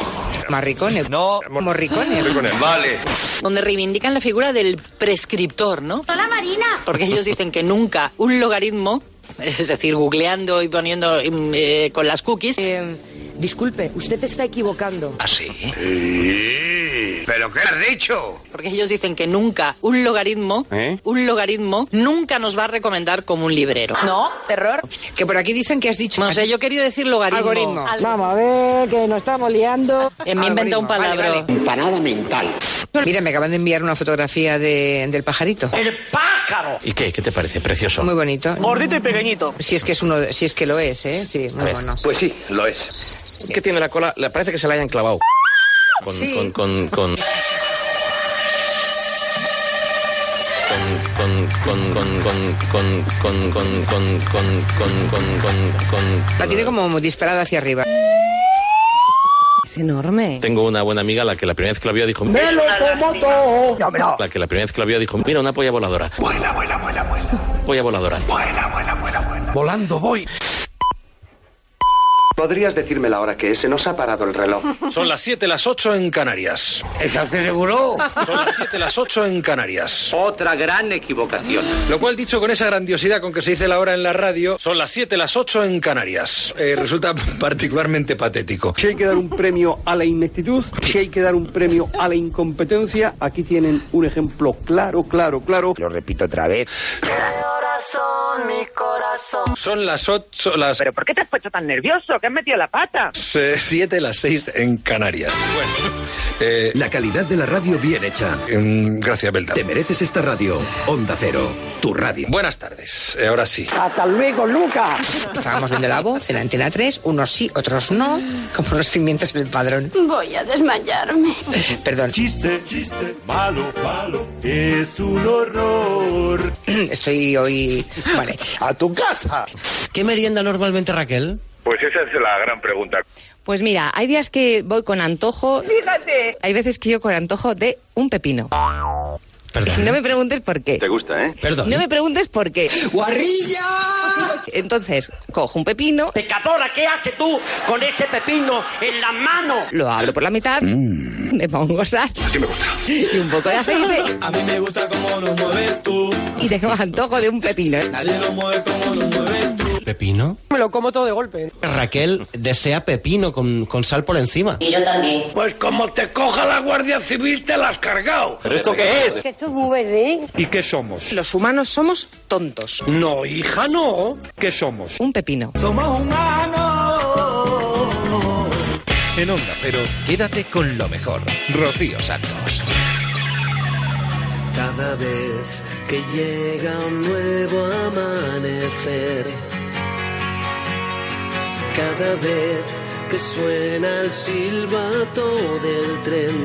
Morricone. No. Morricone. Morricone, Vale. Donde reivindican la figura del prescriptor, ¿no? Hola Marina. Porque ellos dicen que nunca un logaritmo, es decir, googleando y poniendo eh, con las cookies. Disculpe, usted está equivocando. ¿Ah, sí? ¿Pero qué has dicho? Porque ellos dicen que nunca un logaritmo, un logaritmo, nunca nos va a recomendar como un librero. No, error. Que por aquí dicen que has dicho. No sé, yo quería decir logaritmo. Algoritmo. Al- Vamos a ver, que nos estamos liando. Eh, me he inventado un palabra. vale, vale. Empanada mental. Mira, me acaban de enviar una fotografía de- del pajarito. ¡El pájaro! pájaro. ¿Y qué? ¿Qué te parece? Precioso. Muy bonito. Gordito y pequeñito. Si es que es uno, si es que lo es, ¿eh? Sí, muy bueno. Pues sí, lo es. ¿Qué tiene la cola? Le parece que se la hayan clavado. Con, sí. con, con, con... La tiene como disparada hacia arriba. Es enorme. Tengo una buena amiga la que la primera vez que la vio dijo... ¡Me lo como todo! No, no. La que la primera vez que la vio dijo, mira, una polla voladora. Vuela, vuela, vuela, vuela. Polla voladora. Vuela, vuela, vuela, vuela. Volando voy. ¿Podrías decirme la hora que es? Se nos ha parado el reloj. Son las 7, las 8 en Canarias. ¿Estás seguro? Son las 7, las 8 en Canarias. Otra gran equivocación. Lo cual, dicho con esa grandiosidad con que se dice la hora en la radio, son las 7, las 8 en Canarias. Eh, resulta [laughs] particularmente patético. Si hay que dar un premio a la ineptitud, si hay que dar un premio a la incompetencia, aquí tienen un ejemplo claro, claro, claro. Lo repito otra vez. Corazón, mi corazón. Son las 8, las ¿Pero por qué te has puesto tan nervioso? ¿Que has metido la pata? 7, las 6 en Canarias. Bueno, eh, La calidad de la radio bien hecha. mm, gracias, Belda. Te mereces esta radio. Onda Cero, tu radio. Buenas tardes, eh, ahora sí. Hasta luego, Luca. Estábamos viendo la voz en la antena 3, unos sí, otros no, como los pimientos del padrón. Voy a desmayarme. Perdón. Chiste, chiste, malo, malo, es un horror. Estoy hoy. [laughs] Vale. A tu casa. ¿Qué merienda normalmente Raquel? Pues esa es la gran pregunta. Pues mira, hay días que voy con antojo. Fíjate. Hay veces que yo con antojo de un pepino. Perdón. No me preguntes por qué. ¿Te gusta, eh? Perdón. No me preguntes por qué. ¡Guarrilla! Entonces, cojo un pepino, Pecadora, ¿qué haces tú con ese pepino en la mano? lo abro por la mitad, me pongo sal Así me gusta. y un poco de aceite A mí me gusta cómo lo mueves tú. y tengo antojo de un pepino. Nadie lo mueve como lo mueves tú. ¿Pepino? Me lo como todo de golpe. Raquel desea pepino con, con sal por encima. Y yo también. Pues como te coja la Guardia Civil, te la has cargado. ¿Pero esto qué es? esto es muy verde. ¿Y qué somos? Los humanos somos tontos. No, hija, no. ¿Qué somos? Un pepino. Somos humanos. En Onda Cero, quédate con lo mejor. Rocío Santos. Cada vez que llega un nuevo amanecer, cada vez que suena el silbato del tren,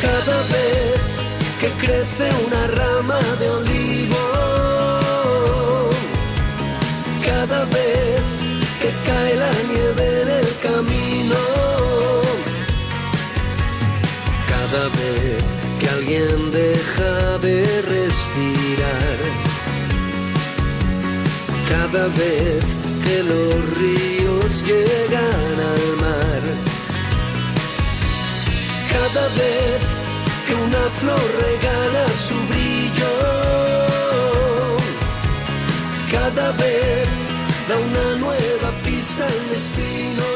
cada vez que crece una rama de olivo, cada vez que cae la nieve en el camino. Cada vez que alguien deja de cada vez que los ríos llegan al mar, cada vez que una flor regala su brillo, cada vez da una nueva pista al destino.